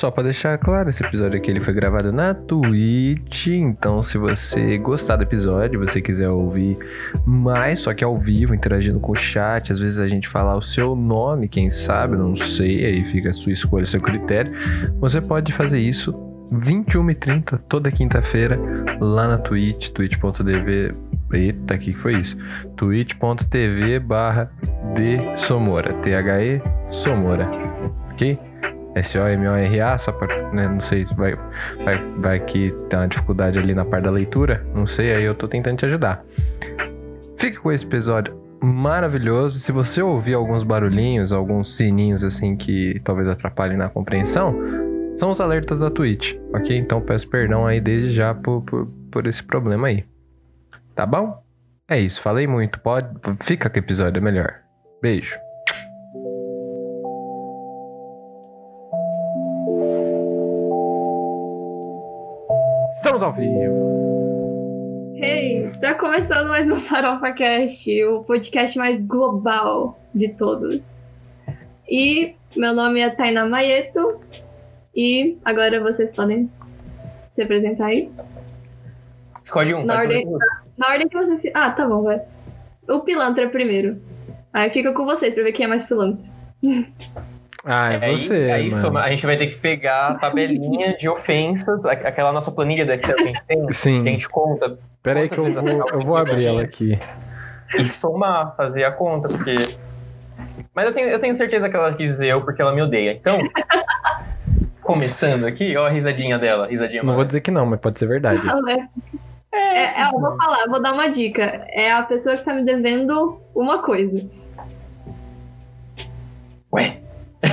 Só pra deixar claro, esse episódio aqui ele foi gravado na Twitch, então se você gostar do episódio, você quiser ouvir mais, só que ao vivo, interagindo com o chat, às vezes a gente falar o seu nome, quem sabe, não sei, aí fica a sua escolha, seu critério, você pode fazer isso 21h30, toda quinta-feira, lá na Twitch, twitch.tv. Eita, que foi isso? twitch.tv barra de Somora. T-H-E Somora. Ok? S-O-M-O-R-A, só pra, né, não sei, vai, vai, vai que tem uma dificuldade ali na parte da leitura, não sei, aí eu tô tentando te ajudar. Fique com esse episódio maravilhoso. Se você ouvir alguns barulhinhos, alguns sininhos assim que talvez atrapalhem na compreensão, são os alertas da Twitch, ok? Então peço perdão aí desde já por, por, por esse problema aí. Tá bom? É isso, falei muito. Pode, fica com o episódio, é melhor. Beijo. Estamos ao vivo. Hey, tá começando mais um Farofa Cast, o podcast mais global de todos. E meu nome é Taina Maieto e agora vocês podem se apresentar aí. Escolhe um. Na ordem, mundo. na ordem que vocês. Ah, tá bom, vai. O pilantra primeiro. Aí fica com vocês pra ver quem é mais pilantra. Ah, é Aí- você, aí mano. soma- a gente vai ter que pegar a tabelinha de ofensas, aquela nossa planilha do Excel que a gente tem, que a Sim, gente conta, pera aí que eu vou, eu vou abrir ela aqui. e somar, fazer a conta, porque. Mas eu tenho, eu tenho certeza que ela quis dizer eu porque ela me odeia. Então, começando aqui, ó a risadinha dela, risadinha Não vou dizer que não, mas pode ser verdade. É, é, eu vou falar, vou dar uma dica. É a pessoa que tá me devendo uma coisa. Ué,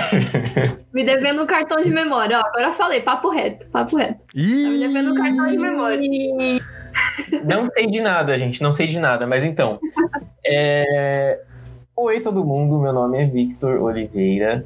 Me devendo um cartão de memória. Ó, agora eu falei, papo reto, papo reto. Tá me devendo um cartão de memória. não sei de nada, gente, não sei de nada, mas então. é, Oi, todo mundo, meu nome é Victor Oliveira.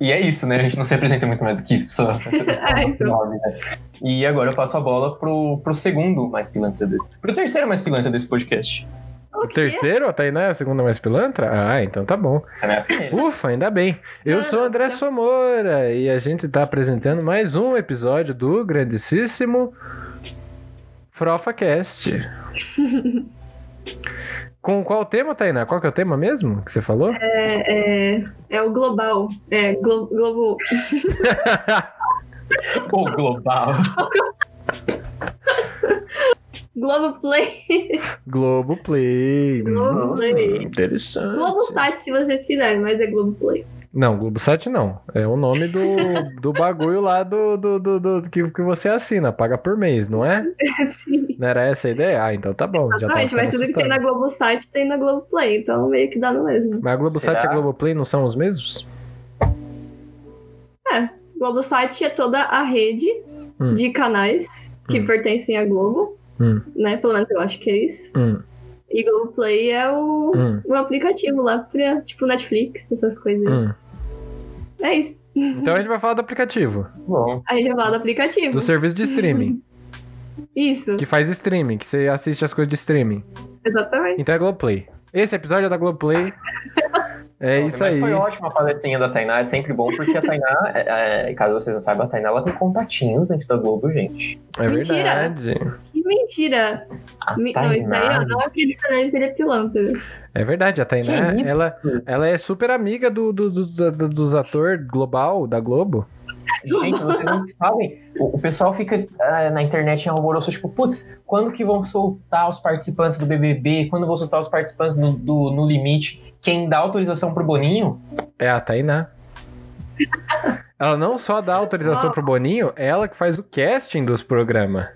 E é isso, né? A gente não se apresenta muito mais do que isso. Só É, então. nome, né? E agora eu passo a bola pro, pro segundo mais pilantra desse. Pro terceiro mais pilantra desse podcast. O terceiro, a Tainá é a segunda mais pilantra? Ah, então tá bom. Tá, né? Ufa, ainda bem. Eu sou o André Somora e a gente tá apresentando mais um episódio do grandíssimo FrofaCast. Com qual tema, Tainá? Qual que é o tema mesmo que você falou? É, é, é o global. É, glo, globo. O global. Globo Play. Globo Play. Globo Play. Interessante. Globo Sat, se vocês quiserem, mas é Globo Play. Não, Globosat não. É o nome do, do bagulho lá do, do, do, do- que, que você assina, paga por mês, não é? Sim. Não era essa a ideia? Ah, então tá bom. Já Exatamente, mas tudo que tem na Globo Sat tem na Globo Play, então meio que dá no mesmo. Mas a Globosat e a? Globoplay não são os mesmos? Globo Sat é toda a rede Hum. de canais que Hum. pertencem à Globo, Hum. né? Pelo menos eu acho que é isso. Hum, E Globo Play é o, hum, o aplicativo lá pra, tipo, Netflix, essas coisas. hum. É isso. Então a gente vai falar do aplicativo. Bom, A gente já fala do aplicativo. Do serviço de streaming. Isso, que faz streaming, que você assiste as coisas de streaming. exatamente. Então é Globoplay. Esse episódio é da Globoplay. É bom, isso mas aí. foi ótima a paletinha da Tainá, é sempre bom, porque a Tainá, é, é, caso vocês não saibam, a Tainá ela tem contatinhos dentro da Globo, gente. É Mentira. verdade. Mentira. A Me- Não, isso daí eu não acredito nele que ele é pilantra. É verdade, a Tainá, ela, ela é super amiga do, do, do- do- dos atores global, da Globo. Gente, vocês não sabem. O, o pessoal fica ah, na internet em alvoroço, tipo, putz, quando que vão soltar os participantes do BBB? Quando vão soltar os participantes do, do- No Limite? Quem dá autorização pro Boninho? É a Tainá. Ela não só dá autorização pro Boninho, é ela que faz o casting dos programas.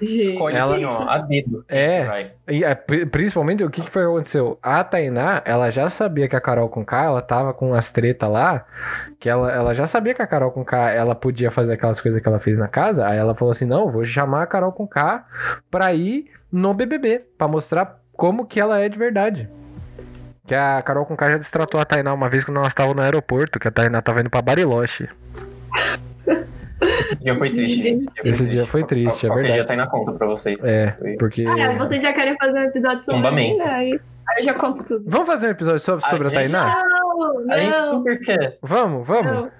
Escolhe Ela- assim, ó, a dedo. É. Vai. E, é, pri- principalmente o que, que foi que aconteceu? A Tainá, ela já sabia que a Carol com K, ela tava com as treta lá, que ela, ela já sabia que a Carol com K, ela podia fazer aquelas coisas que ela fez na casa, aí ela falou assim, não, vou chamar a Carol com K pra ir no BBB, pra mostrar como que ela é de verdade. Que a Carol com K já destratou a Tainá uma vez quando nós estávamos no aeroporto, que a Tainá tava indo pra Bariloche. Esse dia foi triste, gente. Esse dia foi triste, é Qualquer verdade. dia tá aí na conta pra vocês. É, Foi- porque... Ah, vocês já querem fazer um episódio sobre Tombamento. mim? Aí, aí eu já conto tudo. Vamos fazer um episódio sobre, sobre a Tainá? Não, A gente não, super quer. Vamos, vamos. não.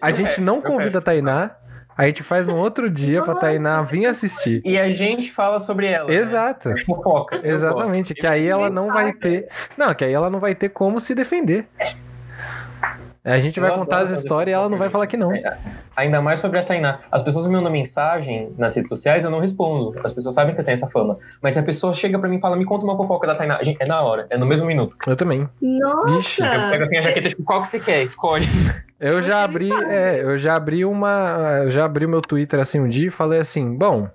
A gente não convida a Tainá, a gente faz no outro dia pra Tainá vir assistir. E a gente fala sobre ela. né? Exato. É Fofoca. Exatamente, que aí ela não vai ter. Não, que aí ela não vai ter como se defender. A gente vai Eu contar adoro as histórias e ela não vai falar que não. Ainda mais sobre a Tainá. As pessoas me mandam mensagem nas redes sociais, eu não respondo. As pessoas sabem que eu tenho essa fama. Mas se a pessoa chega pra mim e fala, me conta uma fofoca da Tainá, gente, é na hora, é no mesmo minuto. Eu também. Nossa! Ixi, Eu pego assim a jaqueta, tipo, qual que você quer? Escolhe. Eu já abri, é, eu já abri uma, eu já abri o meu Twitter assim um dia e falei assim, bom,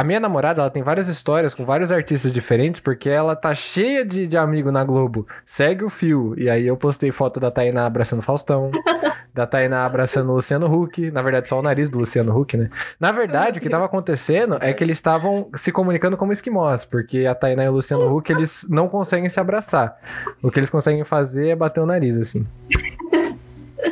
a minha namorada, ela tem várias histórias com vários artistas diferentes, porque ela tá cheia de, de amigo na Globo. Segue o fio. E aí eu postei foto da Tainá abraçando Faustão, da Tainá abraçando o Luciano Huck, na verdade só o nariz do Luciano Huck, né? Na verdade, o que tava acontecendo é que eles estavam se comunicando como esquimós, porque a Tainá e o Luciano Huck, eles não conseguem se abraçar. O que eles conseguem fazer é bater o nariz, assim.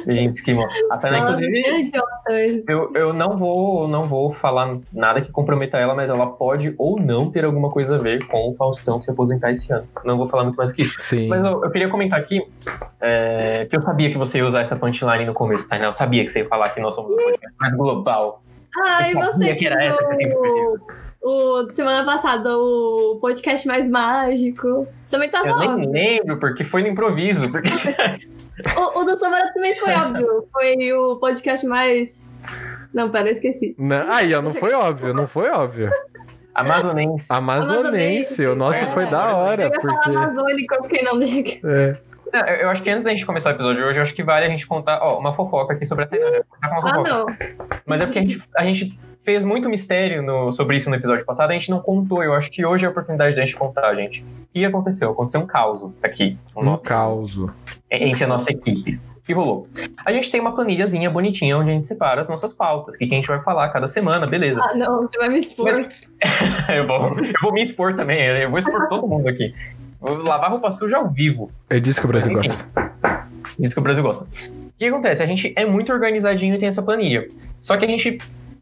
Gente, esquimó. A Tainá, inclusive, que eu, eu não vou não vou falar nada que comprometa ela, mas ela pode ou não ter alguma coisa a ver com o Faustão se aposentar esse ano. Não vou falar muito mais que isso. Sim. Mas eu, eu queria comentar aqui é, que eu sabia que você ia usar essa punchline no começo, Tainá. Eu sabia que você ia falar que nós somos um podcast mais global. Ah, e Eu você sabia que era essa que eu sempre o, o semana passada, o podcast mais mágico. Também tava Eu nem lembro, porque foi no improviso. Porque O, o do Samara também foi óbvio. Foi o podcast mais. Não, pera, eu esqueci. Não, aí, ó, não foi óbvio, não foi óbvio. amazonense. Amazonense, o nosso É, foi da hora, eu ia porque. falar amazônico, eu fiquei não, deixa aqui. É, Não, eu eu acho que antes da gente começar o episódio de hoje, eu acho que vale a gente contar ó, uma fofoca aqui sobre a uma Ah, não. Mas é porque a gente, a gente fez muito mistério no- sobre isso no episódio passado, a gente não contou. Eu acho que hoje é a oportunidade da gente contar, gente. O que aconteceu? Aconteceu um caos aqui. no um nosso- caos. entre a nossa equipe. O que rolou? A gente tem uma planilhazinha bonitinha onde a gente separa as nossas pautas, o que que a gente vai falar cada semana, beleza. Ah, não, você vai me expor. Mas- eu, vou, eu vou me expor também, eu vou expor todo mundo aqui. Vou lavar roupa suja ao vivo. É disso que o Brasil Enfim. gosta. Isso que o Brasil gosta. O que acontece? A gente é muito organizadinho e tem essa planilha. Só que a gente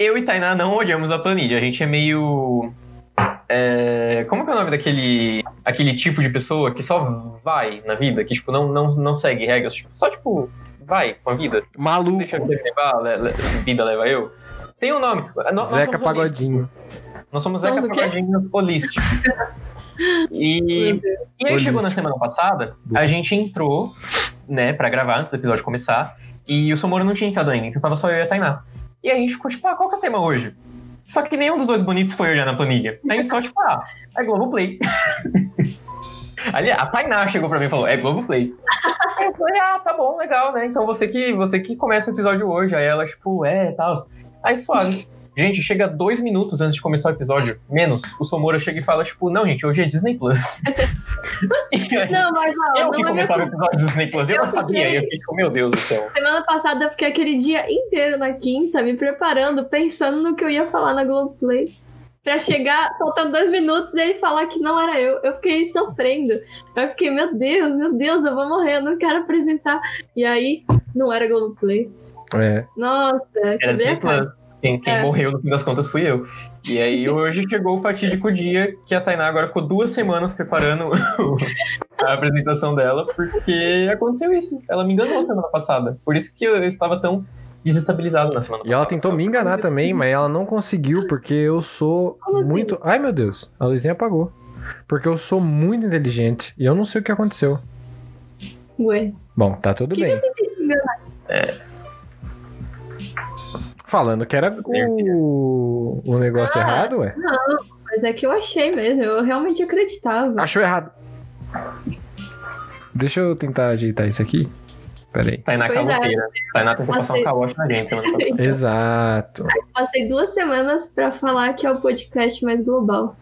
Eu e Tainá não olhamos a planilha. A gente é meio. é, como que é o nome daquele aquele tipo de pessoa que só vai na vida, que tipo, não, não, não segue regras, tipo, só tipo, vai com a vida. Maluco. Deixa a vida levar, le- le- vida leva eu. Tem um nome. Nós- nós Zeca somos Pagodinho. holísticos. Nós somos Somos Zeca quê? Pagodinho holísticos. E, e aí chegou na Holístico. semana passada, a gente entrou, né, pra gravar antes do episódio começar, e o Somoro não tinha entrado ainda, então tava só eu e a Tainá. E a gente ficou tipo, ah, qual que é o tema hoje? Só que nenhum dos dois bonitos foi olhar na planilha. Aí só, tipo, ah, é Globoplay. Ali, a Tainá chegou pra mim e falou, é Globoplay. Aí eu falei, ah, tá bom, legal, né? Então você que, você que começa o episódio hoje. Aí ela, tipo, é, tal. Aí suave. Gente, chega dois minutos antes de começar o episódio, menos, o Somora chega e fala, tipo, não, gente, hoje é Disney Plus. Aí, Não, mas ó, eu não que é começava o episódio do Disney Plus, eu Eu não sabia. fiquei- Eu fiquei tipo, meu Deus do céu. Semana passada eu fiquei aquele dia inteiro na quinta, me preparando, pensando no que eu ia falar na Globoplay. Pra chegar, faltando dois minutos, e ele falar que não era eu. Eu fiquei sofrendo. Eu fiquei, meu Deus, meu Deus, eu vou morrer, eu não quero apresentar. E aí, não era Globoplay. É. Nossa, Era Disney a cara. Quem, quem É. morreu no fim das contas fui eu. E aí hoje chegou o fatídico dia que a Tainá agora ficou duas semanas preparando a apresentação dela, porque aconteceu isso. Ela me enganou semana passada. Por isso que eu estava tão desestabilizado na semana E ela passada. tentou me enganar também, mas ela não conseguiu, porque eu sou assim? muito. Ai, meu Deus, a luzinha apagou. Porque eu sou muito inteligente e eu não sei o que aconteceu. Ué, Bom, tá tudo Que bem. Falando que era o, o negócio Ah. errado, ué. mas é que eu achei mesmo, eu realmente acreditava. Achou errado. Deixa eu tentar ajeitar isso aqui. Pera aí. Tainá Pois é. caloteira. Tainá tentou passar um na gente semana passada. Exato. Passei duas semanas pra falar que é o podcast mais global.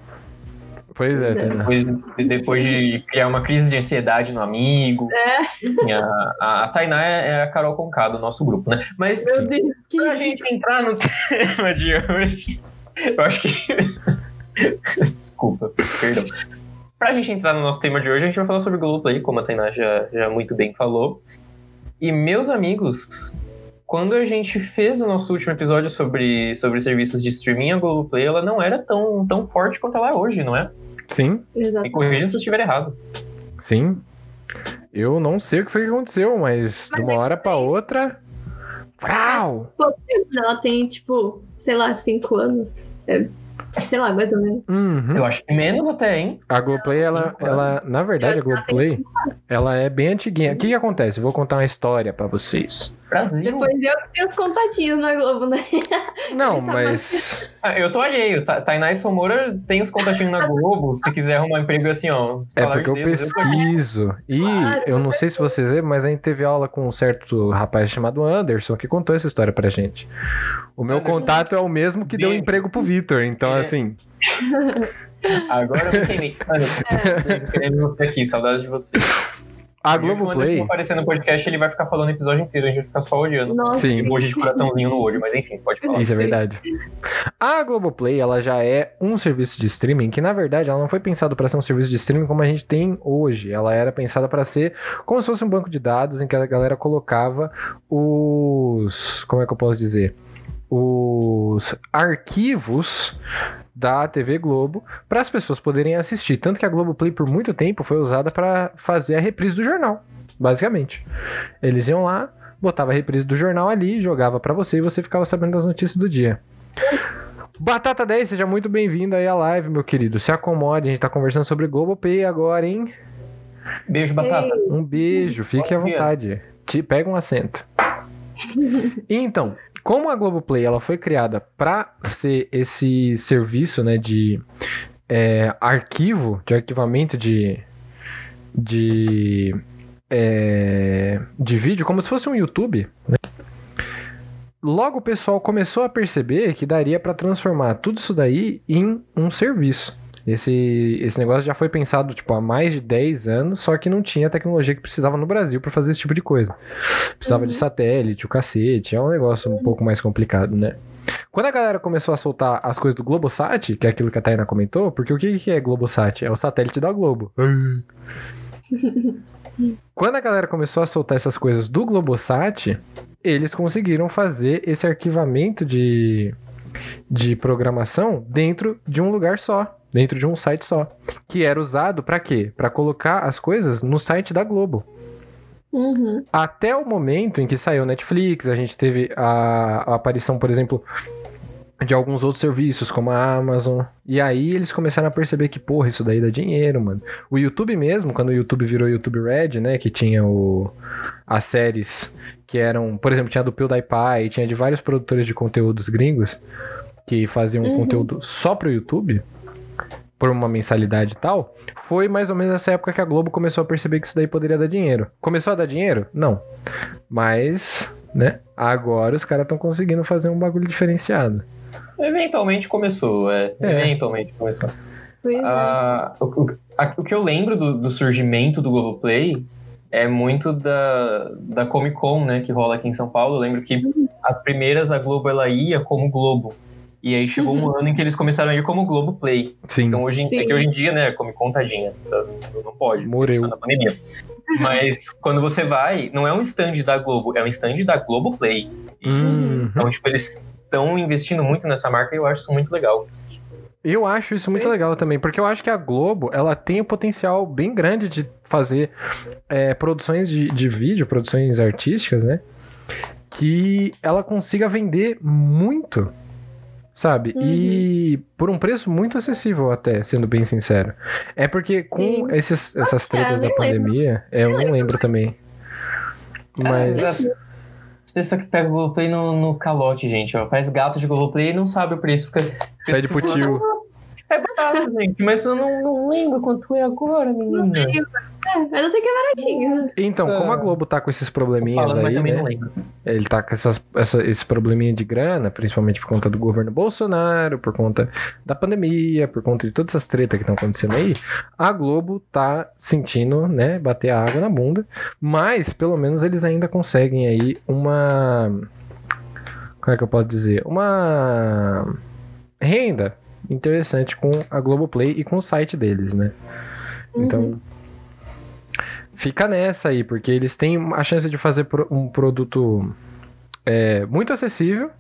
Pois é. Depois, depois de criar uma crise de ansiedade no amigo. É, A, a, a Tainá é é a Carol Conká do nosso grupo, né? Mas meu Deus, que pra gente entrar no tema de hoje, eu acho que. Desculpa, perdão. Pra gente entrar no nosso tema de hoje, a gente vai falar sobre Globoplay, como a Tainá já, já muito bem falou. E, meus amigos, quando a gente fez o nosso último episódio sobre, sobre serviços de streaming, a Globoplay ela não era tão, tão forte quanto ela é hoje, não é? Sim, Me corrija se eu estiver errado. sim. Eu não sei o que foi que aconteceu, mas, Mas de uma é hora pra tem- outra. Vrau! ela tem, tipo, sei lá, cinco anos. É, sei lá, mais ou menos. Uhum. Eu acho que menos até, hein? A Globoplay, ela, ela, na verdade, a Globoplay, ela é bem antiguinha. O que que acontece? Eu vou contar uma história pra vocês. Brasil. Depois eu que tenho os contatinhos na Globo, né? Não, mas... Ah, eu tô alheio. Ta- Tainá e Somora tem os contatinhos na Globo. Se quiser arrumar emprego assim, ó. É porque eu pesquiso. E Claro, eu não sei se vocês lembram, mas a gente teve aula com um certo rapaz chamado Anderson que contou essa história pra gente. O meu Anderson. contato é o mesmo que deu emprego pro Vitor. Então, É. assim, Agora eu me queimei. Mano, eu querendo você aqui, saudades de você. A Globoplay. aparecer no podcast, ele vai ficar falando o episódio inteiro, a gente vai ficar só olhando. Nossa, Sim. Emoji de coraçãozinho no olho, mas enfim, pode falar. Isso é verdade. A Globoplay, ela já é um serviço de streaming que, na verdade, ela não foi pensado para ser um serviço de streaming como a gente tem hoje. Ela era pensada para ser como se fosse um banco de dados em que a galera colocava os. Como é que eu posso dizer? Os arquivos da TV Globo para as pessoas poderem assistir. Tanto que a Globoplay, por muito tempo, foi usada para fazer a reprise do jornal, basicamente. Eles iam lá, botava a reprise do jornal ali, jogava pra você e você ficava sabendo das notícias do dia. Batata 10, seja muito bem-vindo aí à live, meu querido. Se acomode, a gente tá conversando sobre Globopay agora, hein? Beijo, batata. Um beijo, fique à Bom dia. vontade. Te pega um assento. E então, como a Globoplay ela foi criada para ser esse serviço, né, de é, arquivo, de arquivamento de de é, de vídeo, como se fosse um YouTube. né? Logo o pessoal começou a perceber que daria para transformar tudo isso daí em um serviço. Esse, esse negócio já foi pensado tipo, há mais de 10 anos, só que não tinha a tecnologia que precisava no Brasil para fazer esse tipo de coisa. Precisava de satélite, o cacete, é um negócio um pouco mais complicado, né? Quando a galera começou a soltar as coisas do Globosat, que é aquilo que a Taina comentou, porque o que que é Globosat? É o satélite da Globo. Quando a galera começou a soltar essas coisas do Globosat, eles conseguiram fazer esse arquivamento de, de programação dentro de um lugar só, dentro de um site só, que era usado para quê? Para colocar as coisas no site da Globo. Uhum. Até o momento em que saiu Netflix, a gente teve a, a aparição, por exemplo, de alguns outros serviços, como a Amazon. E aí eles começaram a perceber que, porra, isso daí dá dinheiro, mano. O YouTube mesmo, quando o YouTube virou YouTube Red, né? Que tinha o, as séries que eram, por exemplo, tinha do PewDiePie, tinha de vários produtores de conteúdos gringos que faziam Uhum. conteúdo só pro YouTube, por uma mensalidade e tal. Foi mais ou menos essa época que a Globo começou a perceber que isso daí poderia dar dinheiro. Começou a dar dinheiro? Não. Mas, né? Agora os caras estão conseguindo fazer um bagulho diferenciado. Eventualmente começou, é. É. Eventualmente começou. É. Ah, o, o- a- o que eu lembro do, do surgimento do Globoplay é muito da, da Comic Con, né, que rola aqui em São Paulo. Eu lembro que as primeiras a Globo ela ia como Globo. E aí chegou um ano em que eles começaram a ir como Globoplay. Sim. Então hoje, em- Sim. é que hoje em dia, né, Comic Con tadinha, tá- não pode, Morreu. na pandemia. Mas quando você vai, não é um stand da Globo, é um stand da Globoplay. Uhum. Então, tipo, eles estão investindo muito nessa marca e eu acho isso muito legal. Eu acho isso muito legal também, porque eu acho que a Globo, ela tem um potencial bem grande de fazer é, produções de, de vídeo, produções artísticas, né? Que ela consiga vender muito, sabe? Uhum. E por um preço muito acessível até, sendo bem sincero. É porque com esses, essas Ah, tretas da nem lembro. pandemia, é, eu não lembro também. Mas... As as pessoas que pegam o Globoplay no, no calote, gente, ó. Faz gato de Globoplay e não sabe o preço. Fica, fica Pede pro tio. É barato, gente, mas eu não, não lembro quanto é agora, Não menina. Mas eu sei que é baratinho. Então, como a Globo tá com esses probleminhas Falando, aí, né? Ele tá com essas, essa- esse probleminha de grana, principalmente por conta do governo Bolsonaro, por conta da pandemia, por conta de todas essas tretas que estão acontecendo aí. A Globo tá sentindo, né, bater a água na bunda, mas pelo menos eles ainda conseguem aí uma. Como é que eu posso dizer? Uma renda interessante com a Globoplay e com o site deles, né? Então, fica nessa aí, porque eles têm a chance de fazer um produto é, muito acessível,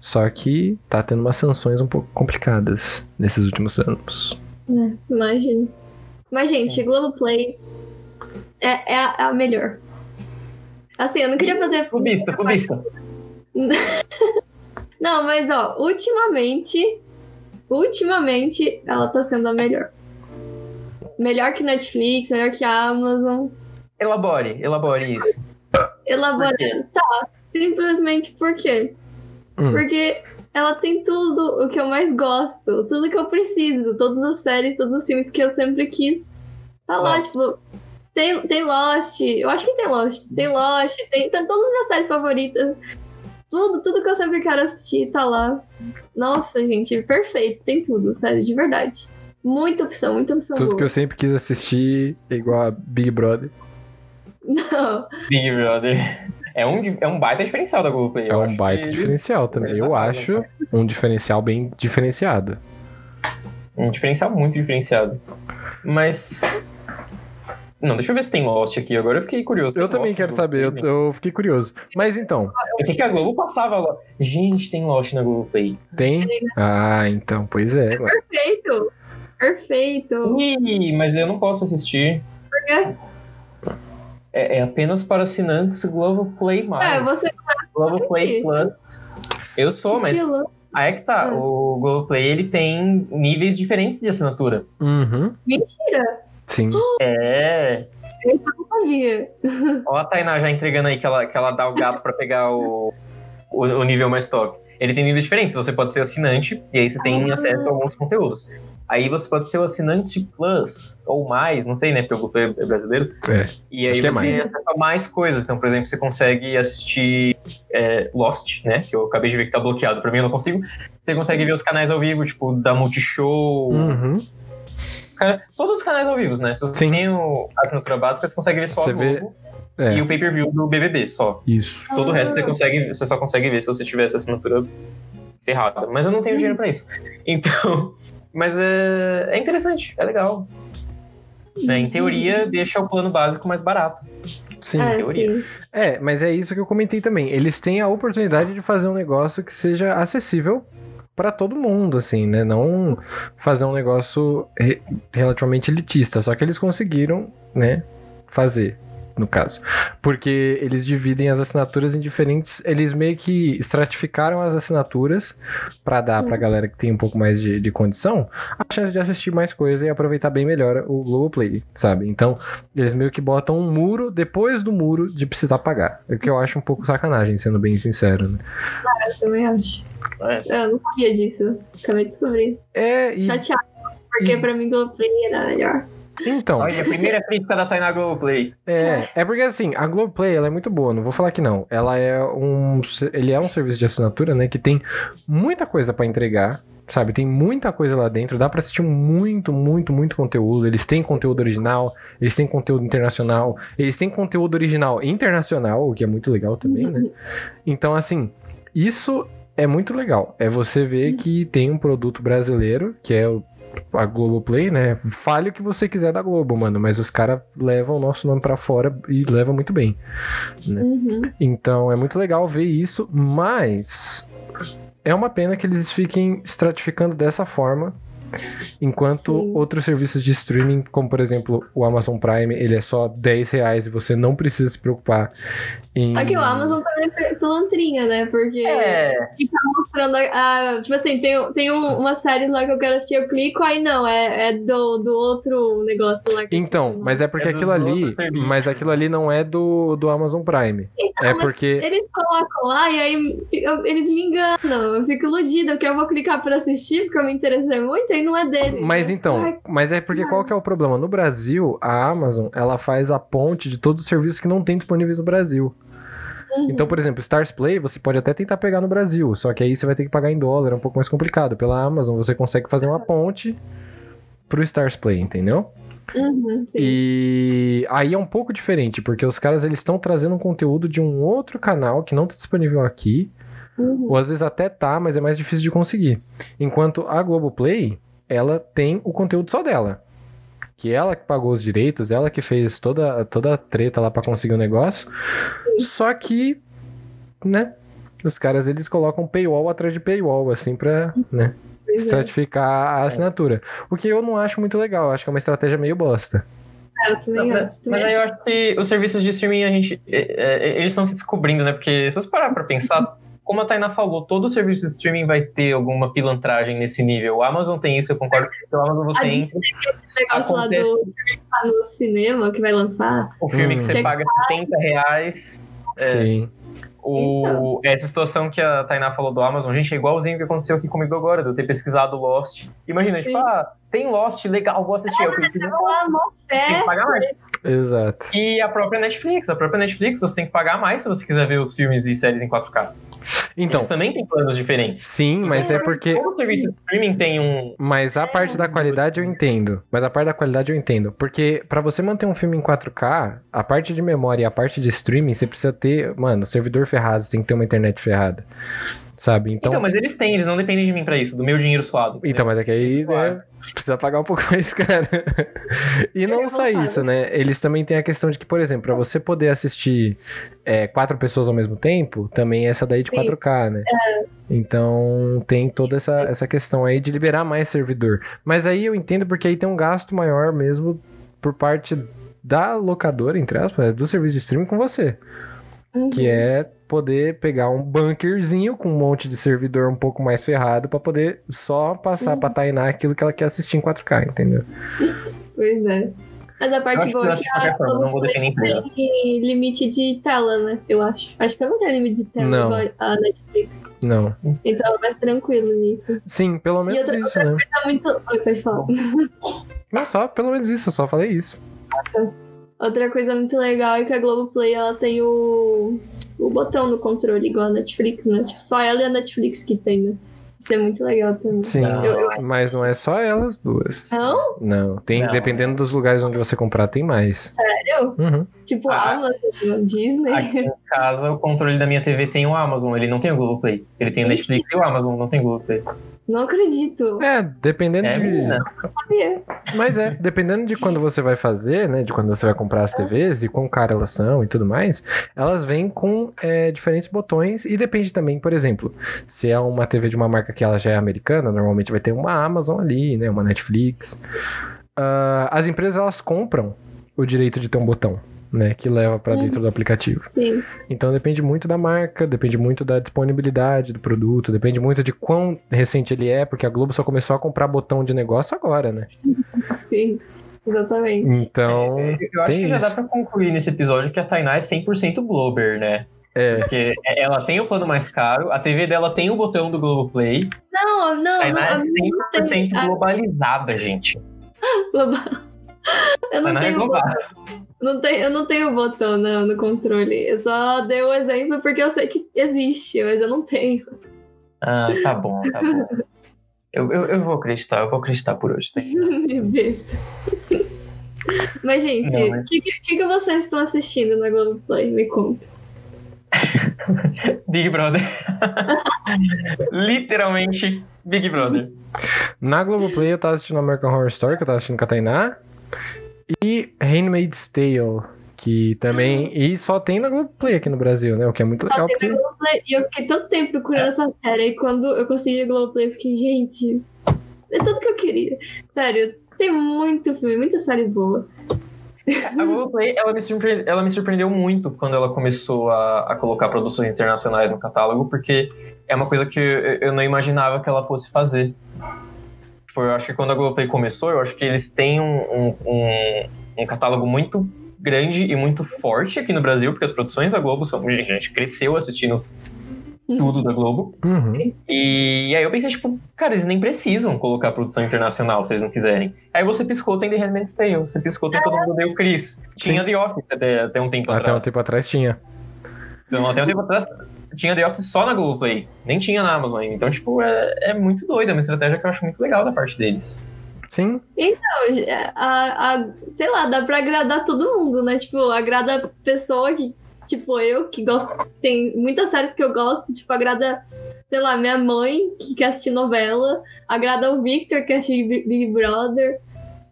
só que tá tendo umas sanções um pouco complicadas nesses últimos anos. É, imagino. Mas, gente, Globoplay é, é, a, é a melhor. Assim, eu não queria fazer. Clubista, clubista. Não, mas ó, ultimamente. Ultimamente, ela tá sendo a melhor. Melhor que Netflix, melhor que Amazon. Elabore, elabore isso. Elaborando. Tá. Simplesmente por quê? Hum. Porque ela tem tudo o que eu mais gosto, tudo que eu preciso, todas as séries, todos os filmes que eu sempre quis. Tá lá, Lost. tipo. Tem, tem Lost, eu acho que tem Lost. Tem Lost, tem, tem todas as minhas séries favoritas. Tudo, tudo que eu sempre quero assistir tá lá. Nossa, gente, perfeito. Tem tudo, sério, de verdade. Muita opção, muita opção Tudo boa. que eu sempre quis assistir, igual a Big Brother. Não, Big Brother. É um, é um baita diferencial da Globoplay. É eu um acho baita que diferencial também. Eu acho um diferencial bem diferenciado. Um diferencial muito diferenciado. Mas. Não, deixa eu ver se tem Lost aqui. Agora eu fiquei curioso. Eu Tem também Lost quero saber, eu, eu fiquei curioso. Mas então, Eu sei que a Globo passava lá. Gente, tem Lost na Globoplay. tem? Ah, então, pois é. ué. perfeito. Perfeito. Ih, mas eu não posso assistir. Por quê? É, é apenas para assinantes Globoplay+. É, você Globoplay Plus. Eu sou, mas Aquilo. aí é que tá. Ah. O Globoplay, ele tem níveis diferentes de assinatura. Uhum, Mentira, sim. É. eu não sabia. Ó a Tainá já entregando aí que ela, que ela dá o gato pra pegar o, o, o nível mais top. Ele tem níveis diferentes. Você pode ser assinante e aí você tem Ah. acesso a alguns conteúdos. Aí você pode ser o assinante Plus ou mais, não sei, né? Porque o Globoplay é brasileiro. É. E aí é você tem mais. a mais coisas. Então, por exemplo, você consegue assistir é, Lost, né? Que eu acabei de ver que tá bloqueado. Pra mim, eu não consigo. Você consegue ver os canais ao vivo, tipo, da Multishow. Uhum. Cara, todos os canais ao vivo, né? Se você Sim. tem o- a assinatura básica, você consegue ver só Você a vê- Globo É, e o pay-per-view do BBB, só. isso. Todo o resto você Ah. consegue, você só consegue ver se você tiver essa assinatura ferrada. Mas eu não tenho dinheiro pra isso. Então, mas é, é interessante, é legal. Né, Em teoria, deixa o plano básico mais barato. Sim. é, teoria. sim. É, mas é isso que eu comentei também. Eles têm a oportunidade de fazer um negócio que seja acessível pra todo mundo, assim, né? Não fazer um negócio re- relativamente elitista. Só que eles conseguiram, né? Fazer, no caso. Porque eles dividem as assinaturas em diferentes. Eles meio que estratificaram as assinaturas pra dar pra galera que tem um pouco mais de, de condição a chance de assistir mais coisa e aproveitar bem melhor o Globoplay, sabe? Então, eles meio que botam um muro depois do muro de precisar pagar. É o que eu acho um pouco sacanagem, sendo bem sincero, né? Eu também acho. É. Eu não sabia disso. Acabei de descobrir. É, e Chateado. Porque e- pra mim Globoplay era melhor. Então, Olha, a primeira crítica da Tainá Globoplay. é, é porque assim, a Globoplay, ela é muito boa, não vou falar que não. Ela é um, ele é um serviço de assinatura, né, que tem muita coisa pra entregar, sabe? Tem muita coisa lá dentro, dá pra assistir muito, muito, muito conteúdo. Eles têm conteúdo original, eles têm conteúdo internacional, eles têm conteúdo original internacional, o que é muito legal também, né? Então, assim, isso é muito legal. É você ver que tem um produto brasileiro, que é o a Globoplay, né? Fale o que você quiser da Globo, mano, mas os caras levam o nosso nome pra fora e levam muito bem. Uhum. Então é muito legal ver isso, mas é uma pena que eles fiquem estratificando dessa forma. Enquanto Sim. outros serviços de streaming, como por exemplo o Amazon Prime, ele é só 10 reais e você não precisa se preocupar em. Só que o Amazon também é pilantrinha, né? Porque É, mostrando a, a- Tipo assim, tem, tem um- uma série lá que eu quero assistir, eu clico, aí não, é, é do, do outro negócio lá. que eu Então, mas é porque É aquilo ali. Mas aquilo ali não é do, do Amazon Prime. Então, É mas porque. Eles colocam lá e aí eu- eles me enganam. Eu fico iludida, porque eu vou clicar pra assistir, porque eu me interessei muito, e não é dele. Mas então, Ai, mas é porque qual que é o problema? No Brasil, a Amazon, ela faz a ponte de todos os serviços que não tem disponíveis no Brasil. Uhum. Então, por exemplo, Stars Play, você pode até tentar pegar no Brasil, só que aí você vai ter que pagar em dólar, é um pouco mais complicado. Pela Amazon, você consegue fazer uma ponte pro Stars Play, entendeu? Uhum, sim. E aí é um pouco diferente, porque os caras eles estão trazendo um conteúdo de um outro canal que não tá disponível aqui, Uhum. ou às vezes até tá, mas é mais difícil de conseguir. Enquanto a Globoplay, ela tem o conteúdo só dela. Que ela que pagou os direitos, ela que fez toda, toda a treta lá pra conseguir o negócio. Só que, né, os caras eles colocam paywall atrás de paywall, assim, pra, né, é. estratificar a assinatura. O que eu não acho muito legal, eu acho que é uma estratégia meio bosta. É, eu também Mas, mas aí eu acho que os serviços de streaming, a gente, é, é, eles estão se descobrindo, né? Porque se você parar pra pensar, como a Tainá falou, todo serviço de streaming vai ter alguma pilantragem nesse nível. O Amazon tem isso, eu concordo. O Amazon você A entra, O negócio lá acontece- do que tá no cinema que vai lançar. o filme Hum. que você paga 70 reais. É. Sim. O, essa situação que a Tainá falou do Amazon, gente, é igualzinho que aconteceu aqui comigo agora, de eu ter pesquisado Lost. Imagina, tipo, ah, tem Lost, legal, vou assistir. Eu tem fé. que pagar mais. Exato. E a própria Netflix, a própria Netflix, você tem que pagar mais se você quiser ver os filmes e séries em 4K. Então, Eles também têm planos diferentes. sim, mas é porque. Todo serviço de streaming tem um. Mas a parte da qualidade eu entendo. Mas a parte da qualidade eu entendo. Porque pra você manter um filme em 4K, a parte de memória e a parte de streaming, você precisa ter, mano, servidor ferrado, você tem que ter uma internet ferrada. Sabe? Então. Então, mas eles têm, eles não dependem de mim pra isso, do meu dinheiro suado. Então, mas é que aí, Claro. né, precisa pagar um pouco mais caro. e não só isso, né? Eles também têm a questão de que, por exemplo, pra você poder assistir é, quatro pessoas ao mesmo tempo, também é essa daí de Sim. 4K, né? Então, tem toda essa, essa questão aí de liberar mais servidor. Mas aí eu entendo porque aí tem um gasto maior mesmo por parte da locadora, entre aspas, né, do serviço de streaming com você. Uhum. Que é poder pegar um bunkerzinho com um monte de servidor um pouco mais ferrado pra poder só passar Uhum. pra Tainá aquilo que ela quer assistir em 4K, entendeu? Pois é. Mas a parte boa é que de qualquer a forma, não vou tem limite de tela, né? Eu acho. Acho que eu não tenho limite de tela Não. igual a Netflix. Não. Então é mais tranquilo nisso. Sim, pelo menos outra- isso, né? Tá muito. Oi, pode falar. Não, só pelo menos isso, eu só falei isso. Outra coisa muito legal é que a Globoplay ela tem o, o botão no controle, igual a Netflix, né? Tipo, só ela e a Netflix que tem, né? Isso é muito legal também. Sim. Eu- eu- mas não é só elas duas. Não? Não, tem, Não. dependendo dos lugares onde você comprar, tem mais. Sério? Uhum. Tipo, Ah. Amazon, Disney. Aqui em casa, o controle da minha TV tem o Amazon, ele não tem o Google Play. Ele tem o Netflix e o Amazon, não tem o Google Play. Não acredito. É, dependendo É, de. menina. Não sabia. Mas é, dependendo de quando você vai fazer, né? De quando você vai comprar as TVs e quão cara elas são e tudo mais, elas vêm com é, diferentes botões e depende também, por exemplo, se é uma TV de uma marca que ela já é americana, normalmente vai ter uma Amazon ali, né? Uma Netflix. Ah, as empresas elas compram o direito de ter um botão, né? Que leva pra Uhum. dentro do aplicativo. Sim. Então depende muito da marca, depende muito da disponibilidade do produto, depende muito de quão recente ele é, porque a Globo só começou a comprar botão de negócio agora, né? Sim. Exatamente. Então, Eu acho tem que já dá isso. pra concluir nesse episódio que a Tainá é 100% Glober, né? É, Porque ela tem o plano mais caro, a TV dela tem o botão do Globoplay. Não, não, A não. Tainá é não tem- 100% a- globalizada, gente. global. Eu não é tenho global. Não tem, eu não tenho botão no, no controle. Eu só dei o exemplo porque eu sei que existe, mas eu não tenho. Ah, tá bom, tá bom. Eu, eu, eu vou acreditar, eu vou acreditar por hoje. Tá? Besta. Mas, gente, o mas- que, que, que vocês estão assistindo na Globoplay? Me conta. Big Brother. Literalmente Big Brother. na Globoplay eu tava assistindo American Horror Story, que eu tava assistindo com a Tainá, e Handmaid's Tale, que também... E só tem na Globoplay aqui no Brasil, né? O que é muito Só legal, tem porque... na Globoplay. E eu fiquei tanto tempo procurando essa série. E quando eu consegui a Globoplay, eu fiquei, gente, é tudo que eu queria. Sério, tem muito filme, muita série boa. A Globoplay, ela me, surpre... ela me surpreendeu muito quando ela começou a, a colocar produções internacionais no catálogo, porque é uma coisa que eu, eu não imaginava que ela fosse fazer. Tipo, eu acho que quando a Globoplay começou, eu acho que eles têm um, um, um catálogo muito grande e muito forte aqui no Brasil, porque as produções da Globo são. A gente cresceu assistindo tudo da Globo. Uhum. E aí eu pensei, tipo, cara, eles nem precisam colocar produção internacional se eles não quiserem. Aí você piscou, tem The Handmaid's Tale. Você piscou, tem Todo Mundo Odeia o Chris. Tinha Sim. The Office até, até um tempo Até atrás. um tempo atrás tinha. Então, até um tempo atrás tinha The Office só na Globoplay. Nem tinha na Amazon ainda. Então, tipo, é, é muito doido. É uma estratégia que eu acho muito legal da parte deles. Sim. A, a- sei lá, dá pra agradar todo mundo, né? Tipo, agrada a pessoa que, tipo, eu, que gosto. Tem muitas séries que eu gosto, tipo, agrada, sei lá, minha mãe, que quer assistir novela, agrada o Victor, que quer assistir Big Big Brother.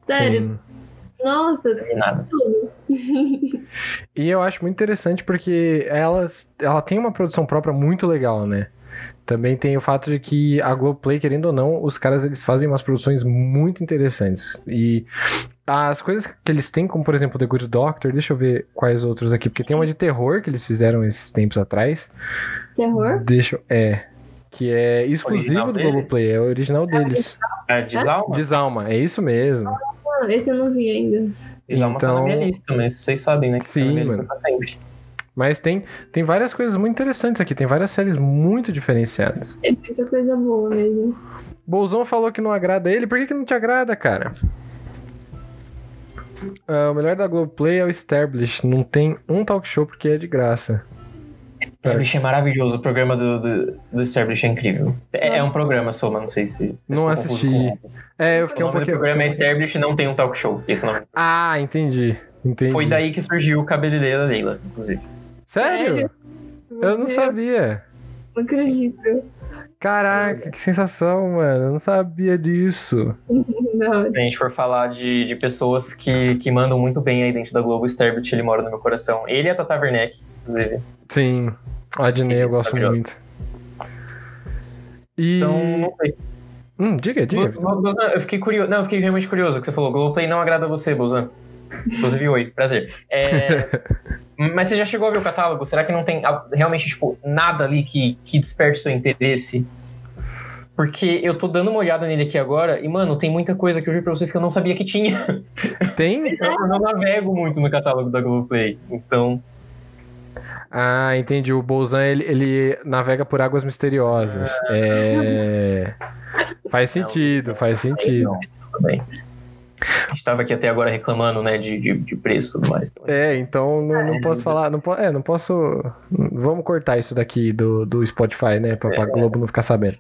Sério, Sim. Nossa, E nada. tudo. E eu acho muito interessante porque ela, ela tem uma produção própria muito legal, né? Também tem o fato de que a Globoplay, querendo ou não, os caras eles fazem umas produções muito interessantes. E as coisas que eles têm, como por exemplo The Good Doctor, deixa eu ver quais outros aqui, porque tem uma de terror que eles fizeram esses tempos atrás. Terror? Deixa eu. É. Que é exclusivo Original do deles? Globoplay, é o original deles. É, Desalma? Desalma, é isso mesmo. Ah, esse eu não vi ainda. Tá Então- na minha lista, mas vocês sabem, né? Que tá Sim, na minha lista mano. pra sempre. Mas tem, tem várias coisas muito interessantes aqui, tem várias séries muito diferenciadas. É muita coisa boa mesmo. Bolzão falou que não agrada ele, por que, que não te agrada, cara? Ah, o melhor da Globoplay é o Establish. Não tem um talk show porque é de graça. Establish é maravilhoso. O programa do, do, do Establish é incrível. É, é um programa, Soma, não sei se. se Não assisti. É, eu O fiquei um pouquinho. programa é Establish não tem um talk show. Esse nome. Ah, entendi. Entendi. Foi daí que surgiu o cabeleireiro da Leila, inclusive. Sério? Sério? Eu não sabia. Não acredito. Caraca, que sensação, mano. Eu não sabia disso. Não, Se a gente for falar de, de pessoas que, que mandam muito bem aí dentro da Globo, o Sterbit, ele mora no meu coração. Ele e a Tata Werneck, inclusive. Sim. A Disney eu gosto muito. E. Então, não sei. Hum, diga, diga. Bozan, eu fiquei curioso. Não, eu fiquei realmente curioso que você falou. Globoplay não agrada a você, Bozan. Inclusive, oi, prazer. É, mas você já chegou a ver o catálogo? Será que não tem realmente, tipo, nada ali que, que desperte seu interesse? Porque eu tô dando uma olhada nele aqui agora e, mano, tem muita coisa que eu juro pra vocês que eu não sabia que tinha. Tem? Eu não navego muito no catálogo da Globoplay. Então, Ah, entendi. O Bolzan, ele, ele navega por águas misteriosas. É. Faz sentido, faz sentido. bem. A gente tava aqui até agora reclamando, né, de, de, de preço e tudo mais. Então, É, então não, não posso falar. Não po é, não posso. Vamos cortar isso daqui do, do Spotify, né? Pra, pra Globo não ficar sabendo.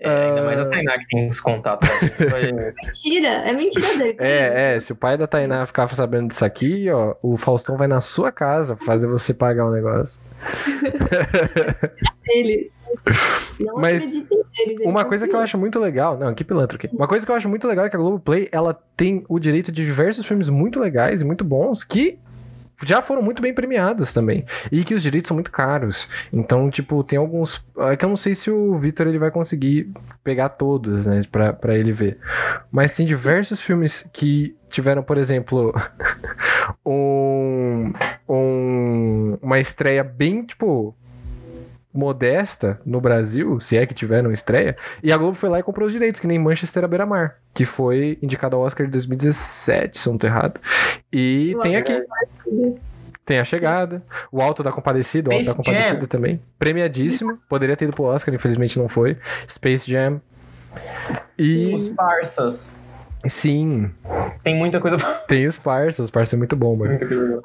É, ainda mais a Tainá que tem os contatos. vai- Mentira, é mentira dele. É, é, se o pai da Tainá ficar sabendo disso aqui, ó, o Faustão vai na sua casa fazer você pagar o negócio. Eles. Não Mas neles. eles Uma coisa que eu acho muito legal. Não, que pilantra aqui. Uma coisa que eu acho muito legal é que a Globoplay, ela tem o direito de diversos filmes muito legais e muito bons que já foram muito bem premiados também. E que os direitos são muito caros. Então, tipo, tem alguns. É que eu não sei se o Victor ele vai conseguir pegar todos, né? Pra, pra ele ver. Mas tem diversos filmes que tiveram, por exemplo, um, um- uma estreia bem, tipo. Modesta no Brasil, se é que tiveram estreia, e a Globo foi lá e comprou os direitos, que nem Manchester à beira-mar, que foi indicado ao Oscar de 2017, se eu não tô errado. E tem aqui, tem a chegada, o Alto da Compadecida, o Alto da Compadecida Jam. também. Premiadíssimo, poderia ter ido pro Oscar, infelizmente não foi. Space Jam. E Os Parsas. Sim, Tem muita coisa. tem os Parça, os Parça é muito bom, mano.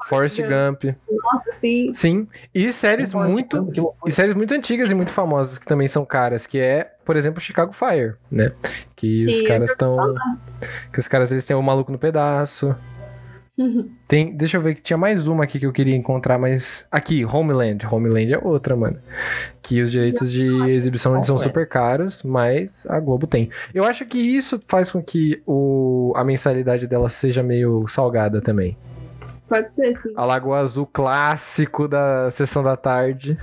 Forrest Gump. Nossa, sim. Sim, e séries muito. E séries muito antigas e muito famosas que também são caras, que é, por exemplo, Chicago Fire, né? Que Sim, os caras estão. Que os caras eles têm o maluco no pedaço. Tem, deixa eu ver que tinha mais uma aqui que eu queria encontrar, mas aqui, Homeland. Homeland é outra, mano. Que os direitos de exibição são super caros, mas a Globo tem. Eu acho que isso faz com que o, a mensalidade dela seja meio salgada também. Pode ser, sim. A Lagoa Azul clássico da sessão da tarde.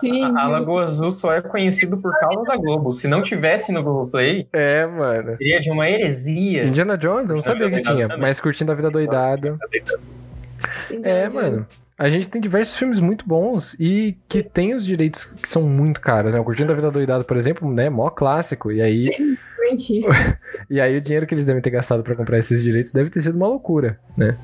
Sim, A de- Lagoa Azul só é conhecido por causa da Globo. Se não tivesse no Globoplay, É, mano. seria de uma heresia. Indiana Jones, eu não a sabia que tinha, mas curtindo a vida doidada. É, mano. A gente tem diversos filmes muito bons e que tem os direitos que são muito caros, né? O Curtindo a Vida Doidada, por exemplo, né? Mó clássico. E aí, e aí o dinheiro que eles devem ter gastado pra comprar esses direitos deve ter sido uma loucura, né?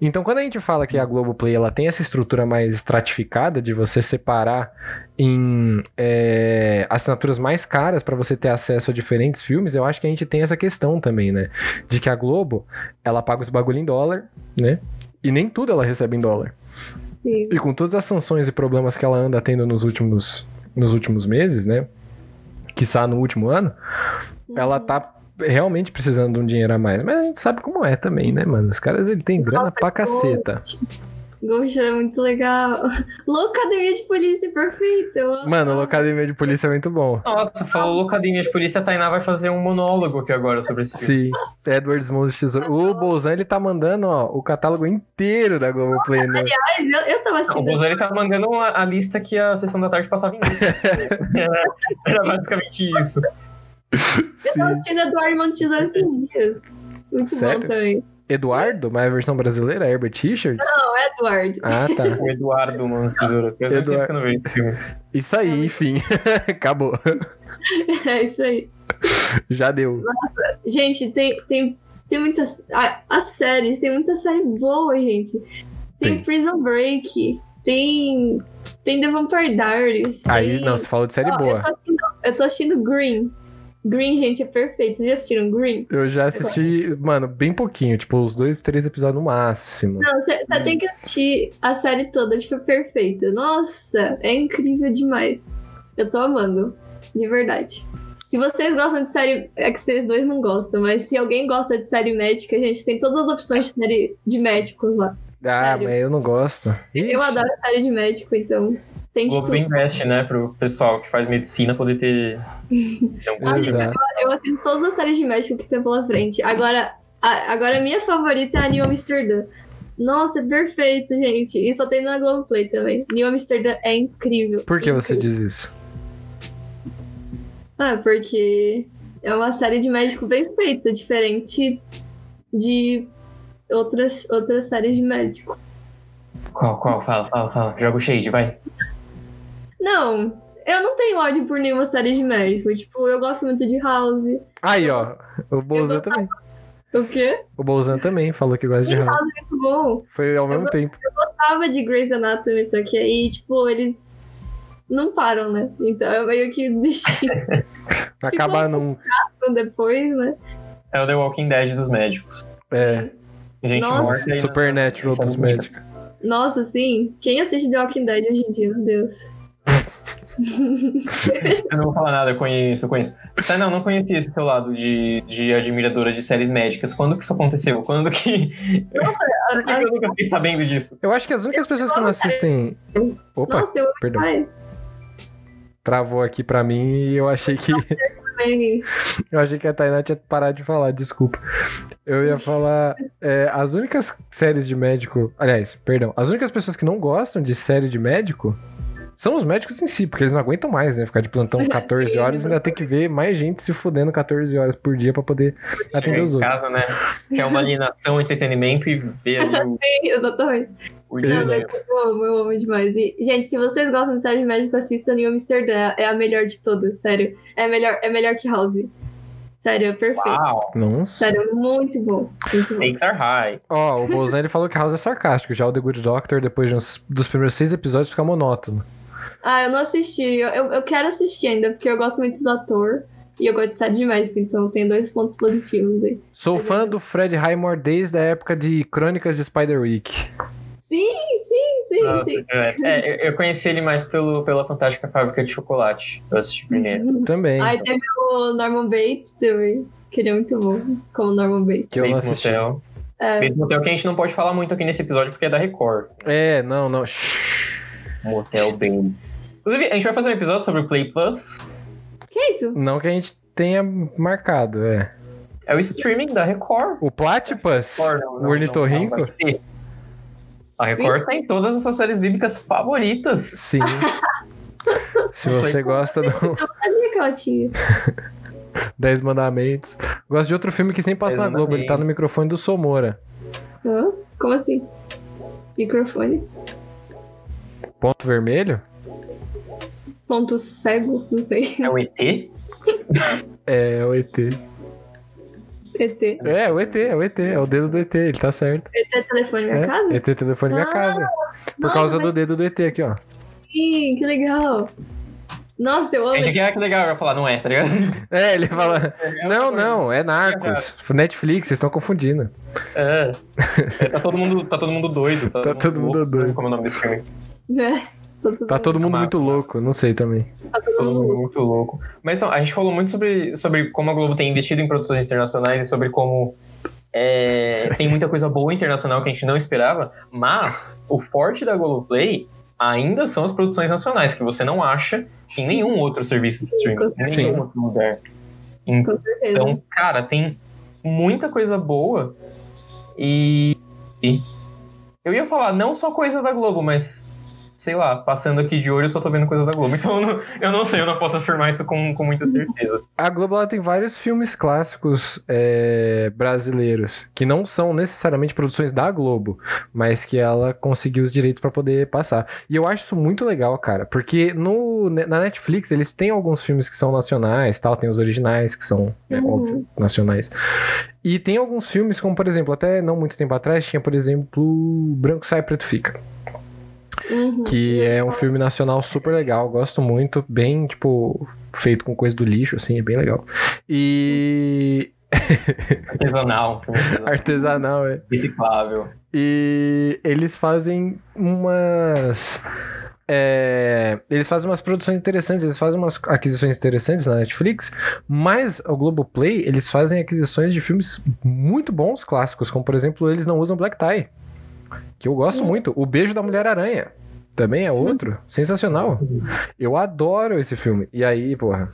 Então, quando a gente fala que a Globoplay ela tem essa estrutura mais estratificada de você separar em é, assinaturas mais caras pra você ter acesso a diferentes filmes, eu acho que a gente tem essa questão também, né? De que a Globo, ela paga os bagulho em dólar, né? E nem tudo ela recebe em dólar. E com todas as sanções e problemas que ela anda tendo nos últimos, nos últimos meses, né? Quiçá no último ano, ela tá realmente precisando de um dinheiro a mais. Mas a gente sabe como é também, né, mano? Os caras ele tem grana pra caceta. Ghost é muito legal. Loucademia de polícia, perfeito. Mano, o Academia de Polícia é muito bom. Nossa, falou Locademia de Polícia, a Tainá vai fazer um monólogo aqui agora sobre esse filme. Sim, Edward Mãos de Tesouro. O Bolzan, ele tá mandando, ó, o catálogo inteiro da Globoplay, né? Mas eu, eu tava O assistindo. Bozani tá mandando a, a lista que a sessão da tarde passava em Era, era basicamente isso. Eu tava Sim. assistindo Eduardo Tesouro esses dias. Muito Sério? bom também. Eduardo, mas a versão brasileira, Herbert Richards? Não, é Eduardo. Ah, tá. O Eduardo, mano, tesouro. Eu Eduardo. Não vejo esse filme. Isso aí, enfim. Acabou. É isso aí. Já deu. Gente, tem, tem, tem muitas. A, as séries, tem muita série boa, gente. Tem, Tem. Prison Break, tem. Tem The Vampire Diaries. Aí, tem- não, você falou de série Ó, boa. Eu tô, assistindo, eu tô assistindo Green. Green, gente, é perfeito. Vocês já assistiram Green? Eu já assisti, mano, bem pouquinho, tipo, uns dois, três episódios no máximo. Não, você Hum. tem que assistir a série toda, tipo, é perfeita. Nossa, é incrível demais. Eu tô amando, de verdade. Se vocês gostam de série, é que vocês dois não gostam, mas se alguém gosta de série médica, a gente tem todas as opções de série de médicos lá. Ah, sério. mas eu não gosto. Eu Ixi. adoro série de médico, então tem Globo tudo. investe, né, pro pessoal que faz medicina poder ter. Exato. Eu assisto todas as séries de médico que tem pela frente. Agora, a, agora a minha favorita é a New Amsterdã. Nossa, é perfeito, gente. E só tem na Globoplay também. New Amsterdã é incrível. Por que você Incrível. diz isso? Ah, porque é uma série de médico bem feita, diferente de outras, outras séries de médico. Qual, qual? Fala, fala, fala. Joga o shade, vai. Não, eu não tenho ódio por nenhuma série de médico. Tipo, eu gosto muito de House. Aí, ó, o Bolzan também. O quê? O Bolzan também falou que gosta de E House. House é muito bom. Foi ao mesmo tempo. gostava de Grey's Anatomy, só que aí, tipo, eles não param, né? Então eu meio que desisti Acabar num. depois, né? É o The Walking Dead dos médicos. É, Gente Nossa. morta Supernatural dos médicos. Nossa, sim. Quem assiste The Walking Dead hoje em dia, meu Deus. Eu não vou falar nada, eu conheço, eu conheço. Tá, não, não conhecia esse teu lado de, de admiradora de séries médicas. Quando que isso aconteceu? Quando que. A- Por que a- eu nunca fiquei sabendo disso? Eu acho que as únicas pessoas que não assistem. Opa, Nossa, eu perdão. demais. Travou aqui pra mim e eu achei que. Eu achei que a Tainá tinha parado de falar, desculpa. Eu ia falar. é, as únicas séries de médico. Aliás, perdão. As únicas pessoas que não gostam de série de médico são os médicos em si, porque eles não aguentam mais, né? Ficar de plantão 14 horas e ainda tem que ver mais gente se fudendo 14 horas por dia pra poder atender os em outros. casa, né? Que é uma alienação, entretenimento e ver ali o, Sim, exatamente. o Não, mas eu amo, eu amo demais. E, gente, se vocês gostam de série de médico, assistam New Amsterdã. É a melhor de todas, sério. É melhor, é melhor que House. Sério, é perfeito. Uau! Nossa. Sério, muito bom. Muito bom. Stakes are high. Ó, o Bolzan ele falou que House é sarcástico. Já o The Good Doctor, depois de uns- dos primeiros seis episódios, fica monótono. Ah, eu não assisti. Eu, eu, eu quero assistir ainda, porque eu gosto muito do ator. E eu gosto de série de médico, então tem dois pontos positivos aí. Sou fã do Fred Highmore desde a época de Crônicas de Spider-Week. Sim, sim, sim, Nossa, sim. é, é, eu- conheci ele mais pelo, pela Fantástica Fábrica de Chocolate. Eu assisti primeiro. Também. Aí teve o Norman Bates também, que ele é muito bom, como Norman Bates. que eu não assisti. Motel. É, Bates Motel que a gente não pode falar muito aqui nesse episódio porque é da Record. É, não, não. Shhh. Motel Bates. Inclusive, a gente vai fazer um episódio sobre o Play Plus. que é isso? Não que a gente tenha marcado, é. É o streaming da Record. O Platypus, o não, não, ornitorrinco, não. A Record tem todas as suas séries bíblicas favoritas. sim. Se você gosta do Eu sabia que ela tinha. 10 Mandamentos. Gosto de outro filme que sempre passa Dez na Globo. Ele tá no microfone do Somora. Hã? Como assim? Microfone? Ponto vermelho? Ponto cego? Não sei. É o ET? É, o ET. ET. É, o ET, é o ET. É o dedo do ET, ele tá certo. ET telefone minha É, casa? ET telefone minha Ah, casa. Por nossa, causa do mas dedo do ET aqui, ó. Sim, que legal. Nossa, eu amo. gente quer que legal, vai falar, não é, tá ligado? É, ele fala. Não, não, é Narcos. Netflix, vocês estão confundindo. É. É, Tá todo mundo, tá todo mundo doido. Tá, Tá todo mundo louco. doido. Como é o nome desse filme? né? Tá todo, Tá todo mundo Amado. muito louco, não sei também. tá todo Todo mundo muito louco. Mas então, a gente falou muito sobre, sobre como a Globo tem investido em produções internacionais e sobre como é, tem muita coisa boa internacional que a gente não esperava, mas o forte da Globoplay ainda são as produções nacionais, que você não acha em nenhum outro serviço de streaming, em Sim. nenhum outro lugar. Com certeza. Então, cara, tem muita coisa boa e, e eu ia falar não só coisa da Globo, mas sei lá, passando aqui de olho eu só tô vendo coisa da Globo. Então eu não, eu não sei, eu não posso afirmar isso com, com muita certeza. A Globo ela tem vários filmes clássicos é, brasileiros que não são necessariamente produções da Globo, mas que ela conseguiu os direitos pra poder passar. E eu acho isso muito legal, cara, porque no, na Netflix eles têm alguns filmes que são nacionais, tal, tem os originais que são, é, Uhum. óbvio, nacionais. E tem alguns filmes, como por exemplo, até não muito tempo atrás, tinha, por exemplo, Branco Sai Preto Fica. Uhum. Que é um filme nacional super legal, gosto muito, bem, tipo, feito com coisa do lixo, assim, é bem legal. E. Artesanal, artesanal, é. reciclável. E eles fazem umas. é, eles fazem umas produções interessantes, eles fazem umas aquisições interessantes na Netflix, mas o Globoplay, eles fazem aquisições de filmes muito bons, clássicos, como por exemplo, eles não usam Black Tie, que eu gosto muito. O Beijo da Mulher-Aranha também é outro, sensacional. Eu adoro esse filme. E aí, porra,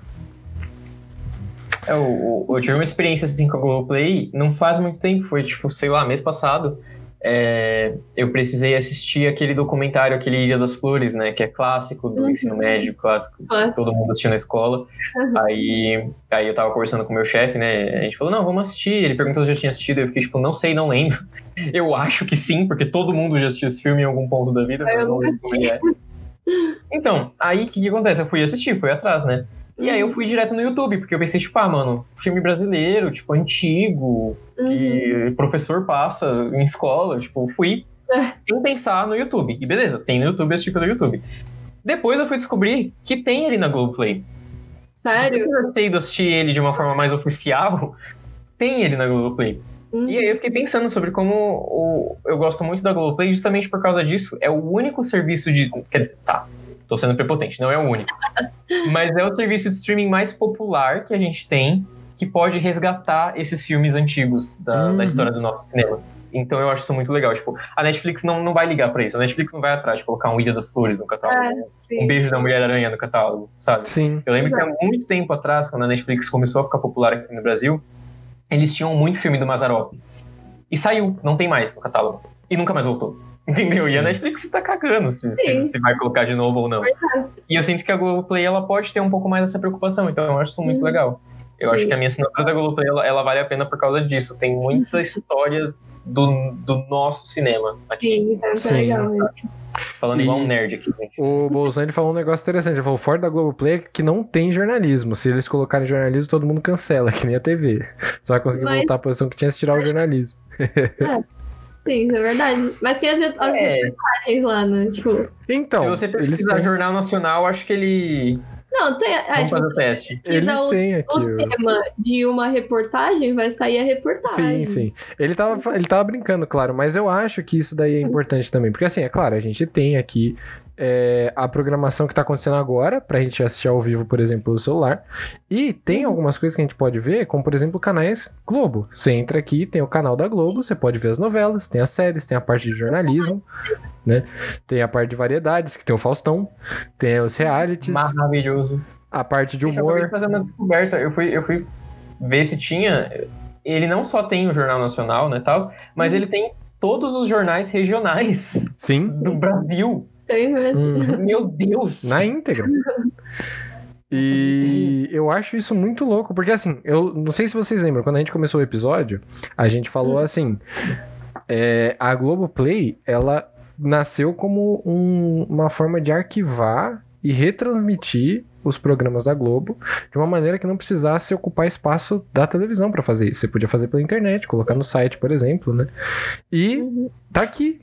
É, o, o- eu tive uma experiência assim com a Globoplay não faz muito tempo, foi tipo, sei lá, mês passado. É, eu precisei assistir aquele documentário, aquele Ilha das Flores, né? Que é clássico do Uhum. ensino médio, clássico Clássico. todo mundo assistiu na escola. Uhum. Aí, aí eu tava conversando com o meu chefe, né? A gente falou, não, vamos assistir. Ele perguntou se eu já tinha assistido. Eu fiquei tipo, não sei, não lembro. Eu acho que sim, porque todo mundo já assistiu esse filme em algum ponto da vida. Eu não lembro como é. Então, aí o que, que acontece? Eu fui assistir, fui atrás, né? E aí eu fui direto no YouTube, porque eu pensei, tipo, ah, mano, filme brasileiro, tipo, antigo, Uhum. que professor passa em escola, tipo, fui É. sem pensar no YouTube. E beleza, tem no YouTube esse tipo do YouTube. Depois eu fui descobrir que tem ele na Globoplay. Sério? Eu gostei de assistir ele de uma forma mais oficial, tem ele na Globoplay. Uhum. E aí eu fiquei pensando sobre como o- eu gosto muito da Globoplay justamente por causa disso. É o único serviço de. Quer dizer, tá. Tô sendo prepotente, não é o único. Mas é o serviço de streaming mais popular que a gente tem que pode resgatar esses filmes antigos da, Uhum. da história do nosso cinema. Então eu acho isso muito legal. Tipo, a Netflix não, não vai ligar pra isso. A Netflix não vai atrás de colocar um Ilha das Flores no catálogo. É, um beijo da Mulher-Aranha no catálogo, sabe? sim. Eu lembro que há muito tempo atrás, quando a Netflix começou a ficar popular aqui no Brasil, eles tinham muito filme do Mazarop. E saiu, não tem mais no catálogo. E nunca mais voltou. Entendeu? E a Sim. Netflix tá cagando se, Sim. se, se vai colocar de novo ou não. Verdade. E eu sinto que a Globoplay ela pode ter um pouco mais essa preocupação, então eu acho isso muito Uhum. legal. Eu Sim. acho que a minha assinatura da Globoplay ela, ela vale a pena por causa disso. Tem muita história do, do nosso cinema aqui. Sim, é muito Sim. legal mesmo. Falando E- igual um nerd aqui, gente. O Bolsonaro falou um negócio interessante. Ele falou: fora da Globoplay é que não tem jornalismo. Se eles colocarem jornalismo, todo mundo cancela, que nem a TV. Só vai conseguir Mas- voltar à posição que tinha se tirar o jornalismo. Sim, isso é verdade. Mas tem as, as É. reportagens lá, né? Tipo. Então, Se você pesquisar têm, Jornal Nacional, acho que ele. Não, tem. É, Vamos tipo, fazer o teste. eles têm aqui. o tema de uma reportagem, vai sair a Sim, reportagem. sim. Ele tava, ele tava brincando, claro, mas eu acho que isso daí é importante também. Porque, assim, é claro, a gente tem aqui é, a programação que tá acontecendo agora, pra gente assistir ao vivo, por exemplo, pelo celular. E tem algumas coisas que a gente pode ver, como, por exemplo, canais Globo. Você entra aqui, tem o canal da Globo, você pode ver as novelas, tem as séries, tem a parte de jornalismo, né? Tem a parte de variedades, que tem o Faustão, tem os realities, Maravilhoso. a parte de Gente, eu humor. fazer uma descoberta. Eu fui, eu fui ver se tinha. Ele não só tem o Jornal Nacional, né, tal, mas ele tem todos os jornais regionais Sim, do Brasil. Tem mesmo. Uhum. Meu Deus! Na íntegra. E eu acho isso muito louco, porque assim, eu não sei se vocês lembram, quando a gente começou o episódio, a gente falou assim: é, a Globoplay, ela nasceu como um- uma forma de arquivar e retransmitir os programas da Globo de uma maneira que não precisasse ocupar espaço da televisão pra fazer isso. Você podia fazer pela internet, colocar no site, por exemplo, né? E Uhum. tá aqui.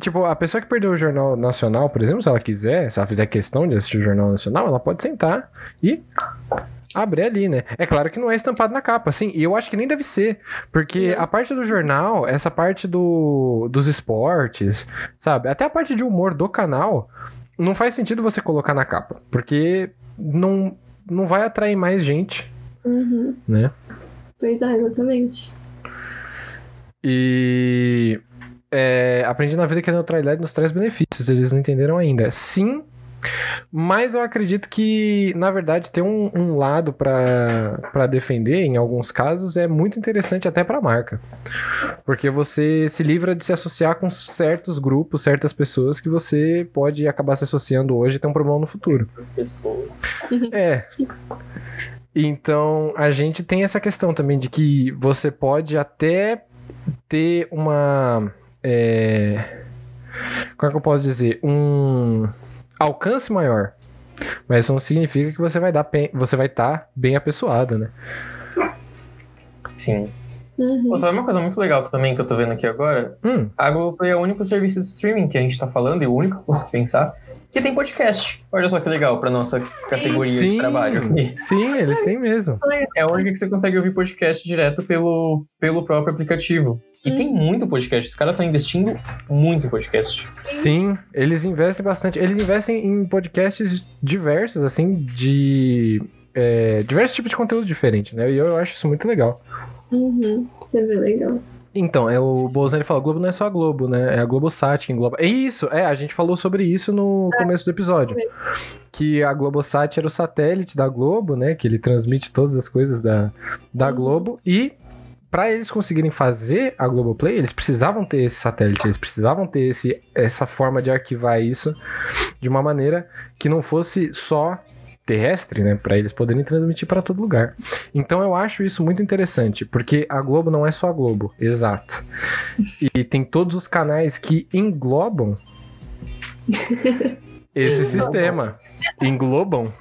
Tipo, a pessoa que perdeu o Jornal Nacional, por exemplo, se ela quiser, se ela fizer questão de assistir o Jornal Nacional, ela pode sentar e abrir ali, né? É claro que não é estampado na capa, assim, e eu acho que nem deve ser, porque a parte do jornal, essa parte do, dos esportes, sabe? Até a parte de humor do canal, não faz sentido você colocar na capa, porque não, não vai atrair mais gente, Uhum. né? Pois é, exatamente. E é, aprendi na vida que a neutralidade nos traz benefícios, eles não entenderam ainda. Sim, mas eu acredito que, na verdade, ter um, um lado para defender, em alguns casos, é muito interessante até para a marca. Porque você se livra de se associar com certos grupos, certas pessoas que você pode acabar se associando hoje e ter um problema no futuro. As pessoas. É. Então, a gente tem essa questão também de que você pode até ter uma. É... Como é que eu posso dizer? Um alcance maior. Mas isso não significa que você vai dar você vai estar bem apessoado, né? Sim. Uhum. Pô, sabe uma coisa muito legal também que eu tô vendo aqui agora? Hum, A Globoplay é o único serviço de streaming que a gente tá falando e o único que eu consigo pensar que tem podcast. Olha só que legal pra nossa categoria de sim, trabalho. sim, eles têm mesmo. É a única que você consegue ouvir podcast direto pelo, pelo próprio aplicativo. E tem muito podcast. Os caras estão investindo muito em podcast. Sim, eles investem bastante. Eles investem em podcasts diversos, assim, de. é, diversos tipos de conteúdo diferente, né? E eu, eu acho isso muito legal. Uhum. Isso é bem legal. Então, é o Bolsonaro fala, Globo não é só a Globo, né? É a Globosat que engloba. É isso, é, a gente falou sobre isso no começo do episódio. Que a Globosat era o satélite da Globo, né? Que ele transmite todas as coisas da, da Globo. E para eles conseguirem fazer a Globoplay, eles precisavam ter esse satélite, eles precisavam ter esse, essa forma de arquivar isso de uma maneira que não fosse só terrestre, né, para eles poderem transmitir para todo lugar. Então eu acho isso muito interessante, porque a Globo não é só a Globo, exato. E tem todos os canais que englobam esse sistema, englobam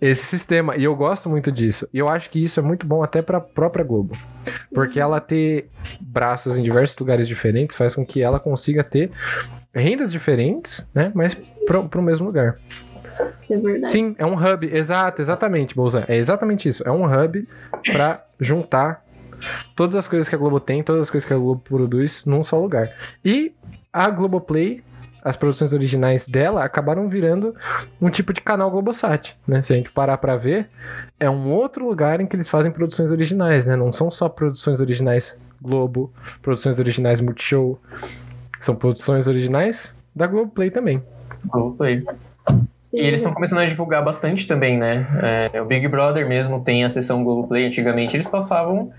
esse sistema. E eu gosto muito disso. E eu acho que isso é muito bom até para a própria Globo. Porque ela ter braços em diversos lugares diferentes faz com que ela consiga ter rendas diferentes, né? Mas para o mesmo lugar. É. Sim, é um hub. Exato, exatamente, Bolsa. É exatamente isso. É um hub para juntar todas as coisas que a Globo tem, todas as coisas que a Globo produz num só lugar. E a Globoplay, as produções originais dela acabaram virando um tipo de canal Globosat, né? Se a gente parar pra ver, é um outro lugar em que eles fazem produções originais, né? Não são só produções originais Globo, produções originais Multishow, são produções originais da Globoplay também. Globoplay. Sim. E eles estão começando a divulgar bastante também, né? É, o Big Brother mesmo tem a sessão Globoplay. Antigamente eles passavam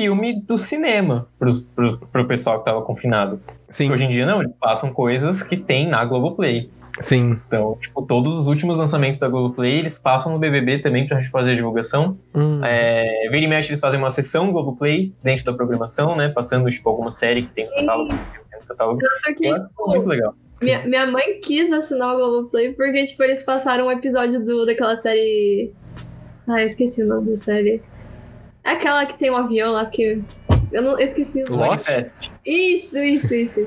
filme do cinema pros, pro, pro pessoal que tava confinado. Sim, Hoje em dia não, eles passam coisas que tem na Globoplay. sim. Então, tipo, todos os últimos lançamentos da Globoplay, eles passam no BBB também pra gente fazer a divulgação. Hum. É, vira e mexe, eles fazem uma sessão Globoplay dentro da programação, né? Passando, tipo, alguma série que tem no catálogo. tem no catálogo. Eu acho isso tipo, muito legal. minha, minha mãe quis assinar o Globoplay porque, tipo, eles passaram um episódio do, daquela série. Ah, eu esqueci o nome da série. É aquela que tem um avião lá que. Eu não eu esqueci o nome. Lost? Isso, isso, isso.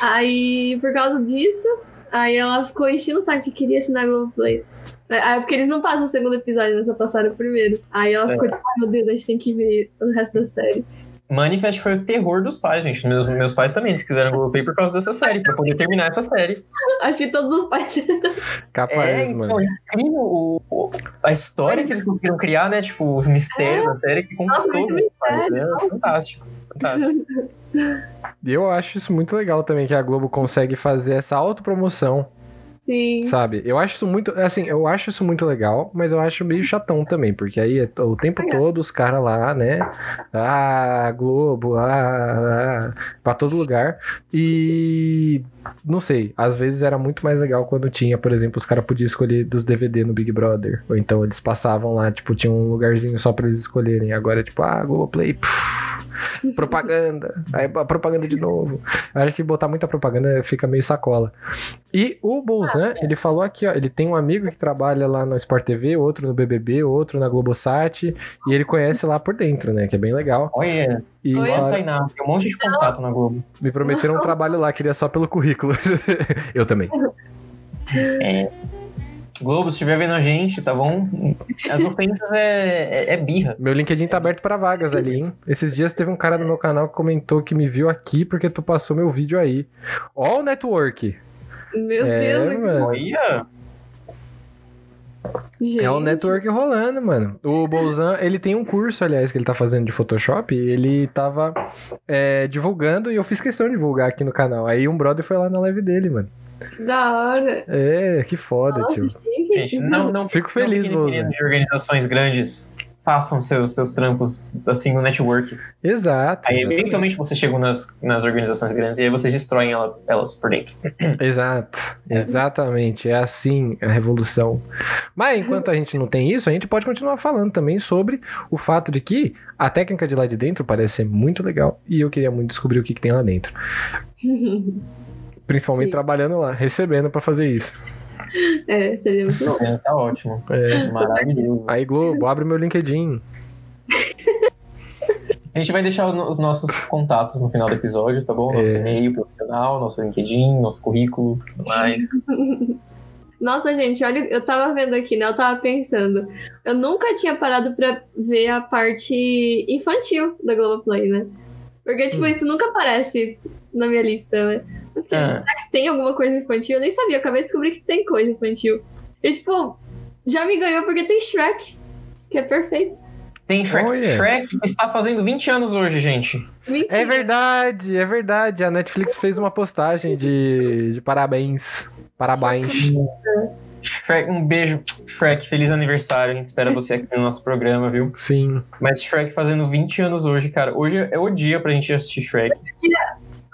aí, por causa disso, aí ela ficou enchendo o saco que queria assinar o Globoplay. Aí, porque eles não passam o segundo episódio, né? Só passaram o primeiro. Aí ela É. ficou tipo, ai meu Deus, a gente tem que ver o resto da série. Manifest foi o terror dos pais, gente. Meus, meus pais também, eles quiseram Globoplay por causa dessa série, pra poder terminar essa série. Acho que todos os pais. Capaz, é, então, mano. é incrível o, o- a história que eles conseguiram criar, né? Tipo, os mistérios da série que conquistou meus pais. mistério. É fantástico. Fantástico. E eu acho isso muito legal também, que a Globo consegue fazer essa autopromoção Sim. Sabe? Eu acho isso muito. Assim, eu acho isso muito legal, mas eu acho meio chatão também, porque aí é o tempo todo os caras lá, né? Ah, Globo, ah, ah, pra todo lugar. E. Não sei, às vezes era muito mais legal quando tinha, por exemplo, os caras podiam escolher dos DVD no Big Brother. Ou então eles passavam lá, tipo, tinha um lugarzinho só pra eles escolherem. Agora, tipo, ah, Globoplay. puf, propaganda. Aí a propaganda de novo. Eu acho que botar muita propaganda fica meio sacola. E o Bolzan, ele falou aqui, ó, ele tem um amigo que trabalha lá no Sport TV, outro no BBB, outro na Globosat, e ele conhece lá por dentro, né, que é bem legal. Olha, E Oi? olha falaram- Tainá, tem um monte de contato na Globo. me prometeram um trabalho lá, queria só pelo currículo. Eu também. Globo, se estiver vendo a gente, tá bom? As ofensas é, é, é birra. Meu LinkedIn tá aberto pra vagas ali, hein? Esses dias teve um cara no meu canal que comentou que me viu aqui porque tu passou meu vídeo aí. Ó o network. Meu É, Deus, mano. Olha, gente. É o network rolando, mano. O Bolzan, ele tem um curso, aliás, que ele tá fazendo de Photoshop. Ele tava é, divulgando e eu fiz questão de divulgar aqui no canal. Aí um brother foi lá na live dele, mano. Que da hora. É, que foda, Nossa, tio. gente, não, não Fico feliz, não meninos de organizações grandes. Façam seus, seus trampos assim no network. Exato. Aí, exatamente. eventualmente, vocês chegam nas, nas organizações grandes e aí vocês destroem ela- elas por dentro. Exato, exatamente. É assim a revolução. Mas enquanto a gente não tem isso, a gente pode continuar falando também sobre o fato de que a técnica de lá de dentro parece ser muito legal e eu queria muito descobrir o que, que tem lá dentro. Principalmente Sim. trabalhando lá, recebendo pra fazer isso. é, seria muito bom. É, tá ótimo. É. Maravilhoso. Aí, Globo, abre meu LinkedIn. A gente vai deixar os nossos contatos no final do episódio, tá bom? Nosso É. e-mail profissional, nosso LinkedIn, nosso currículo, tudo mais. Nossa, gente, olha, eu tava vendo aqui, né? Eu tava pensando. Eu nunca tinha parado pra ver a parte infantil da Globoplay, né? Porque, tipo, Hum. isso nunca aparece na minha lista, né? Eu fiquei, Ah. será que tem alguma coisa infantil? Eu nem sabia, eu acabei de descobrir que tem coisa infantil. E, tipo, já me ganhou porque tem Shrek, que é perfeito. Tem Shrek. Olha. Shrek está fazendo 20 anos hoje, gente. Mentira. É verdade, é verdade. A Netflix fez uma postagem de, de parabéns. Parabéns. Shrek, um beijo, Shrek. Feliz aniversário. A gente espera você aqui no nosso programa, viu? Sim. Mas Shrek fazendo 20 anos hoje, cara. Hoje é o dia pra gente assistir Shrek.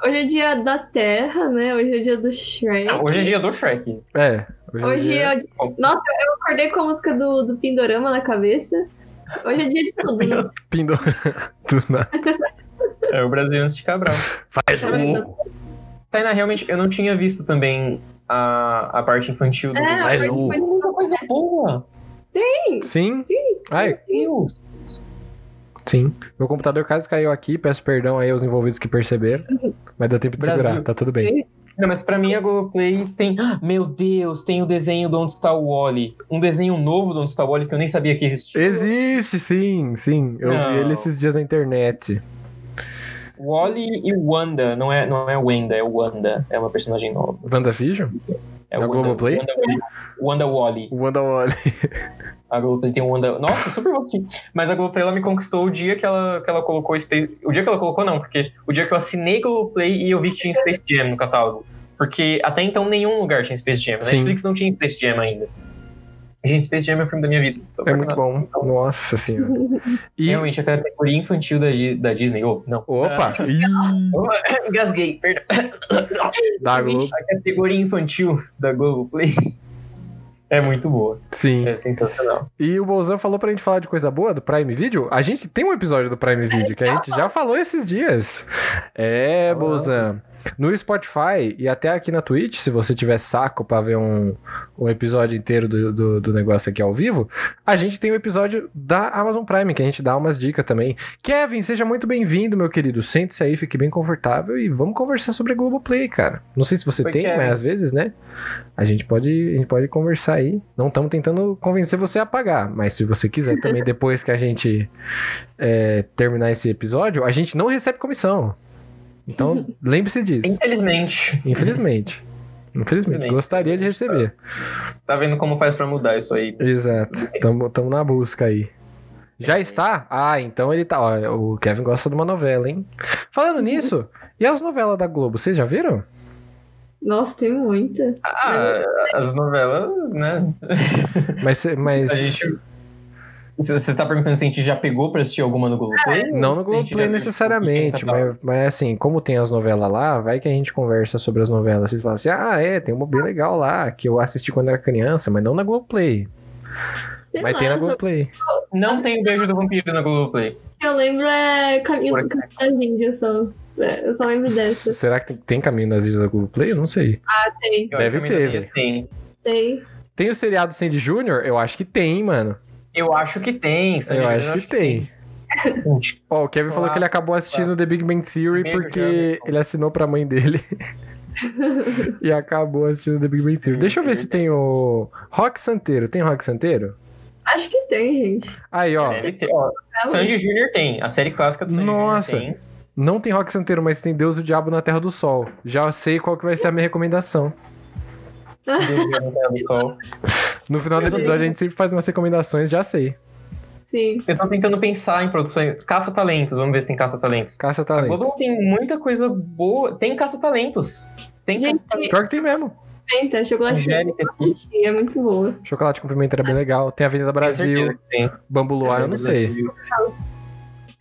Hoje é dia da Terra, né? Hoje é dia do Shrek. Não, hoje é dia do Shrek. É. Hoje é o dia... Nossa, eu acordei com a música do, do Pindorama na cabeça. Hoje é dia de tudo, né? Pindo. Do nada. É o Brasil antes de Cabral. Faz Mas, um. Tainá, realmente, eu não tinha visto também a, a parte infantil do É, a um. parte Uma coisa boa. Sim? Ai, Meu Deus. sim. Meu computador quase caiu aqui. Peço perdão aí aos envolvidos que perceberam. Mas deu tempo de Brasil. segurar. Tá tudo bem. Não, mas pra mim a Globoplay tem. Ah, Meu Deus, tem o desenho do Onde Está o Wally. Um desenho novo do Onde Está o Wally que eu nem sabia que existia. Existe, sim, sim. Eu Não. vi ele esses dias na internet. Wally e Wanda. Não é, não é Wanda, é Wanda. É uma personagem nova. WandaVision? É Da Wanda, Globoplay? Wanda, Wanda Wally. Wanda Wally. A Globoplay tem um Wanda. Nossa, super bonitinho. Mas a Globoplay ela me conquistou o dia que ela, que ela colocou Space. O dia que ela colocou, não, porque o dia que eu assinei Globoplay e eu vi que tinha Space Jam no catálogo. Porque até então nenhum lugar tinha Space Jam. Sim. Netflix não tinha Space Jam ainda. Gente, Space Jam é o filme da minha vida. Sou É muito bom. Nossa senhora. E. Realmente, a categoria infantil da, da Disney. Oh, não. Opa! Engasguei, perdão. da Globo. A categoria infantil da Globoplay é muito boa. Sim. É sensacional. E o Bolzan falou pra gente falar de coisa boa do Prime Video. A gente tem um episódio do Prime Video que a gente já falou esses dias. É, Bolzan. No Spotify e até aqui na Twitch, se você tiver saco pra ver um, um episódio inteiro do, do, do negócio aqui ao vivo, a gente tem um episódio da Amazon Prime, que a gente dá umas dicas também. Kevin, seja muito bem-vindo, meu querido. Sente-se aí, fique bem confortável e vamos conversar sobre a Globoplay, cara. Não sei se você Oi, tem, Kevin. mas às vezes, né? A gente pode, a gente pode conversar aí. Não estamos tentando convencer você a pagar, mas se você quiser também, depois que a gente é, terminar esse episódio, a gente não recebe comissão. Então, lembre-se disso. Infelizmente. Infelizmente. Infelizmente. Gostaria de receber. Tá vendo como faz pra mudar isso aí? Exato. Tamo, tamo na busca aí. Já está? Ah, então ele tá. Ó, o Kevin gosta de uma novela, hein? Falando nisso, e as novelas da Globo, vocês já viram? Nossa, tem muita. Ah, as novelas, né? Mas, mas A gente. Você tá perguntando se a gente já pegou pra assistir alguma no Globoplay? não no Globoplay necessariamente, tipo, tá mas, mas assim, como tem as novelas lá, vai que a gente conversa sobre as novelas. Vocês falam assim, ah, é, tem uma bem legal lá, que eu assisti quando era criança, mas não na Globoplay. Sei Mas lá, tem na só Globoplay. Não tem o beijo do vampiro na Globoplay. eu lembro é Caminho das Índias só. É, eu só lembro dessa. Será que tem, tem caminho nas ilhas da Globoplay? Eu não sei. Ah, tem, Deve ter, tem. tem. Tem o seriado Sandy Júnior? Eu acho que tem, mano. Eu acho que tem. Sandy eu Júnior, acho que tem. tem. Ó, o Kevin falou que ele acabou assistindo The Big Bang Theory porque Jamerson. ele assinou pra mãe dele. e acabou assistindo The Big Bang Theory. Deixa eu ver se tem o Rock Santeiro. Tem Rock Santeiro? Acho que tem, gente. Aí, ó. Deve ter. Ó, Sandy Júnior tem. A série clássica do Sandy Nossa. Júnior tem. Não tem Rock Santeiro, mas tem Deus e o Diabo na Terra do Sol. Já sei qual que vai ser a minha recomendação. No final do episódio a gente sempre faz umas recomendações, já sei. Sim. Eu tô tentando pensar em produções. Caça-talentos, vamos ver se tem caça-talentos. Caça A Globo tem muita coisa boa. Tem caça-talentos. Tem Gente, caça-talentos. Pior que tem mesmo. Pimenta, chocolate Angélica aqui. é muito boa. Chocolate com pimenta era bem legal. Tem Avenida Tenho certeza Brasil, tem. Bambu Luar, eu não sei. É,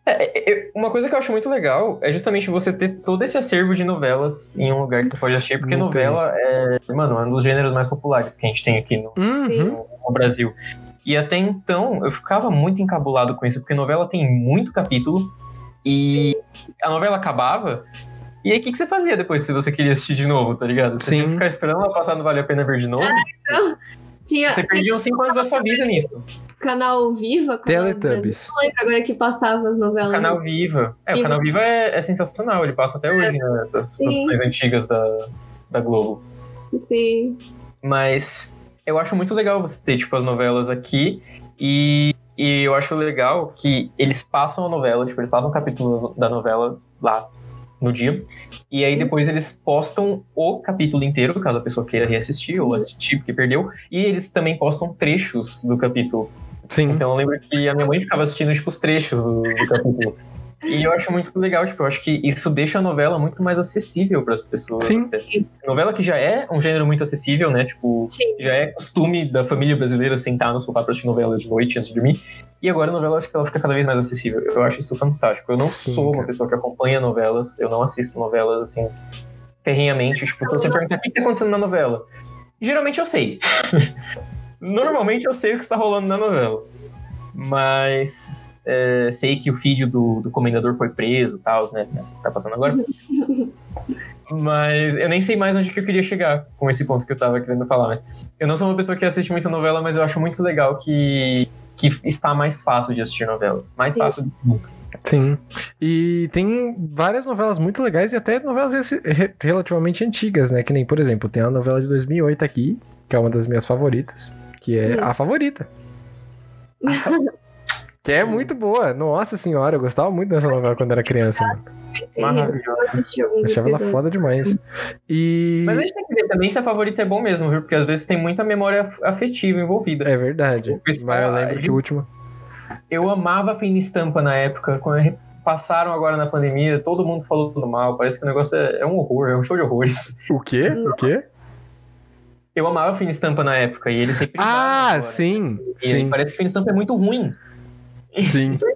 é, é, uma coisa que eu acho muito legal é justamente você ter todo esse acervo de novelas em um lugar que você pode assistir, porque Não novela é, mano, é um dos gêneros mais populares que a gente tem aqui no, Uhum. no- no Brasil. E até então eu ficava muito encabulado com isso, porque novela tem muito capítulo e a novela acabava. E aí, o que, que você fazia depois se você queria assistir de novo, tá ligado? Você Sim. tinha que ficar esperando ela passar no Vale a Pena Ver de novo? Tinha, Você tinha perdia uns 5 anos da sua vida nisso. Canal Viva. canal Teletubbies. Não lembro agora que passava as O novelas. Canal Viva. É, o Sim. Canal Viva é, é sensacional, ele passa até hoje nessas Sim. produções antigas da, da Globo. Sim. Mas eu acho muito legal você ter, tipo, as novelas aqui. E, e eu acho legal que eles passam a novela, tipo, eles passam um capítulo da novela lá no dia. E aí depois eles postam o capítulo inteiro, caso a pessoa queira reassistir ou assistir porque perdeu. E eles também postam trechos do capítulo. Sim. Então eu lembro que a minha mãe ficava assistindo, tipo, os trechos do, do capítulo. E eu acho muito legal, tipo, eu acho que isso deixa a novela muito mais acessível para as pessoas. Sim. até. Novela que já é um gênero muito acessível, né? Tipo, Sim. já é costume da família brasileira sentar no sofá pra assistir novela de noite antes de dormir. E agora a novela, eu acho que ela fica cada vez mais acessível. Eu acho isso fantástico. Eu não Sim, sou uma cara. pessoa que acompanha novelas, eu não assisto novelas, assim, ferrenhamente. Tipo, quando você pergunta o que tá acontecendo na novela, geralmente eu sei. Normalmente eu sei o que está rolando na novela. Mas é, sei que o filho do, do comendador foi preso e tal, né? Assim que tá passando agora. Mas eu nem sei mais onde que eu queria chegar com esse ponto que eu tava querendo falar. Mas eu não sou uma pessoa que assiste muita novela, mas eu acho muito legal que, que está mais fácil de assistir novelas. Mais Sim. fácil do que nunca. Sim. E tem várias novelas muito legais e até novelas relativamente antigas, né? Que nem, por exemplo, tem a novela de 2008 aqui, que é uma das minhas favoritas, que é Hum. A Favorita. que é muito boa. Nossa senhora, eu gostava muito dessa novela quando era criança. Alguns Achava ela foda demais. E. Mas a gente tem que ver também se a favorita é bom mesmo, viu? Porque às vezes tem muita memória af- afetiva envolvida. É verdade. Mas eu lembro que o último. Eu amava a Fina Estampa na época, quando passaram agora na pandemia, todo mundo falando mal. Parece que o negócio é, é um horror, é um show de horrores. O quê? O quê? Eu amava Fina Estampa na época e eles sempre. Ah, sim. E Sim. parece que Fina Estampa é muito ruim. Sim.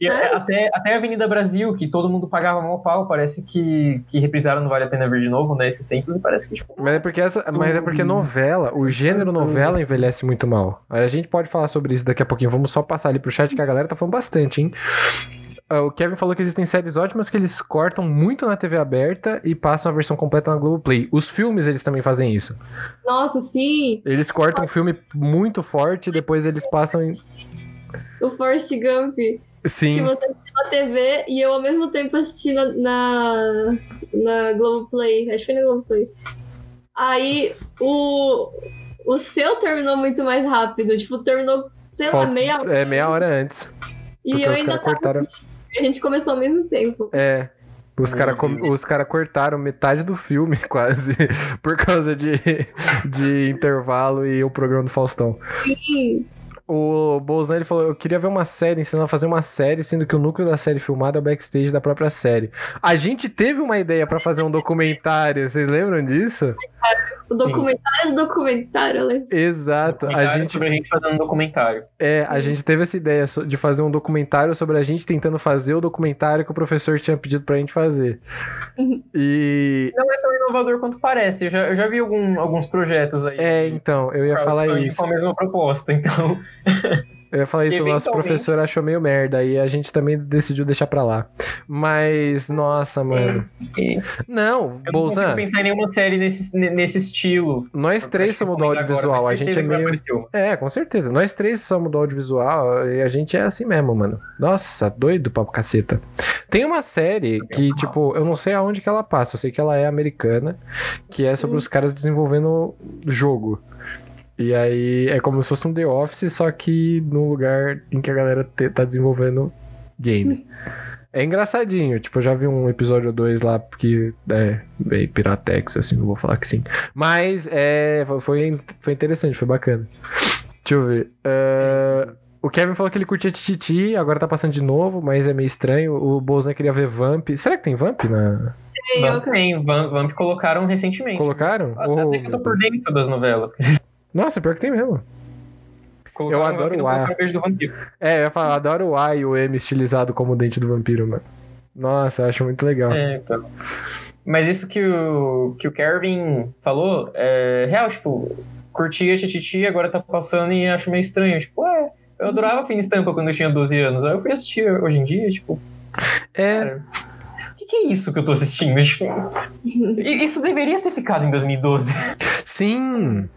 E É? até, até a Avenida Brasil, que todo mundo pagava mal pau, parece que, que reprisaram Não Vale a Pena Ver de novo, né? Esses tempos, e parece que, tipo. Mas é porque essa, mas é porque novela, o gênero novela envelhece muito mal. Aí A gente pode falar sobre isso daqui a pouquinho. Vamos só passar ali pro chat que a galera tá falando bastante, hein? Ah, O Kevin falou que existem séries ótimas que eles cortam muito na TV aberta e passam a versão completa na Globoplay. Os filmes, eles também fazem isso. Nossa, sim. Eles cortam um filme muito forte e depois eles passam em... O Forrest Gump. Que Sim, você assistiu na TV e eu ao mesmo tempo assisti na, na, na Globoplay. Acho que foi na Globoplay. Aí o, o seu terminou muito mais rápido. Tipo, terminou, sei Fal- lá, meia hora. é meia hora antes. E eu ainda tava cortaram- assistindo. A gente começou ao mesmo tempo. É. Os caras os cara cortaram metade do filme, quase, por causa de, de intervalo e o programa do Faustão. Sim. O Bolzan ele falou: Eu queria ver uma série, ensinando a fazer uma série, sendo que o núcleo da série filmada é o backstage da própria série. A gente teve uma ideia pra fazer um documentário, vocês lembram disso? O documentário do documentário, né? Exato. A Documentário gente, sobre a gente fazendo um documentário. é, a gente teve essa ideia de fazer um documentário sobre a gente tentando fazer o documentário que o professor tinha pedido pra gente fazer. E. Não é tão inovador quanto parece. Eu já, eu já vi algum- alguns projetos aí. É, então, eu ia falar isso. Com a mesma proposta, então. Eu ia falar isso, o nosso professor achou meio merda e a gente também decidiu deixar pra lá. Mas, nossa, mano. Não, Eu não consigo Bolzan, pensar em nenhuma série nesse, nesse estilo. nós três somos do audiovisual, agora, a gente é meio. É, com certeza. Nós três somos do audiovisual e a gente é assim mesmo, mano. Nossa, doido pra caceta. Tem uma série que, tipo, eu não sei aonde que ela passa, eu sei que ela é americana, que é sobre os caras desenvolvendo jogo. E aí é como se fosse um The Office, só que num lugar em que a galera te- tá desenvolvendo game. É engraçadinho, tipo, eu já vi um episódio ou dois lá, porque é meio piratex, assim, não vou falar que sim. Mas é, foi, foi interessante, foi bacana. Deixa eu ver. Ah, o Kevin falou que ele curtia Tititi, agora tá passando de novo, mas é meio estranho. O Bolzan queria ver Vamp. Será que tem Vamp na. E eu- tem, Vamp, colocaram recentemente. Colocaram? Até Oh, que eu tô por dentro das novelas. eles Nossa, pior que tem mesmo. colocaram adoro Vamp e não o A. do vampiro. É, eu ia falar, adoro o A e o M estilizado como o dente do vampiro, mano. Nossa, eu acho muito legal. É, então. Mas isso que o, que o Kevin falou é real, tipo, curtia Tititi, agora tá passando e acho meio estranho. Tipo, ué, eu adorava Fina Estampa quando eu tinha 12 anos. Aí eu fui assistir hoje em dia, tipo, É, cara, o que, que é isso que eu tô assistindo? Tipo, isso deveria ter ficado em 2012. sim.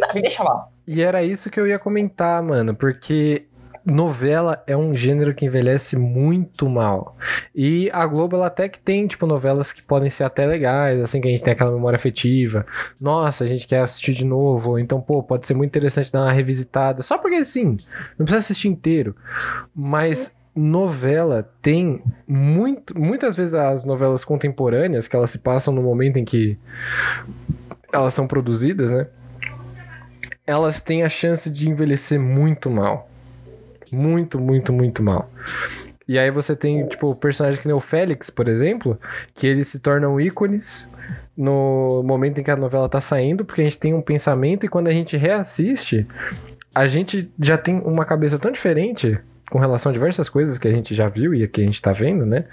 Sabe, deixa lá. E era isso que eu ia comentar, mano, porque novela é um gênero que envelhece muito mal. E a Globo ela até que tem, tipo, novelas que podem ser até legais, assim, que a gente tem aquela memória afetiva. Nossa, a gente quer assistir de novo, então, pô, pode ser muito interessante dar uma revisitada. Só porque, assim, não precisa assistir inteiro. Mas novela tem muito, muitas vezes as novelas contemporâneas, que elas se passam no momento em que elas são produzidas, né? Elas têm a chance de envelhecer muito mal. Muito, muito, muito mal. E aí você tem, tipo, personagens que nem o Félix, por exemplo, que eles se tornam ícones no momento em que a novela tá saindo, porque a gente tem um pensamento e quando a gente reassiste, a gente já tem uma cabeça tão diferente com relação a diversas coisas que a gente já viu e que a gente tá vendo, né?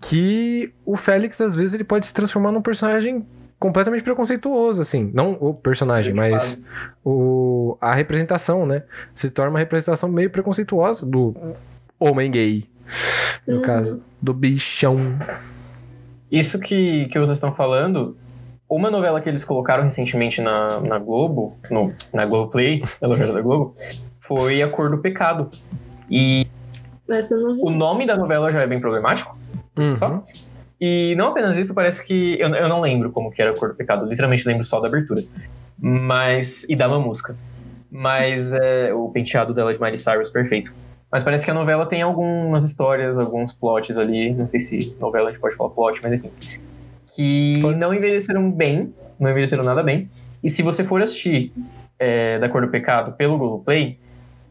Que o Félix, às vezes, ele pode se transformar num personagem completamente preconceituoso, assim. Não o personagem, mas o, a representação, né? Se torna uma representação meio preconceituosa do homem gay. No Uhum. caso, do bichão. Isso que, que vocês estão falando, uma novela que eles colocaram recentemente na, na Globo, no, na Globoplay, na loja da Globo, foi A Cor do Pecado. E o nome da novela já é bem problemático, Uhum. só. E não apenas isso, parece que. Eu, eu não lembro como que era A Cor do Pecado, eu literalmente lembro só da abertura. Mas. E da mamusca. Mas é, o penteado dela de Miley Cyrus, perfeito. Mas parece que a novela tem algumas histórias, alguns plots ali. Não sei se novela a gente pode falar plot, mas enfim. Que não envelheceram bem, não envelheceram nada bem. E se você for assistir é, Da Cor do Pecado pelo Globoplay,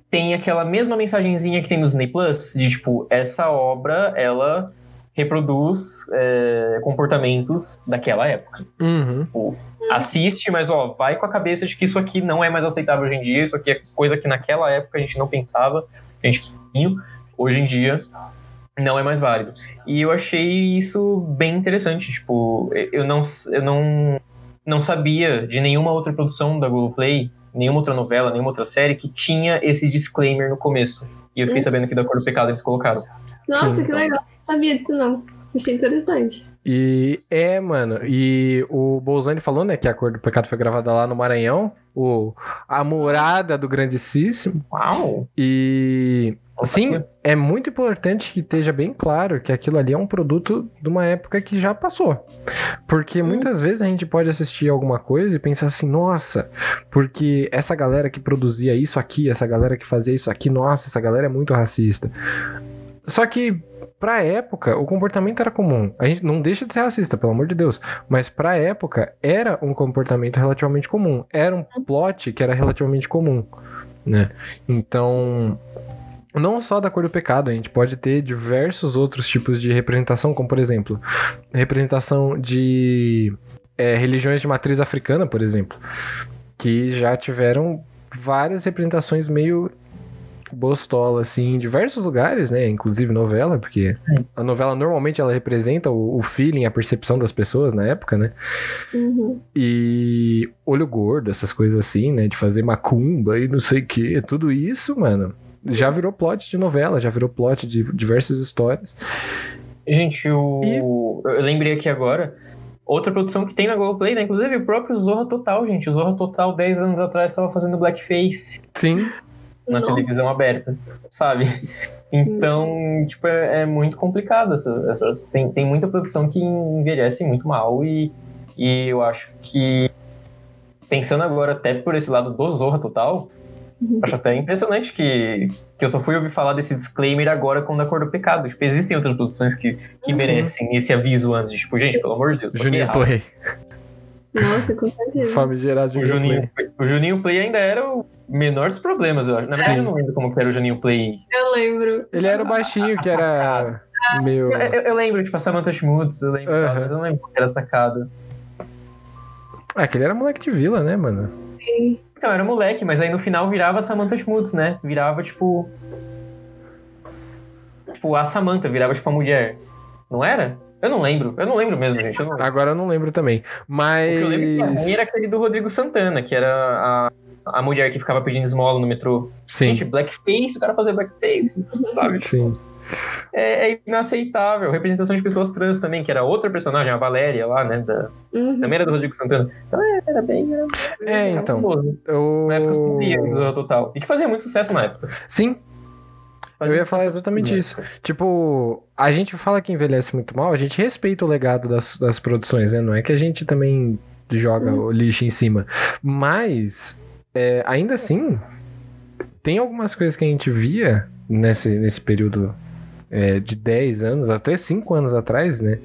tem aquela mesma mensagenzinha que tem no Disney Plus, de tipo, essa obra, ela reproduz é, comportamentos daquela época. Uhum. Assiste, mas ó, vai com a cabeça de que isso aqui não é mais aceitável hoje em dia, isso aqui é coisa que naquela época a gente não pensava, a gente hoje em dia não é mais válido. E eu achei isso bem interessante, tipo, eu não, eu não, não sabia de nenhuma outra produção da Globoplay, nenhuma outra novela, nenhuma outra série que tinha esse disclaimer no começo. E eu fiquei Hum. sabendo que da Cor do Pecado eles colocaram. Nossa, Sim, que então. legal. Não sabia disso, não. Achei interessante. E é, mano, e o Bolzani falou, né, que a Cor do Pecado foi gravada lá no Maranhão, o, a morada do grandíssimo. Uau! E sim, é muito importante que esteja bem claro que aquilo ali é um produto de uma época que já passou. Porque Hum. muitas vezes a gente pode assistir alguma coisa e pensar assim, nossa, porque essa galera que produzia isso aqui, essa galera que fazia isso aqui, nossa, essa galera é muito racista. Só que pra época o comportamento era comum. A gente não deixa de ser racista, pelo amor de Deus, mas pra época era um comportamento relativamente comum. Era um plot que era relativamente comum. né? Então, não só da cor do pecado, a gente pode ter diversos outros tipos de representação, como por exemplo, representação de é, religiões de matriz africana, por exemplo, que já tiveram várias representações meio bostola, assim, em diversos lugares, né? Inclusive novela, porque a novela normalmente ela representa o, o feeling, a percepção das pessoas na época, né? Uhum. E olho gordo, essas coisas assim, né? De fazer macumba e não sei o que, tudo isso, mano, já virou plot de novela, já virou plot de diversas histórias. Gente, o... eu lembrei aqui agora, outra produção que tem na Globoplay, né? Inclusive o próprio Zorra Total, gente. O Zorra Total, 10 anos atrás, estava fazendo blackface Sim, na Nossa. televisão aberta, sabe? Então, tipo, é, é muito complicado essas... essas... Tem, tem muita produção que envelhece muito mal e, e eu acho que, pensando agora até por esse lado do Zorra Total, Uhum. acho até impressionante que, que eu só fui ouvir falar desse disclaimer agora com Da Cor do Pecado. Tipo, existem outras produções que, que Ah, merecem esse aviso antes. de, Tipo, gente, pelo amor de Deus, é Juninho errado. Play. Nossa, com certeza. Famigerado O Juninho Juninho, o Juninho Play ainda era o menor dos problemas, eu acho. Na verdade, Sim. eu não lembro como que era o Juninho Play. Eu lembro. Ele era o baixinho que era meio. Eu, eu- lembro, tipo, a Samantha Schmutz, eu lembro, Aham. mas eu não lembro como que era sacado. Ah, que ele era moleque de vila, né, mano? Sim. Então, era moleque, mas aí no final virava a Samantha Schmutz, né? Virava, tipo... Tipo, a Samantha virava, tipo, a mulher. Não era? Eu não lembro. Eu não lembro mesmo, gente. Eu não lembro. Agora eu não lembro também. O que eu lembro que Mas. ruim era aquele do Rodrigo Santana, que era a, a mulher que ficava pedindo esmola no metrô. Sim. Gente, blackface, o cara fazer blackface, sabe? Sim. É, é inaceitável. Representação de pessoas trans também, que era outra personagem, a Valéria lá, né? Da, Uhum. também era do Rodrigo Santana. Então é, era bem. Era, É, era então. famoso. Eu... Na época eu subia do Zorra Total. E que fazia muito sucesso na época. Sim, Fazia eu ia falar exatamente absurdo, isso. Tipo, a gente fala que envelhece muito mal, a gente respeita o legado das, das produções, né? Não é que a gente também joga o lixo em cima. Mas, é, ainda assim, tem algumas coisas que a gente via nesse, nesse período é, de 10 anos, até 5 anos atrás, né?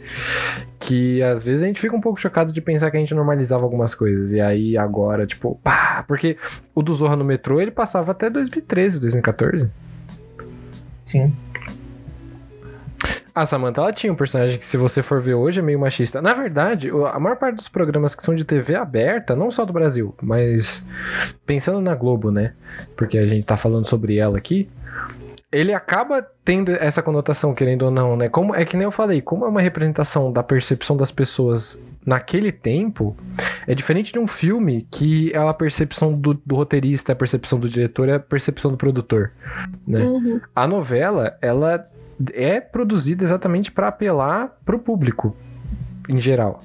Que às vezes a gente fica um pouco chocado de pensar que a gente normalizava algumas coisas. E aí agora, tipo, pá, porque o do Zorra no metrô ele passava até 2013, 2014. Sim. A Samantha, ela tinha um personagem que, se você for ver hoje, é meio machista. Na verdade, a maior parte dos programas que são de TV aberta, não só do Brasil, mas pensando na Globo, né? Porque a gente tá falando sobre ela aqui. Ele acaba tendo essa conotação, querendo ou não, né? Como, é que nem eu falei, como é uma representação da percepção das pessoas naquele tempo, é diferente de um filme que é a percepção do, do roteirista, a percepção do diretor, é a percepção do produtor, né? Uhum. A novela, ela é produzida exatamente para apelar pro público em geral.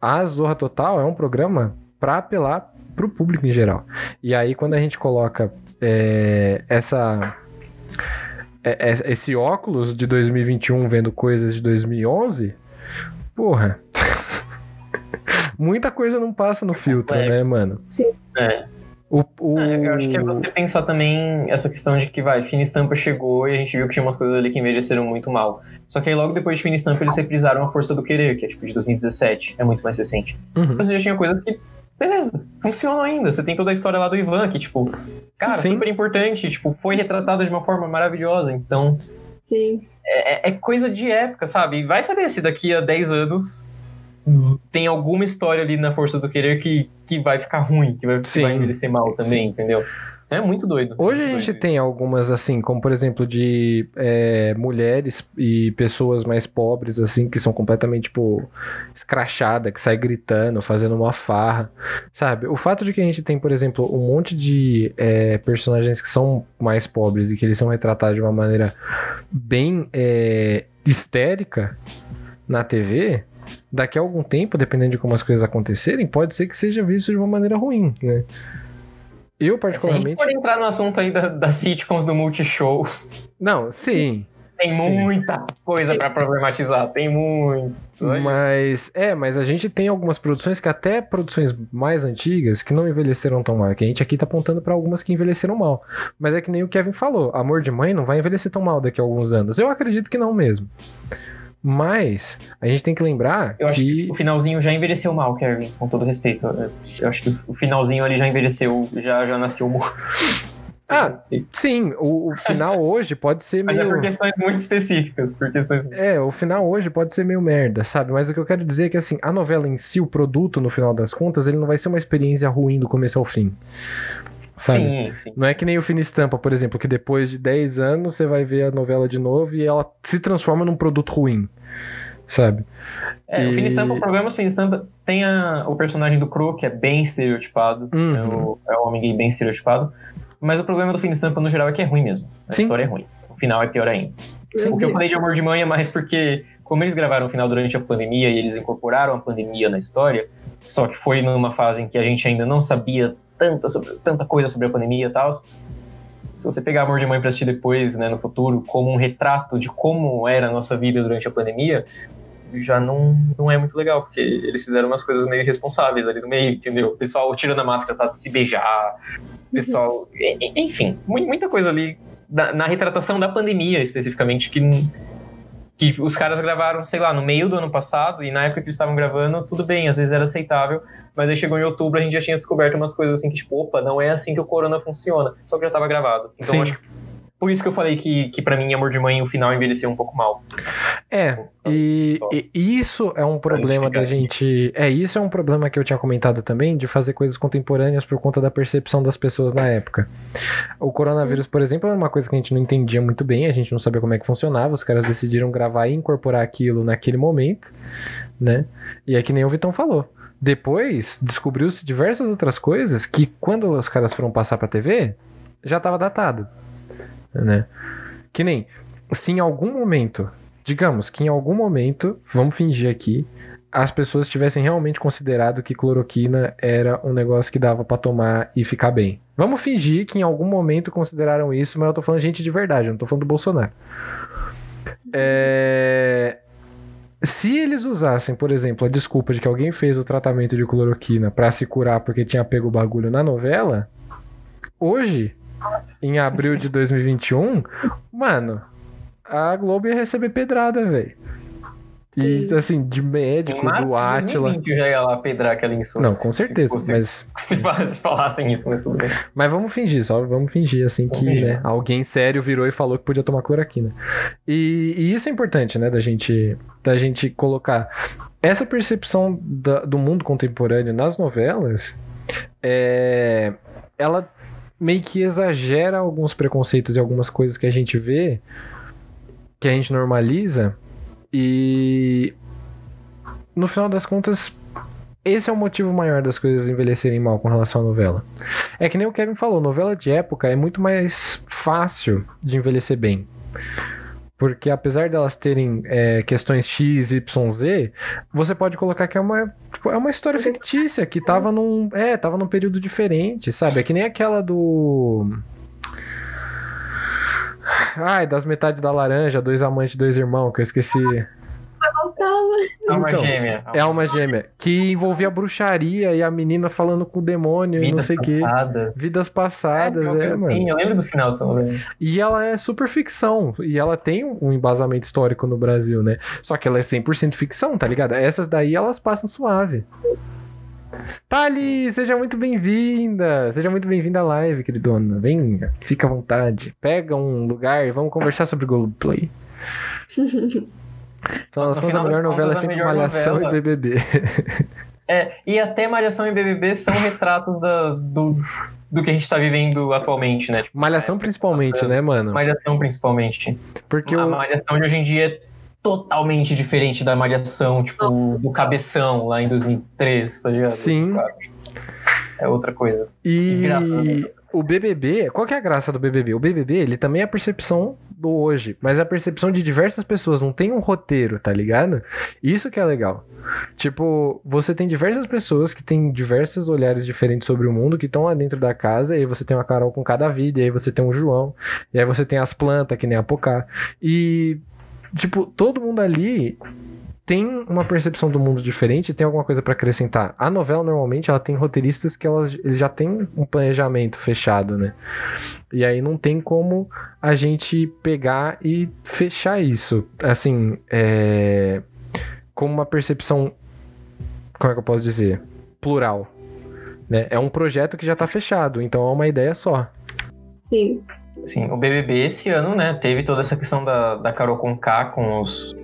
A Zorra Total é um programa para apelar pro público em geral. E aí quando a gente coloca é, essa é- é- esse óculos de 2021 vendo coisas de 2011, porra. Muita coisa não passa no filtro, né, Complexo. mano? É. O, o... É, Eu acho que é você pensar também essa questão de que, vai, Fina Estampa chegou e a gente viu que tinha umas coisas ali que envelheceram muito mal. Só que aí logo depois de Fina Estampa eles reprisaram A Força do Querer, que é tipo de 2017, é muito mais recente. Uhum. Você já tinha coisas que, beleza, funcionam ainda. Você tem toda a história lá do Ivan, que, tipo, cara, Sim. super importante, tipo, foi retratada de uma forma maravilhosa. Então, Sim. é, é coisa de época, sabe? E vai saber se daqui a 10 anos tem alguma história ali na Força do Querer que, que vai ficar ruim, que vai, que Sim. vai envelhecer mal também, entendeu? É muito doido. Hoje a muito gente doido. tem algumas, assim, como por exemplo, de é, mulheres e pessoas mais pobres, assim, que são completamente, tipo, escrachadas, que sai gritando, fazendo uma farra, sabe? O fato de que a gente tem, por exemplo, um monte de é, personagens que são mais pobres e que eles são retratados de uma maneira bem é, histérica na TV, daqui a algum tempo, dependendo de como as coisas acontecerem, pode ser que seja visto de uma maneira ruim, né? Eu, Se a gente particularmente. for entrar no assunto aí da- das sitcoms do Multishow, Não, sim. tem Sim. muita coisa pra problematizar, tem muito. Mas é, mas a gente tem algumas produções que até produções mais antigas que não envelheceram tão mal. Que a gente aqui tá apontando pra algumas que envelheceram mal. Mas é que nem o Kevin falou, Amor de Mãe não vai envelhecer tão mal daqui a alguns anos. Eu acredito que não mesmo. Mas a gente tem que lembrar Eu acho que que o finalzinho já envelheceu mal, Kevin, com todo respeito. Eu- acho que o finalzinho ali já envelheceu, já, já nasceu morto. Ah. Sim, o, o final hoje pode ser Mas é meio. por questões muito específicas, por questões... É, o final hoje pode ser meio merda, sabe? Mas o que eu quero dizer é que, assim, a novela em si, o produto, no final das contas, ele não vai ser uma experiência ruim do começo ao fim. Sabe? Sim, sim. Não é que nem o Fina Estampa, por exemplo, que depois de 10 anos você vai ver a novela de novo e ela se transforma num produto ruim. Sabe? É, o E- Fina Estampa, o problema do Fina Estampa tem a- o personagem do Crow, que é bem estereotipado. Uhum. É, o, é o homem gay bem estereotipado. Mas o problema do Fina Estampa, no geral, é que é ruim mesmo. A Sim. história é ruim. O final é pior ainda. Sim. O que eu falei de Amor de Mãe é mais porque, como eles gravaram o final durante a pandemia e eles incorporaram a pandemia na história, só que foi numa fase em que a gente ainda não sabia tanta, sobre, tanta coisa sobre a pandemia e tal. Se você pegar Amor de Mãe pra assistir depois, né, no futuro, como um retrato de como era a nossa vida durante a pandemia, já não, não é muito legal, porque eles fizeram umas coisas meio irresponsáveis ali no meio, entendeu? O pessoal tirando a máscara pra se beijar, o pessoal. e- Enfim, mu- muita coisa ali na, na retratação da pandemia, especificamente, que, que os caras gravaram, sei lá, no meio do ano passado, e na época que eles estavam gravando, tudo bem, às vezes era aceitável, mas aí chegou em outubro, a gente já tinha descoberto umas coisas assim que, tipo, opa, não é assim que o corona funciona, só que já tava gravado. Então Sim. acho que. Por isso que eu falei que, que para mim, Amor de Mãe, o final envelheceu um pouco mal. É, e, Só. e isso é um problema da gente. É, isso é um problema que eu tinha comentado também, de fazer coisas contemporâneas por conta da percepção das pessoas na época. O coronavírus, por exemplo, era uma coisa que a gente não entendia muito bem, a gente não sabia como é que funcionava, os caras decidiram gravar e incorporar aquilo naquele momento, né? E é que nem o Vitão falou. Depois, descobriu-se diversas outras coisas que, quando os caras foram passar pra TV, já tava datado, né? Que nem, se em algum momento, digamos que em algum momento, vamos fingir aqui, as pessoas tivessem realmente considerado que cloroquina era um negócio que dava pra tomar e ficar bem. Vamos fingir que em algum momento consideraram isso, mas eu tô falando gente de verdade, eu não tô falando do Bolsonaro. É... Se eles usassem, por exemplo, a desculpa de que alguém fez o tratamento de cloroquina pra se curar porque tinha pego o bagulho na novela, hoje, em abril de 2021, mano, a Globo ia receber pedrada, velho. E, Sim. assim, de médico, do Átila. 2020 eu já ia lá pedrar aquela insônia. Não, com certeza, Se, mas, se, se, se falassem isso, mas tudo bem. mas vamos fingir, só vamos fingir, assim, que Vamos fingir. né, alguém sério virou e falou que podia tomar cloroquina. E, e isso é importante, né, da gente, da gente colocar. Essa percepção da- do mundo contemporâneo nas novelas, é, ela meio que exagera alguns preconceitos e algumas coisas que a gente vê, que a gente normaliza, e no final das contas, esse é o motivo maior das coisas envelhecerem mal com relação à novela. É que nem o Kevin falou, novela de época é muito mais fácil de envelhecer bem. Porque apesar delas terem é, questões X, Y, Z, você pode colocar que é uma, tipo, é uma história fictícia, que tava num. É, tava num período diferente, sabe? É que nem aquela do. Ai, das metades da laranja, dois amantes, dois irmãos, que eu esqueci. Gostava. Alma Então, gêmea. É alma gêmea. Que envolvia bruxaria e a menina falando com o demônio e não Vidas sei o quê. Vidas passadas, É, é, eu- mano. Sim, eu lembro do final dessa novela. E ela é super ficção. E ela tem um embasamento histórico no Brasil, né? Só que ela é 100% ficção, tá ligado? Essas daí elas passam suave. Thali, seja muito bem-vinda. Seja muito bem-vinda à live, queridona. Venha, fica à vontade. Pega um lugar e vamos conversar sobre Globoplay. Então, nós contas, a melhor novela é sempre Malhação novela- e BBB. É, e até Malhação e BBB são retratos da- do, do que a gente tá vivendo atualmente, né? Tipo, Malhação é, principalmente, passando. né, mano? Malhação principalmente. Porque a o... Malhação de hoje em dia é totalmente diferente da Malhação, tipo, do Cabeção lá em 2003, tá ligado? Sim. É outra coisa. E Engraçado. O BBB, qual que é a graça do BBB? O BBB, ele também é a percepção do hoje, mas é a percepção de diversas pessoas, não tem um roteiro, tá ligado? Isso que é legal. Tipo, você tem diversas pessoas que têm diversos olhares diferentes sobre o mundo, que estão lá dentro da casa, e aí você tem uma Carol com cada vida, e aí você tem um João, e aí você tem as plantas, que nem a Pocá. E, tipo, todo mundo ali tem uma percepção do mundo diferente e tem alguma coisa pra acrescentar. A novela, normalmente, ela tem roteiristas que elas, eles já têm um planejamento fechado, né? E aí não tem como a gente pegar e fechar isso. Assim, é... Como uma percepção... Como é que eu posso dizer? Plural. Né? É um projeto que já tá fechado, então é uma ideia só. Sim. Sim, o BBB esse ano, né, teve toda essa questão da, da Carol Conká com os,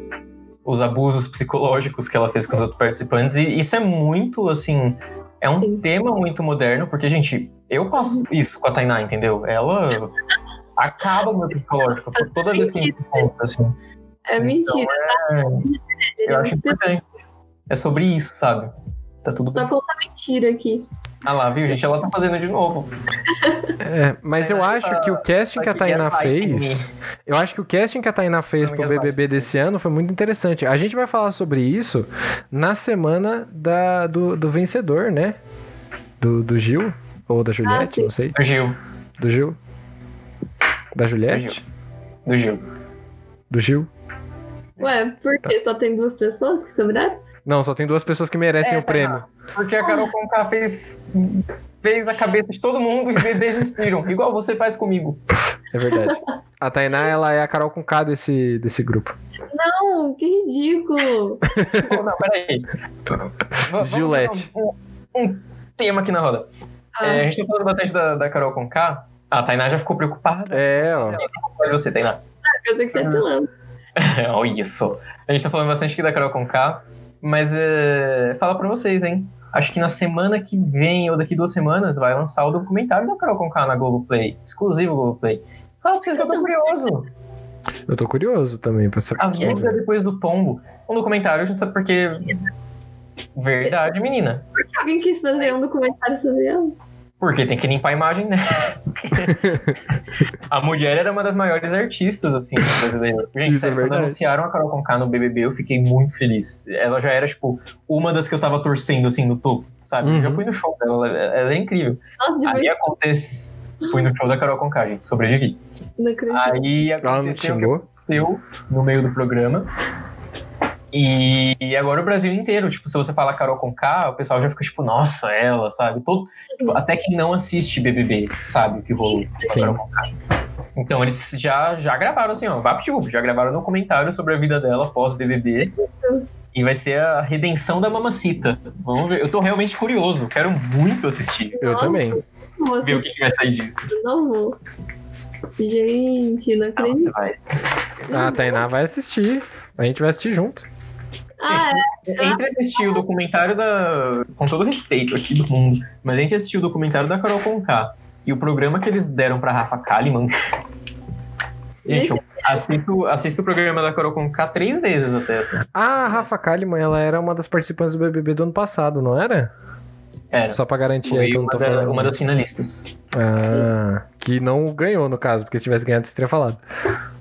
os abusos psicológicos que ela fez com os outros participantes, e isso é muito, assim, é um Sim. tema muito moderno, porque, gente, eu passo isso com a Tainá, entendeu? Ela acaba com o meu psicológico toda vez que a gente se encontra, assim. É Então, mentira. é, Ele eu acho importante. É sobre isso, sabe? Tá tudo bem. Só conta mentira aqui. Ah lá, viu, gente? Ela tá fazendo de novo. É, mas eu acho tá- que o casting que a Tainá fez. Eu acho que o casting que a Tainá fez pro. BBB desse ano foi muito interessante. A gente vai falar sobre isso na semana da, do, do vencedor, né? Do, do Gil. Ou da Juliette, sim. não sei. Do Gil. Do Gil. Da Do Juliette? Do Gil. Do Gil. Ué, por Tá. Só tem duas pessoas que sobraram? Não, só tem duas pessoas que merecem É, o prêmio. Porque a Carol Conká fez, fez a cabeça de todo mundo e desistiram. Igual você faz comigo. É verdade. A Tainá, ela é a Carol com K desse, desse grupo. Não, que ridículo. Pô, não, peraí. Vamos Gillette. Um, um tema aqui na roda. Ah, É, a gente tá falando bastante da, da Carol Conká. A Tainá já ficou preocupada. É, ó. Olha você, Tainá. eu sei que você é pilando. Olha só. A gente tá falando bastante aqui da Carol Conká, mas é, fala pra vocês, hein? Acho que na semana que vem, ou daqui duas semanas, vai lançar o documentário da Carol Conká na Globoplay. Exclusivo Globoplay. Fala pra vocês que eu tô curioso. Eu tô curioso também pra saber. A vida depois do tombo. Um documentário justa porque... Verdade, menina. Por que alguém quis fazer um documentário sobre ela? Porque tem que limpar a imagem, né? a mulher era uma das maiores artistas, assim, brasileiras. Gente, Isso é sério, quando anunciaram a Carol Conká no BBB, eu fiquei muito feliz. Ela já era, tipo, uma das que eu tava torcendo, assim, no topo, sabe? Eu Uhum. já fui no show dela, ela, ela é incrível. Nossa, Aí acontece... Fui no show da Carol Conká, gente, sobrevivi. não acredito. Aí aconteceu o que aconteceu no meio do programa. E, e agora o Brasil inteiro, tipo, se você fala Carol com K, o pessoal já fica tipo, nossa, ela, sabe? Todo, tipo, até quem não assiste BBB sabe o que rolou com. Carol Conká. Então eles já, já gravaram assim, ó, VaptVup, já gravaram no comentário sobre a vida dela pós BBB. E vai ser a redenção da mamacita. Vamos ver. Eu tô realmente curioso, quero muito assistir. Eu Nossa, também. Nossa, Ver o que, que vai sair disso. eu não vou. Gente, não acredito. A Tainá vai assistir. A gente vai assistir junto. Ah, é? Entre assistir o documentário da. Com todo respeito aqui do mundo, mas entre assistir o documentário da Carol Conká e o programa que eles deram pra Rafa Kalimann. Gente, eu assisto, assisto o programa da Carol Conká três vezes até, assim. Ah, a Rafa Kalimann, ela era uma das participantes do BBB do ano passado, não era? Era. Só pra garantir aí que eu não tô da- falando. uma das finalistas. Ah, que não ganhou, no caso, porque se tivesse ganhado, você teria falado.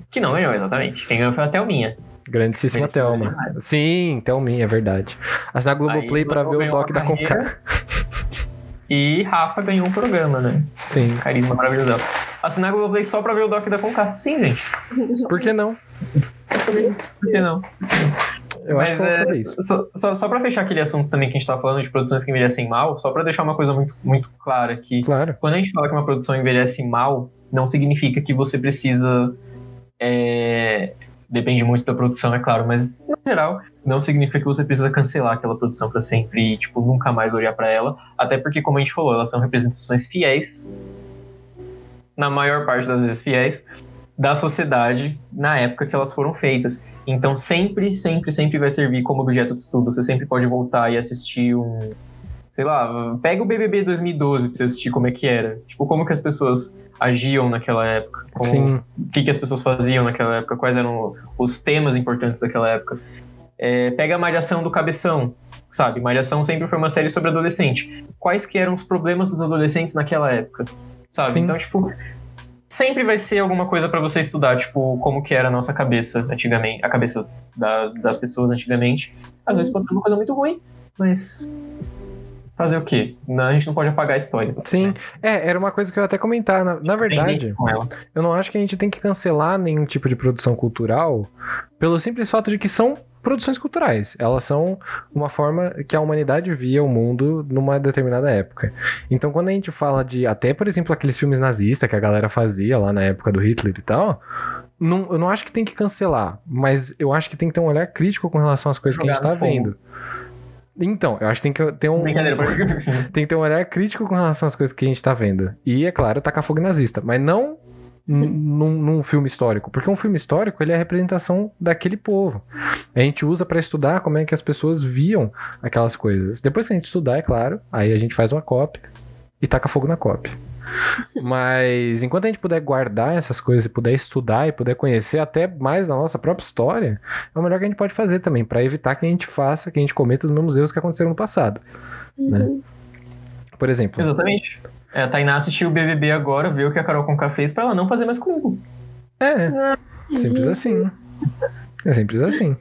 Que não ganhou, exatamente. Quem ganhou foi a Thelminha. Grandíssima Thelma. Sim, Thelminha, é verdade. Assinar Globoplay pra ver o doc da carreira. E Rafa ganhou um programa, né? Sim. Carisma maravilhoso. Assinar Globoplay só pra ver o doc da Conká. Sim, gente. Por que não? É. Por que não? Eu acho que eu vou é, fazer isso. Só, só, só pra fechar aquele assunto também que a gente tava falando de produções que envelhecem mal, só pra deixar uma coisa muito, muito clara aqui. Claro. Quando a gente fala que uma produção envelhece mal, não significa que você precisa. É, depende muito da produção, é claro, mas no geral, não significa que você precisa cancelar aquela produção pra sempre e, tipo, nunca mais olhar pra ela. Até porque, como a gente falou, elas são representações fiéis, na maior parte das vezes fiéis, da sociedade na época que elas foram feitas. Então sempre, sempre, sempre vai servir como objeto de estudo. Você sempre pode voltar e assistir um. Sei lá, pega o BBB 2012 pra você assistir como é que era. Tipo, como que as pessoas agiam naquela época. Como, Sim. O que, que as pessoas faziam naquela época. Quais eram os temas importantes daquela época. É, pega a Malhação do Cabeção, sabe? Malhação sempre foi uma série sobre adolescente. Quais que eram os problemas dos adolescentes naquela época, sabe? Sim. Então, tipo, sempre vai ser alguma coisa pra você estudar, tipo, como que era a nossa cabeça antigamente, a cabeça da- das pessoas antigamente. Às vezes pode ser uma coisa muito ruim, mas fazer o quê? Não, A gente não pode apagar a história. Sim. É, era uma coisa que eu ia até comentar. Na, na verdade, eu não acho que a gente tem que cancelar nenhum tipo de produção cultural pelo simples fato de que são produções culturais. Elas são uma forma que a humanidade via o mundo numa determinada época. Então, quando a gente fala de, até por exemplo, aqueles filmes nazistas que a galera fazia lá na época do Hitler e tal, não, eu não acho que tem que cancelar, mas eu acho que tem que ter um olhar crítico com relação às coisas que a gente Jogar tá fogo. vendo. Então, eu acho que tem que ter um. Tem que ter um olhar crítico com relação às coisas que a gente tá vendo. E, é claro, tacar fogo nazista. Mas não num, num filme histórico. Porque um filme histórico, ele é a representação daquele povo. A gente usa pra estudar como é que as pessoas viam aquelas coisas. Depois que a gente estudar, é claro, aí a gente faz uma cópia e taca fogo na cópia. Mas enquanto a gente puder guardar essas coisas e puder estudar e puder conhecer até mais da nossa própria história, é o melhor que a gente pode fazer também, pra evitar que a gente faça, que a gente cometa os mesmos erros que aconteceram no passado. Uhum. Por exemplo, Exatamente. É, a Tainá assistiu o BBB agora, viu o que a Carol Conká fez pra ela não fazer mais comigo. é, simples assim. É simples assim.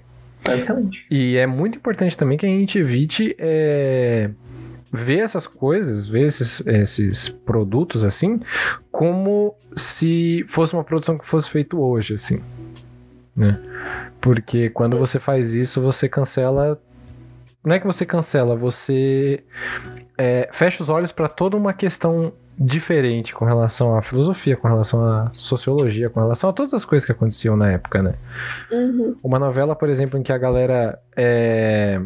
Basicamente. E é muito importante também que a gente evite é, ver essas coisas, ver esses, esses produtos assim, como se fosse uma produção que fosse feito hoje, assim. Né? Porque quando você faz isso, você cancela. Não é que você cancela, você é, fecha os olhos para toda uma questão diferente com relação à filosofia, com relação à sociologia, com relação a todas as coisas que aconteciam na época, né? Uhum. Uma novela, por exemplo, em que a galera é.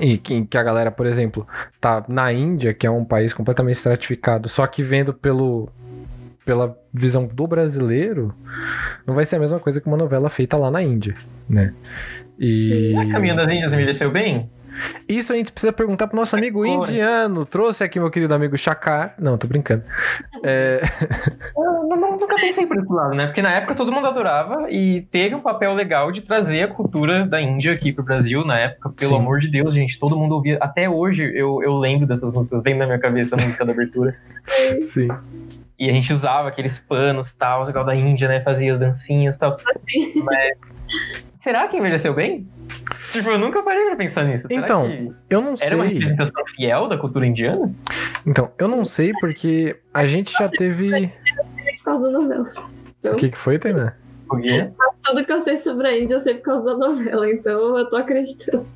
E que, que a galera, por exemplo, tá na Índia, que é um país completamente estratificado, só que vendo pelo. pela visão do brasileiro, não vai ser a mesma coisa que uma novela feita lá na Índia, né? E. Será que Caminho das Índias envelheceu bem? Isso a gente precisa perguntar pro nosso amigo Agora. indiano. Trouxe aqui meu querido amigo Chakar. Não, tô brincando. É, Eu não- nunca pensei por esse lado, né? Porque na época todo mundo adorava e teve um papel legal de trazer a cultura da Índia aqui pro Brasil na época. Pelo Sim. amor de Deus, gente, todo mundo ouvia. Até hoje eu, eu lembro dessas músicas, vem na minha cabeça a música da abertura. sim. E a gente usava aqueles panos tal, igual da Índia, né? Fazia as dancinhas e tal. Mas será que envelheceu bem? Tipo, eu nunca parei pra pensar nisso. Será Então, que Eu não era uma sei. representação fiel da cultura indiana? Então, eu não sei porque a gente já teve. Então, O que, que foi, Tainá? Porque... tudo que eu sei sobre a Índia eu sei por causa da novela, então eu tô acreditando.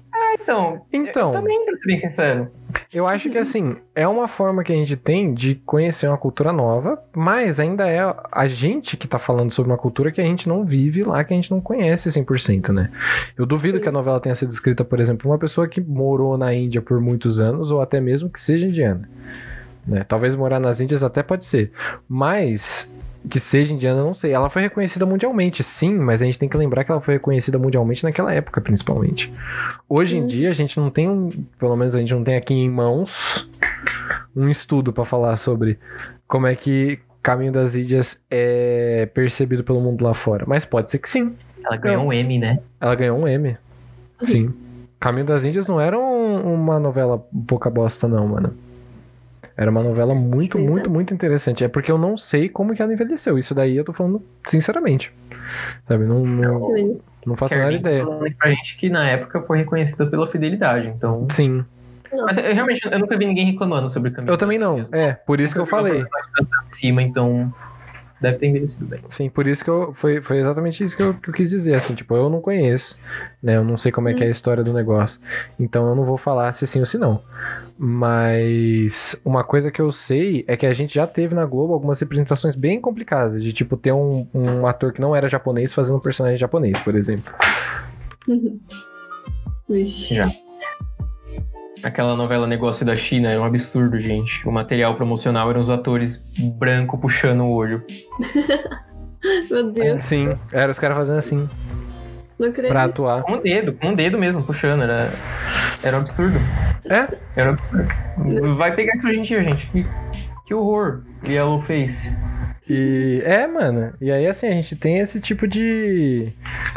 Então, Então. eu também, pra ser bem sincero. Eu acho que assim, é uma forma que a gente tem de conhecer uma cultura nova, mas ainda é a gente que tá falando sobre uma cultura que a gente não vive lá, que a gente não conhece 100%, né? Eu duvido Sim. que a novela tenha sido escrita, por exemplo, por uma pessoa que morou na Índia por muitos anos, ou até mesmo que seja indiana. Né? Talvez morar nas Índias até pode ser, mas que seja indiana, eu não sei. Ela foi reconhecida mundialmente, sim, mas a gente tem que lembrar que ela foi reconhecida mundialmente naquela época, principalmente. Hoje em Hum. dia, a gente não tem um. Pelo menos a gente não tem aqui em mãos um estudo pra falar sobre como é que Caminho das Índias é percebido pelo mundo lá fora. Mas pode ser que sim. Ela ganhou um M, né? Ela ganhou um M. Sim. Caminho das Índias não era um- uma novela pouca bosta, não, mano. Era uma novela muito, Pois é. muito, muito interessante. É porque eu não sei como que ela envelheceu. Isso daí eu tô falando sinceramente. Sabe? Não, não, não faço a menor ideia. falando pra gente que na época foi reconhecida pela fidelidade, então... Sim. Mas eu realmente eu nunca vi ninguém reclamando sobre o caminho. Eu também não. Índias. É, por isso que eu Nunca vi falei. de cima, então deve ter envelhecido bem. Sim, por isso que eu. Foi, foi exatamente isso que eu, que eu quis dizer. Assim, tipo, eu não conheço, né? Eu não sei como é que é a história do negócio. Então eu não vou falar se sim ou se não. Mas uma coisa que eu sei é que a gente já teve na Globo algumas representações bem complicadas. De tipo, ter um, um ator que não era japonês fazendo um personagem japonês, por exemplo. Vixe. Já. Aquela novela Negócio da China era um absurdo, gente. O material promocional eram os atores branco puxando o olho. Meu Deus, Sim, era os caras fazendo assim, não acredito. pra atuar. Com o dedo, com o dedo mesmo, puxando. Era, era um absurdo. É? Era um absurdo. Vai pegar isso hoje em dia, gente. Que, que horror. Yellow Face. E é, mano. E aí, assim, a gente tem esse tipo de,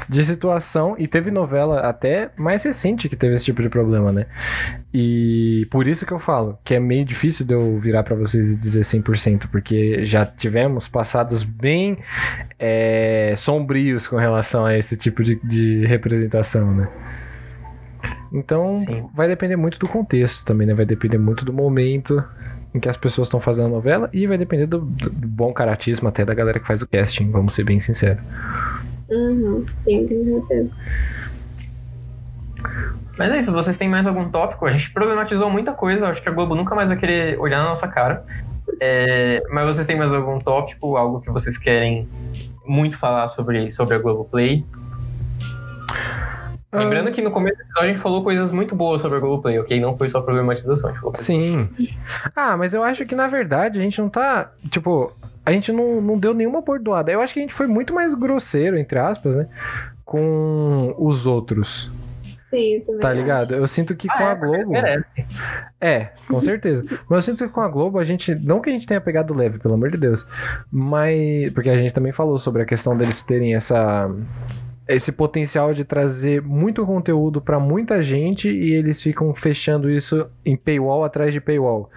de situação. E teve novela até mais recente que teve esse tipo de problema, né? E por isso que eu falo que é meio difícil de eu virar pra vocês e dizer 100%, porque já tivemos passados bem é, sombrios com relação a esse tipo de, de representação, né? Então, Sim. vai depender muito do contexto também, né? Vai depender muito do momento em que as pessoas estão fazendo a novela e vai depender do, do- do bom caratismo até da galera que faz o casting, vamos ser bem sinceros. Uhum, sim, com certeza. Mas é isso, vocês têm mais algum tópico? A gente problematizou muita coisa, acho que a Globo nunca mais vai querer olhar na nossa cara. É, mas vocês têm mais algum tópico, algo que vocês querem muito falar sobre, sobre a Globoplay? Ah. Lembrando que no começo do episódio a gente falou coisas muito boas sobre a Globoplay, ok? Não foi só problematização, a gente falou coisas Sim. Ah, mas eu acho que na verdade a gente não tá. Tipo, a gente não, não deu nenhuma bordoada. Eu acho que a gente foi muito mais grosseiro, entre aspas, né? Com os outros. Sim, também Tá ligado? Eu sinto que com Ah, a é, porque Globo. merece. É, com certeza. Mas eu sinto que com a Globo a gente. Não que a gente tenha pegado leve, pelo amor de Deus. Mas. Porque a gente também falou sobre a questão deles terem essa. Esse potencial de trazer muito conteúdo pra muita gente e eles ficam fechando isso em paywall atrás de paywall.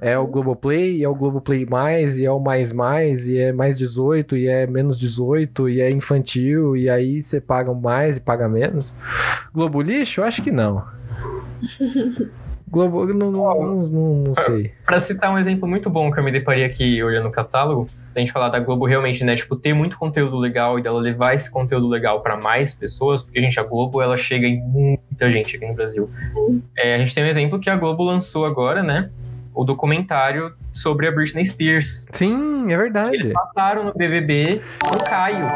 É o Globoplay, e é o Globoplay mais, e é o mais mais, e é mais 18, e é menos 18, e é infantil, e aí você paga mais e paga menos. Globo lixo? Acho que não. Globo, não, não, não, não, sei. Pra citar um exemplo muito bom que eu me deparei aqui olhando o catálogo, a gente falar da Globo realmente, né, tipo, ter muito conteúdo legal e dela levar esse conteúdo legal pra mais pessoas, porque, gente, a Globo, ela chega em muita gente aqui no Brasil. É, a gente tem um exemplo que a Globo lançou agora, né, o documentário sobre a Britney Spears. Sim, é verdade. Eles passaram no BBB o Caio.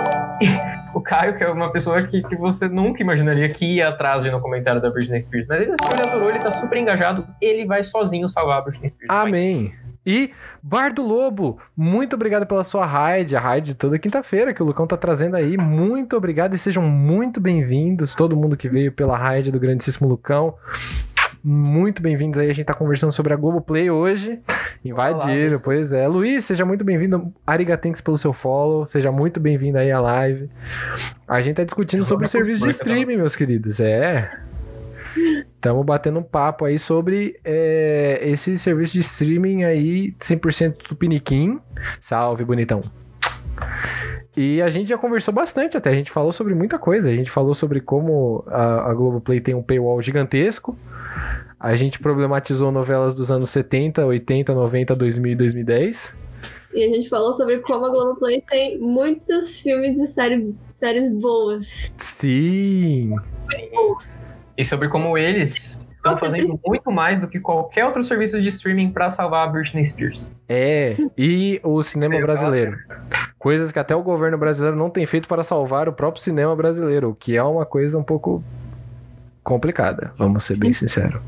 o Caio, que é uma pessoa que, que você nunca imaginaria que ia atrás de no comentário da Britney Spears. Mas ele assistiu, ele adorou, ele tá super engajado. Ele vai sozinho salvar a Britney Spears. Amém. E Bar do Lobo, muito obrigado pela sua raid, a raid toda quinta-feira que o Lucão tá trazendo aí. Muito obrigado e sejam muito bem-vindos, todo mundo que veio pela raid do grandíssimo Lucão. Muito bem-vindos aí, a gente tá conversando sobre a Globoplay hoje. Invadiram, isso. pois é. Luiz, seja muito bem-vindo. Arigatanks pelo seu follow. Seja muito bem-vindo aí à live. A gente tá discutindo Eu sobre o serviço de acostumar, streaming, meus queridos. É. Estamos batendo um papo aí sobre é, esse serviço de streaming aí 100% tupiniquim. Salve, bonitão. E a gente já conversou bastante até, a gente falou sobre muita coisa. A gente falou sobre como a, a Globoplay tem um paywall gigantesco. A gente problematizou novelas dos anos 70, 80, 90, 2000 e 2010. E a gente falou sobre como a Globoplay tem muitos filmes e série, séries boas. Sim. E sobre como eles estão fazendo muito mais do que qualquer outro serviço de streaming pra salvar a Britney Spears. É, e o cinema Sei lá. brasileiro. Coisas que até o governo brasileiro não tem feito para salvar o próprio cinema brasileiro, o que é uma coisa um pouco complicada, vamos ser bem sinceros.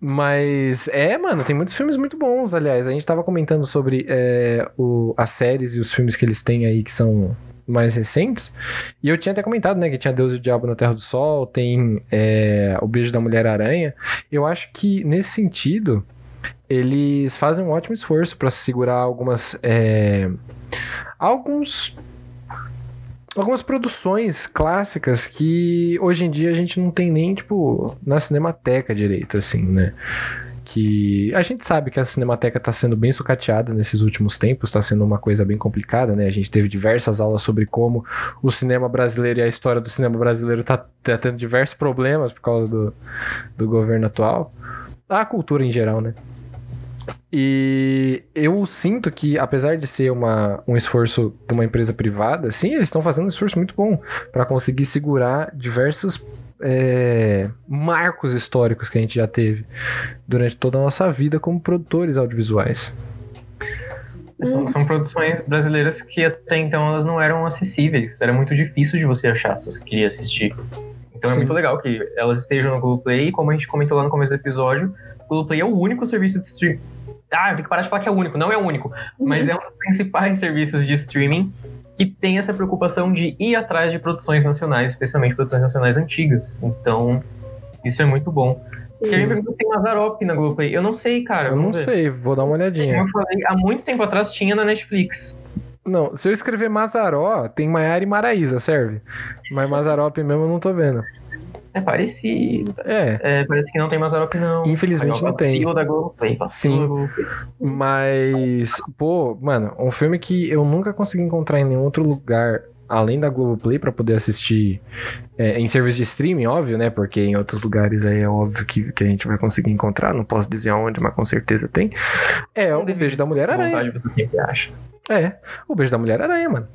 Mas é, mano, tem muitos filmes muito bons, aliás. A gente tava comentando sobre é, o- as séries e os filmes que eles têm aí que são mais recentes. E eu tinha até comentado, né, que tinha Deus e o Diabo na Terra do Sol, tem é, O Beijo da Mulher-Aranha. Eu acho que, nesse sentido, eles fazem um ótimo esforço pra segurar algumas. é, alguns. Algumas produções clássicas que hoje em dia a gente não tem nem, tipo, na Cinemateca direito, assim, né? Que a gente sabe que a Cinemateca tá sendo bem sucateada nesses últimos tempos, tá sendo uma coisa bem complicada, né? A gente teve diversas aulas sobre como o cinema brasileiro e a história do cinema brasileiro tá, tá tendo diversos problemas por causa do, do governo atual. A cultura em geral, né? E eu sinto que, apesar de ser uma, um esforço de uma empresa privada, sim, eles estão fazendo um esforço muito bom para conseguir segurar diversos é, marcos históricos que a gente já teve durante toda a nossa vida como produtores audiovisuais. São, são produções brasileiras que até então elas não eram acessíveis. Era muito difícil de você achar se você queria assistir. Então Sim. é muito legal que elas estejam no Globoplay, e como a gente comentou lá no começo do episódio, o Globoplay é o único serviço de streaming. Ah, tenho que parar de falar que é o único, não é o único, mas é um dos principais serviços de streaming que tem essa preocupação de ir atrás de produções nacionais, especialmente produções nacionais antigas. Então, isso é muito bom. Você me perguntou se tem Mazarop na Globoplay. Eu não sei, cara. Eu não ver. sei, vou dar uma olhadinha. Como eu falei, há muito tempo atrás tinha na Netflix. Não, se eu escrever Mazaró, tem Maiara e Maraísa, serve. Mas Mazarop mesmo eu não tô vendo. É parecido. É, É, parece que não tem Mazarop, não. Infelizmente não tem. da Globoplay, Sim. da Globoplay. Mas, pô, mano, um filme que eu nunca consegui encontrar em nenhum outro lugar além da Globoplay pra poder assistir é, em serviço de streaming, óbvio, né? Porque em outros lugares aí é óbvio que, que a gente vai conseguir encontrar, não posso dizer aonde, mas com certeza tem. É o Beijo da Mulher Aranha. vontade você sempre acha. É, o Beijo da Mulher Aranha, mano.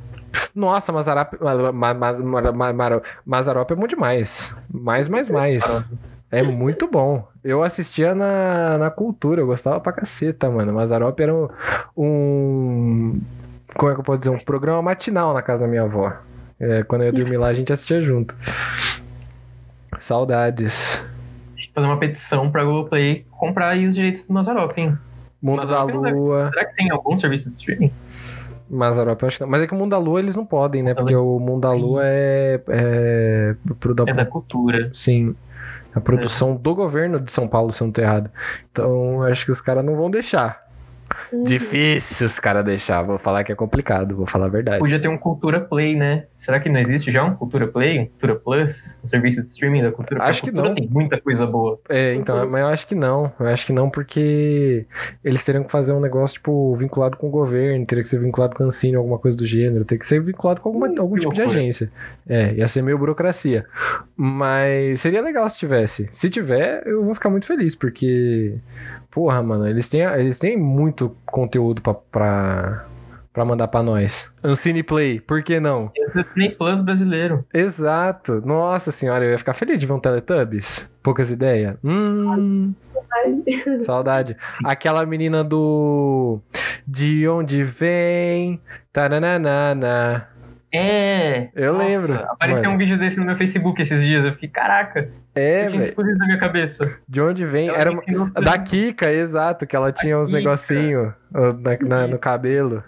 Nossa, Mazarop, ma, ma, ma, ma, ma, ma- Mazarop é bom demais. Mais, mais, mais. É muito bom. Eu assistia na, na cultura, eu gostava pra caceta, mano. Mazarop era um, um. Como é que eu posso dizer? Um programa matinal na casa da minha avó. É, quando eu ia dormir lá, a gente assistia junto. saudades. Fazer uma petição pra Globoplay comprar aí os direitos do Mazarop, hein? Mundo Mas da eu não deve- Lua. Será que tem algum serviço de streaming? Mazarop, eu acho que não. Mas é que o Mundo da Lua eles não podem, né? Porque o Mundo da Lua é. É. Pro da, É da cultura. Sim. A produção do governo de São Paulo, se eu não tô errado. Então, acho que os caras não vão deixar. Difícil os caras deixar. Vou falar que é complicado, vou falar a verdade. Podia ter um Cultura Play, né? Será que não existe já um Cultura Play? Um Cultura Plus? Um serviço de streaming da cultura? Acho a que cultura não. tem muita coisa boa. É, então, mas eu acho que não. Eu acho que não, porque eles teriam que fazer um negócio, tipo, vinculado com o governo, teria que ser vinculado com a Ancine, alguma coisa do gênero, teria que ser vinculado com alguma, algum que tipo de agência. É, ia ser meio burocracia. Mas seria legal se tivesse. Se tiver, eu vou ficar muito feliz, porque, porra, mano, eles têm, eles têm muito conteúdo pra, pra, pra mandar pra nós. Ancine Play, por que não? Esse é Disney Plus brasileiro. Exato. Nossa senhora, eu ia ficar feliz de ver um Teletubbies. Poucas ideias. Hum. Saudade. Aquela menina do. De onde vem? Taranana. É! Eu Nossa, lembro. Apareceu Mano. um vídeo desse no meu Facebook esses dias. Eu fiquei, caraca, É, eu tinha explodido na minha cabeça. De onde vem? Ela Era uma- da Kika, exato, que ela tinha uns negocinhos na- no cabelo.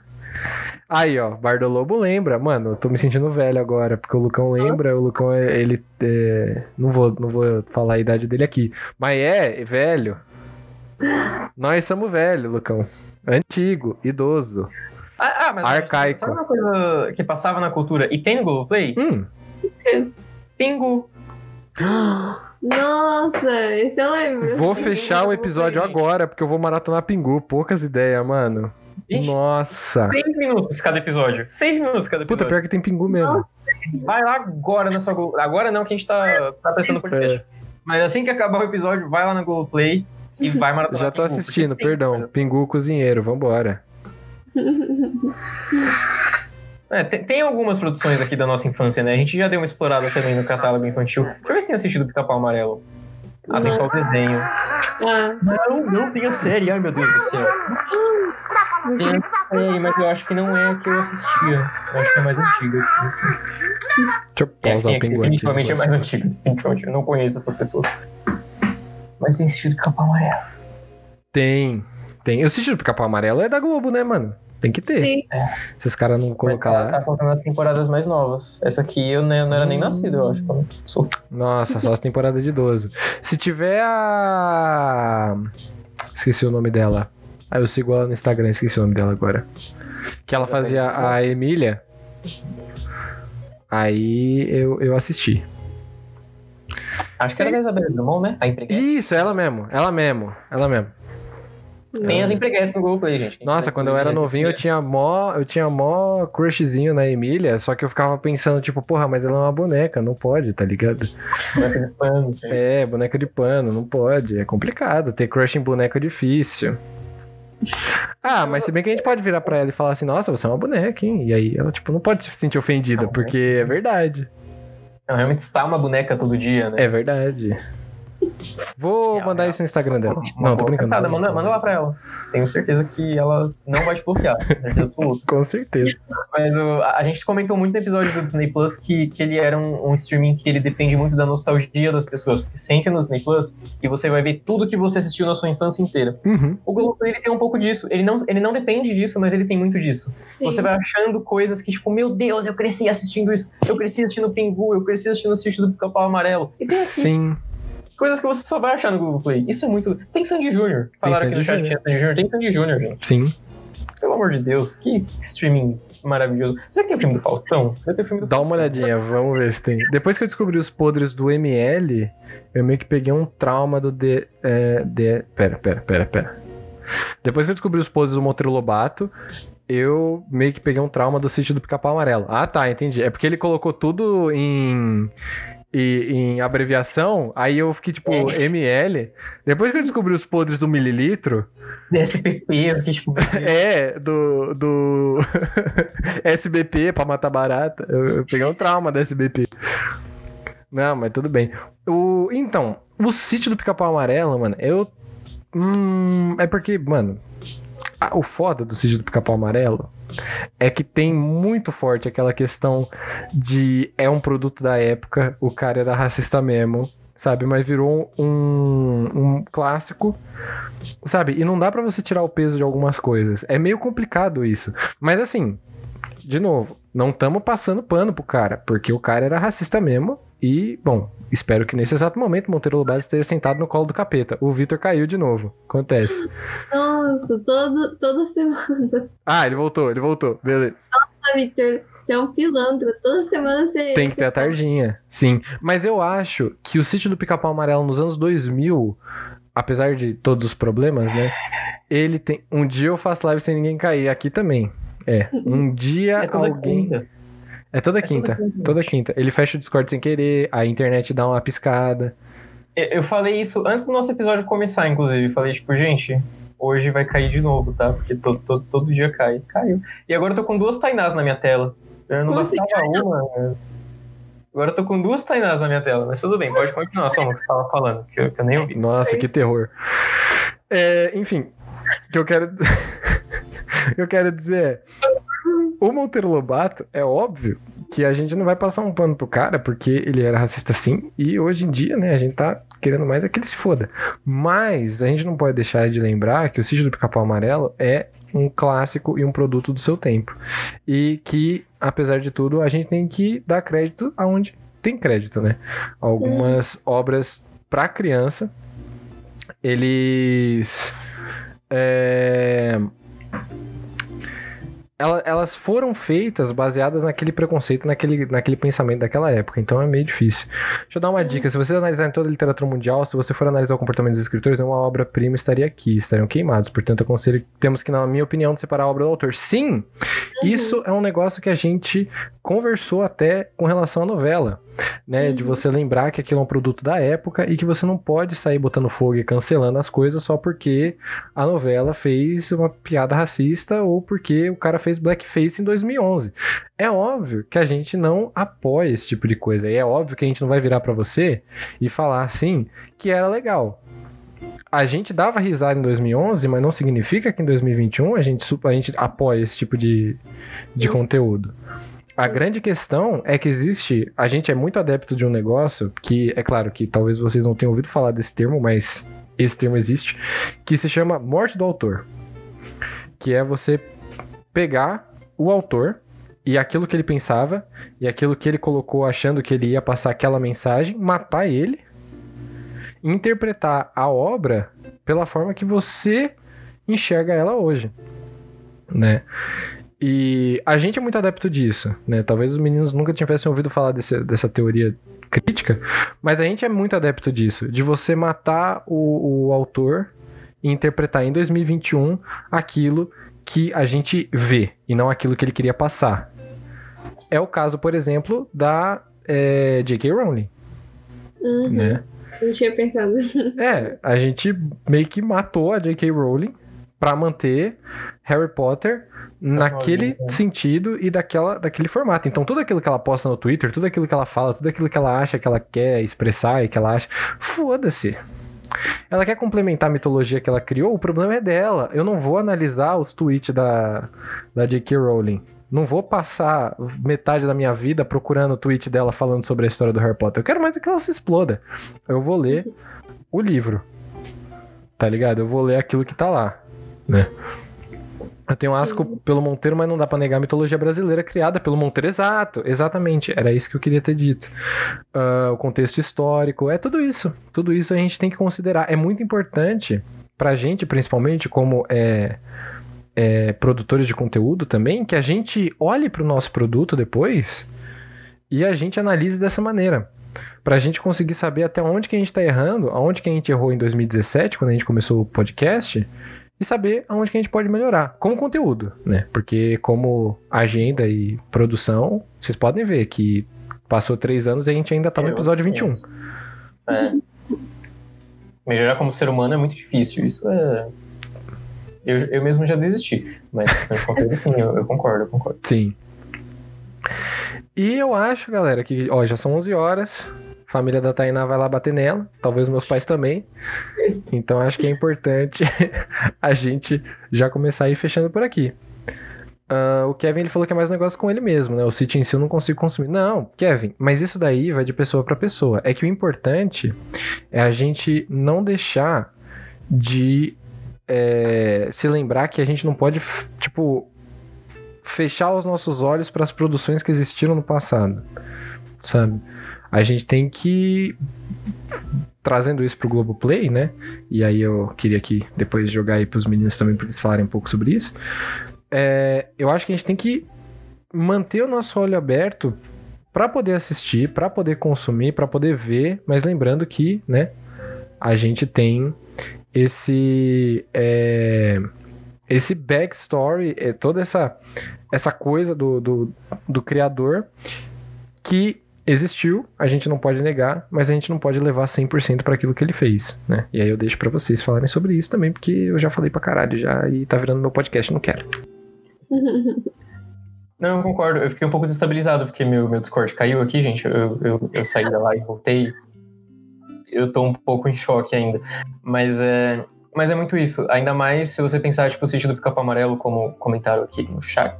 Aí, ó, Bardo Lobo lembra. Mano, eu tô me sentindo velho agora, porque o Lucão lembra, o Lucão, é- ele. é, não, vou, não vou falar a idade dele aqui. Mas é, velho. Nós somos velho, Lucão. Antigo, idoso. Ah, ah, mas Arcaico. Sabe uma coisa que passava na cultura e tem no Globoplay? Hum. Pingu. Nossa, esse eu lembro. Vou fechar o episódio agora, porque eu vou maratonar Pingu. Poucas ideias, mano. Gente, Nossa. Seis minutos cada episódio. Seis minutos cada Puta, episódio. pior que tem Pingu mesmo. Vai lá agora na sua Google. Agora não, que a gente tá, tá prestando É. podcast. Mas assim que acabar o episódio, vai lá no Google Play e vai maratonar. Já tô Pingu, assistindo, tem perdão. Pingu Cozinheiro, vambora. É, tem, tem algumas produções aqui da nossa infância, né? A gente já deu uma explorada também no catálogo infantil. Deixa eu ver se tem assistido Pica-Pau Amarelo. Ah, tem só o desenho. Não, não tem a série. Ai, meu Deus do céu. Tem a série, mas eu acho que não é a que eu assistia. Eu acho que é mais antiga. Deixa eu É, pausar tem o definitivamente é mais antiga. Definitivamente, eu não conheço essas pessoas. Mas tem assistido Pica-Pau Amarelo. Tem. Tem. O sítio do Pica-Pau Amarelo é da Globo, né, mano? Tem que ter. sim. Se os caras não colocar lá. tá contando as temporadas mais novas. Essa aqui eu ne- não era nem nascido, eu acho. Sou. Nossa, só as temporadas de idoso. Se tiver a. Esqueci o nome dela. Aí eu sigo ela no Instagram, esqueci o nome dela agora. Que ela fazia a Emília. Aí eu, eu assisti. Acho que era da Isabela Drummond, né? A empregada. Isso, ela mesmo, ela mesmo, ela mesmo. Tem as empreguetes no Google Play, gente. Quem Nossa, quando eu era novinho, eu tinha mó, eu tinha mó crushzinho na Emília, só que eu ficava pensando, tipo, porra, mas ela é uma boneca, não pode, tá ligado? Boneca de pano, gente. É, boneca de pano, não pode. É complicado. Ter crush em boneco é difícil. Ah, mas se bem que a gente pode virar pra ela e falar assim, nossa, você é uma boneca, hein? E aí ela, tipo, não pode se sentir ofendida, Não, porque é verdade. Ela realmente está uma boneca todo dia, né? É verdade. Vou Real, mandar isso no Instagram dela. Uma Não, tô brincando. cantada, manda, manda lá pra ela. Tenho certeza que ela não vai te bloquear. Com certeza. Mas o- a gente comentou muito no episódio do Disney Plus que, que ele era um, um streaming que ele depende muito da nostalgia das pessoas. Porque você entra no Disney Plus e você vai ver tudo que você assistiu na sua infância inteira. Uhum. O Globoplay ele tem um pouco disso. Ele não, ele não depende disso, mas ele tem muito disso. sim. Você vai achando coisas que, tipo, meu Deus, eu cresci assistindo isso. Eu cresci assistindo Pingu, eu cresci assistindo o sítio do Pica-Pau Amarelo. E tem aqui Sim. Coisas que você só vai achar no Google Play. Isso é muito. Tem Sandy Júnior. Falaram aqui Sandy no chat que tinha Sandy Júnior. Tem Sandy Júnior, gente. Sim. Pelo amor de Deus, que streaming maravilhoso. Será que tem o filme do Faustão? Deve ter o filme do Dá uma Faustão. olhadinha, vamos ver se tem. Depois que eu descobri os podres do ML, eu meio que peguei um trauma do D. É, D pera, pera, pera, pera. Depois que eu descobri os podres do Monteiro Lobato, eu meio que peguei um trauma do sítio do Pica-Pau Amarelo. Ah, tá, entendi. É porque ele colocou tudo em. E- Em abreviação, aí eu fiquei tipo É. ML. Depois que eu descobri os podres do mililitro, DSPP, que tipo. é, do, do SBP pra matar barata. Eu, eu peguei um trauma da SBP. Não, mas tudo bem. O, então, o sítio do Pica-Pau Amarelo, mano, eu. Hum, é porque, mano, a- o foda do sítio do Pica-Pau Amarelo é que tem muito forte aquela questão de é um produto da época, o cara era racista mesmo. sabe? Mas virou um, um clássico, sabe? E não dá pra você tirar o peso de algumas coisas. É meio complicado isso. Mas assim, de novo, não estamos passando pano pro cara, porque o cara era racista mesmo. E, bom, espero que nesse exato momento Monteiro Lobato esteja sentado no colo do capeta. O Vitor caiu de novo. Acontece. Nossa, todo, toda semana. Ah, ele voltou, ele voltou. Beleza. Nossa, Victor, você é um pilantra. Toda semana você. Tem que ter a tardinha, sim. Mas eu acho que o sítio do Pica-Pau Amarelo nos anos 2000, apesar de todos os problemas, né? Ele tem. Um dia eu faço live sem ninguém cair. Aqui também. É. Um dia É alguém. quinta. É toda É toda quinta. quinta. Toda quinta. Ele fecha o Discord sem querer, a internet dá uma piscada. Eu falei isso antes do nosso episódio começar, inclusive. Falei, tipo, gente, hoje vai cair de novo, tá? Porque todo, todo, todo dia cai. Caiu. E agora eu tô com duas Tainás na minha tela. Eu não assim, bastava uma. Agora eu tô com duas Tainás na minha tela. Mas tudo bem, pode continuar só no que você tava falando, que eu, que eu nem ouvi. Nossa, que terror. É, enfim, o que eu quero. o que eu quero dizer é. O Monteiro Lobato, é óbvio que a gente não vai passar um pano pro cara, porque ele era racista sim, e hoje em dia, né, a gente tá querendo mais é que ele se foda. Mas a gente não pode deixar de lembrar que o Sítio do Pica-Pau Amarelo é um clássico e um produto do seu tempo. E que, apesar de tudo, a gente tem que dar crédito aonde tem crédito, né? Algumas obras pra criança, eles. é, ela- elas foram feitas baseadas naquele preconceito, naquele, naquele pensamento daquela época. Então é meio difícil. Deixa eu dar uma dica. Se você analisar toda a literatura mundial, se você for analisar o comportamento dos escritores, uma obra-prima estaria aqui, estariam queimados. Portanto, eu aconselho, temos que, na minha opinião, separar a obra do autor. Sim, isso é um negócio que a gente conversou até com relação à novela. Né, de você lembrar que aquilo é um produto da época e que você não pode sair botando fogo e cancelando as coisas só porque a novela fez uma piada racista ou porque o cara fez blackface em 2011. É óbvio que a gente não apoia esse tipo de coisa. E é óbvio que a gente não vai virar pra você e falar assim que era legal. A gente dava risada em 2011, mas não significa que em 2021 a gente, a gente apoia esse tipo de, de conteúdo. A grande questão é que existe. A gente é muito adepto de um negócio que, é claro que talvez vocês não tenham ouvido falar desse termo, mas esse termo existe, que se chama morte do autor. Que é você pegar o autor e aquilo que ele pensava e aquilo que ele colocou achando que ele ia passar aquela mensagem, matar ele, interpretar a obra pela forma que você enxerga ela hoje, né? E a gente é muito adepto disso, né? Talvez os meninos nunca tivessem ouvido falar desse- dessa teoria crítica, mas a gente é muito adepto disso, de você matar o, o autor e interpretar em 2021 aquilo que a gente vê e não aquilo que ele queria passar. É o caso, por exemplo, da é, J.K. Rowling, Uhum. né? Não tinha pensado. É, a gente meio que matou a J.K. Rowling pra manter Harry Potter naquele Tá bom, né? sentido e daquela, daquele formato. Então, tudo aquilo que ela posta no Twitter, tudo aquilo que ela fala, tudo aquilo que ela acha que ela quer expressar e que ela acha, foda-se. Ela quer complementar a mitologia que ela criou, o problema é dela. Eu não vou analisar os tweets da, da J.K. Rowling. Não vou passar metade da minha vida procurando o tweet dela falando sobre a história do Harry Potter. Eu quero mais é que ela se exploda. Eu vou ler o livro. Tá ligado? Eu vou ler aquilo que tá lá, né? Eu tenho asco pelo Monteiro, mas não dá pra negar a mitologia brasileira criada pelo Monteiro. Exato, exatamente. Era isso que eu queria ter dito. Ah, o contexto histórico, é tudo isso. Tudo isso a gente tem que considerar. É muito importante pra gente, principalmente, como é, é, produtores de conteúdo também, que a gente olhe pro nosso produto depois e a gente analise dessa maneira. Pra gente conseguir saber até onde que a gente tá errando, aonde que a gente errou em 2017, quando a gente começou o podcast, e saber aonde que a gente pode melhorar. Como conteúdo, né? Porque como agenda e produção, vocês podem ver que passou três anos e a gente ainda tá no episódio 21. É. Melhorar como ser humano é muito difícil. Isso é. Eu, eu mesmo já desisti. Mas questão de conteúdo, sim, eu, eu concordo, eu concordo. Sim. E eu acho, galera, que ó, já são 11 horas. Família da Tainá vai lá bater nela. Talvez meus pais também. Então acho que é importante a gente já começar a ir fechando por aqui. Uh, o Kevin ele falou que é mais negócio com ele mesmo, né? O sítio em si eu não consigo consumir. Não, Kevin, mas isso daí vai de pessoa para pessoa. É que o importante é a gente não deixar de é, se lembrar que a gente não pode, tipo, fechar os nossos olhos para as produções que existiram no passado, sabe? A gente tem que trazendo isso pro Globoplay, né? E aí eu queria aqui depois jogar aí pros meninos também para eles falarem um pouco sobre isso é, eu acho que a gente tem que manter o nosso olho aberto para poder assistir, para poder consumir, para poder ver, mas lembrando que, né, a gente tem esse é, esse backstory, é, toda essa essa coisa do, do, do criador que existiu, a gente não pode negar, mas a gente não pode levar 100% para aquilo que ele fez, né? E aí eu deixo para vocês falarem sobre isso também, porque eu já falei pra caralho já e tá virando meu podcast, não quero. Não, eu concordo. Eu fiquei um pouco desestabilizado porque meu, meu Discord caiu aqui, gente. Eu, eu, eu saí da live e voltei. Eu tô um pouco em choque ainda. Mas é, mas é muito isso. Ainda mais se você pensar, tipo, o sítio do Pica-Pau Amarelo, como comentaram aqui no chat.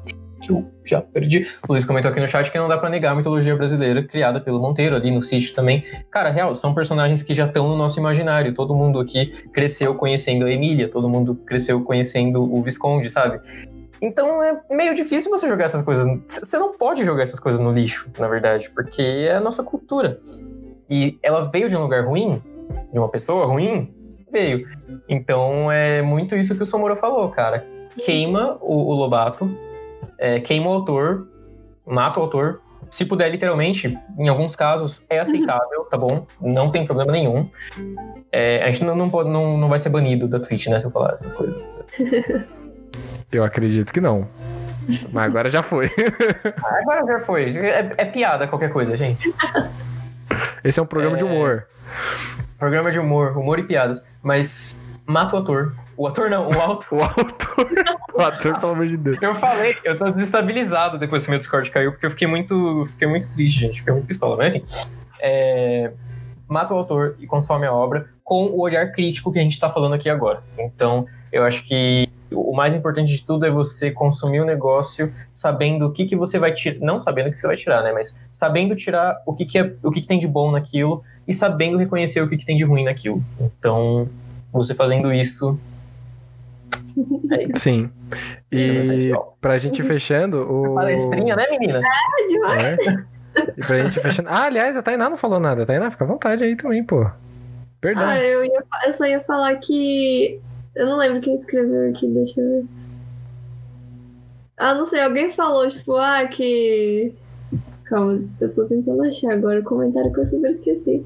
Eu já perdi. O Luiz comentou aqui no chat que não dá para negar a mitologia brasileira criada pelo Monteiro ali no sítio também. Cara, real, são personagens que já estão no nosso imaginário. Todo mundo aqui cresceu conhecendo a Emília, todo mundo cresceu conhecendo o Visconde, sabe? Então é meio difícil você jogar essas coisas. Você não pode jogar essas coisas no lixo, na verdade, porque é a nossa cultura. E ela veio de um lugar ruim, de uma pessoa ruim, veio. Então é muito isso que o Somoro falou, cara. Queima o, o Lobato, é, queima o autor, mata o autor. Se puder, literalmente, em alguns casos, é aceitável, tá bom? Não tem problema nenhum. É, a gente não, não, pode, não, não vai ser banido da Twitch, né, se eu falar essas coisas. Eu acredito que não. Mas agora já foi. Ah, agora já foi. É, é, piada qualquer coisa, gente. Esse é um programa é... de humor. Programa de humor, humor e piadas. Mas mata o ator. O ator não, o autor. o autor. O ator, pelo amor de Deus. Eu falei, eu tô desestabilizado depois que meu Discord caiu, porque eu fiquei muito. Fiquei muito triste, gente. Fiquei muito pistola, né? É, mata o autor e consome a obra com o olhar crítico que a gente tá falando aqui agora. Então, eu acho que o mais importante de tudo é você consumir o negócio sabendo o que, que você vai tirar, não sabendo o que você vai tirar, né, mas sabendo tirar o que, que, é, o que, que tem de bom naquilo e sabendo reconhecer o que, que tem de ruim naquilo. Então, você fazendo isso. É isso. Sim. E pra gente fechando. O... Palestrinha, né, menina? É, demais. É. E pra gente fechando. Ah, aliás, a Tainá não falou nada. A Tainá, fica à vontade aí também, pô. Perdão. Ah, eu, ia, eu só ia falar que eu não lembro quem escreveu aqui, deixa eu ver. Ah, não sei, alguém falou, tipo, ah, que. Calma, eu tô tentando achar agora o comentário que eu sempre esqueci.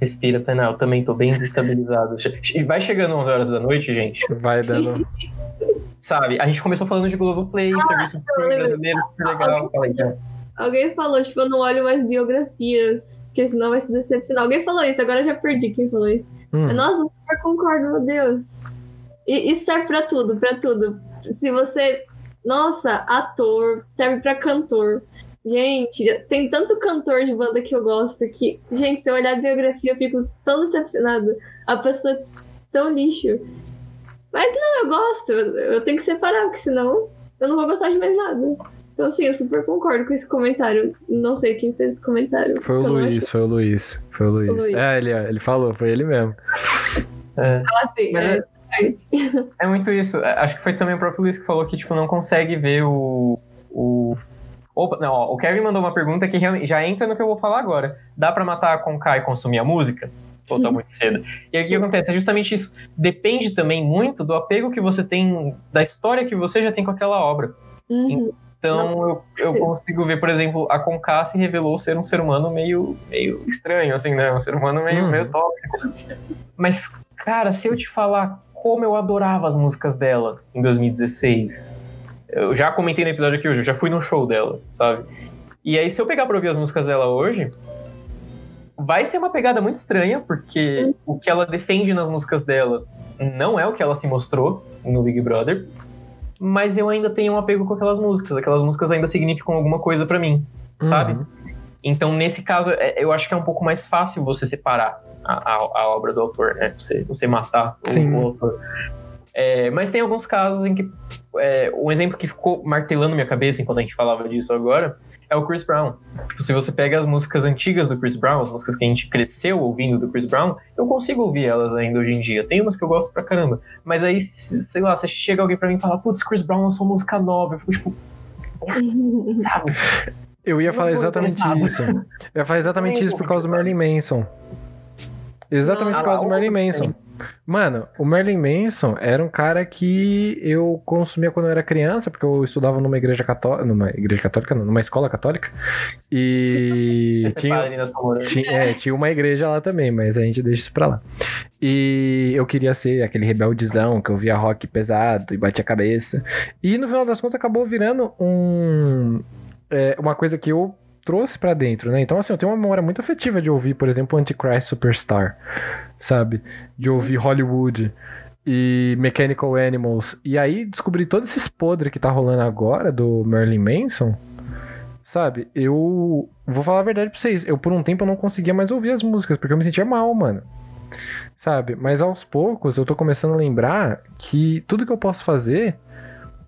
Respira, Tainá, eu também tô bem desestabilizado. Vai chegando 11 horas da noite, gente. Vai dando. Sabe, a gente começou falando de Globoplay, ah, serviço de brasileiro, super legal. Alguém, falei, alguém falou, tipo, eu não olho mais biografias, porque senão vai se decepcionar. Alguém falou isso, agora eu já perdi quem falou isso. Hum. Nossa, eu super concordo, meu Deus. E isso serve pra tudo, pra tudo. Se você. Nossa, ator, serve pra cantor. Gente, tem tanto cantor de banda que eu gosto que, gente, se eu olhar a biografia, eu fico tão decepcionada. A pessoa é tão lixo. Mas não, eu gosto. Eu tenho que separar, porque senão eu não vou gostar de mais nada. Então, assim, eu super concordo com esse comentário. Não sei quem fez esse comentário. Foi o Luiz, foi o Luiz. Foi o Luiz. O Luiz. É, ele, ele falou, foi ele mesmo. É. Ah, sim. É. É muito isso. É, acho que foi também o próprio Luiz que falou que, tipo, não consegue ver o. o... Opa, não, ó, o Kevin mandou uma pergunta que já entra no que eu vou falar agora. Dá para matar a Conká e consumir a música? Ou tá muito cedo? E aí o que acontece? É justamente isso. Depende também muito do apego que você tem, da história que você já tem com aquela obra. Uhum. Então eu, eu consigo ver, por exemplo, a Conká se revelou ser um ser humano meio, meio estranho, assim, né? Um ser humano meio, uhum. meio tóxico. Mas, cara, se eu te falar como eu adorava as músicas dela em 2016. Eu já comentei no episódio aqui hoje, eu já fui no show dela, sabe? E aí, se eu pegar pra ouvir as músicas dela hoje, vai ser uma pegada muito estranha, porque o que ela defende nas músicas dela não é o que ela se mostrou no Big Brother, mas eu ainda tenho um apego com aquelas músicas. Aquelas músicas ainda significam alguma coisa para mim, uhum. sabe? Então, nesse caso, é, eu acho que é um pouco mais fácil você separar a, a, a obra do autor, né? Você, você matar o, o autor. É, mas tem alguns casos em que. É, um exemplo que ficou martelando minha cabeça enquanto a gente falava disso agora é o Chris Brown. Tipo, se você pega as músicas antigas do Chris Brown, as músicas que a gente cresceu ouvindo do Chris Brown, eu consigo ouvir elas ainda hoje em dia. Tem umas que eu gosto pra caramba. Mas aí, sei lá, se chega alguém pra mim e fala, putz, Chris Brown lançou música nova, eu fico tipo. sabe? Eu ia falar exatamente isso. Eu ia falar exatamente isso por causa do Marilyn Manson. Exatamente por causa do Marilyn Manson. Mano, o Marilyn Manson era um cara que eu consumia quando eu era criança, porque eu estudava numa igreja católica, numa igreja católica, não, numa escola católica. E tinha, tinha, é, tinha uma igreja lá também, mas a gente deixa isso pra lá. E eu queria ser aquele rebeldezão que ouvia rock pesado e batia a cabeça. E no final das contas acabou virando um é, uma coisa que eu trouxe para dentro, né? Então, assim, eu tenho uma memória muito afetiva de ouvir, por exemplo, Antichrist Superstar, sabe? De ouvir Hollywood e Mechanical Animals. E aí descobri todos esses podres que tá rolando agora do Marilyn Manson. Sabe, eu vou falar a verdade pra vocês. Eu, por um tempo, eu não conseguia mais ouvir as músicas, porque eu me sentia mal, mano. Sabe? Mas aos poucos eu tô começando a lembrar que tudo que eu posso fazer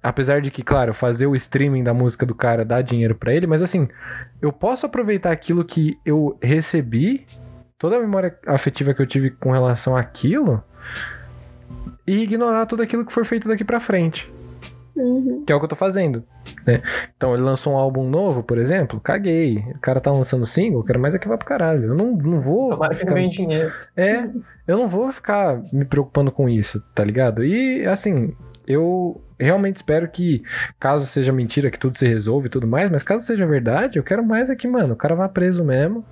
Apesar de que, claro, fazer o streaming da música do cara dá dinheiro para ele, mas assim, eu posso aproveitar aquilo que eu recebi, toda a memória afetiva que eu tive com relação àquilo, e ignorar tudo aquilo que for feito daqui para frente. Uhum. Que é o que eu tô fazendo. Né? Então, ele lançou um álbum novo, por exemplo, caguei. O cara tá lançando single, quero mais é que vá pro caralho. Eu não, não vou. Tomara ficar... que dinheiro. É, eu não vou ficar me preocupando com isso, tá ligado? E, assim, eu realmente espero que, caso seja mentira, que tudo se resolve e tudo mais, mas caso seja verdade, eu quero mais é que, mano, o cara vá preso mesmo,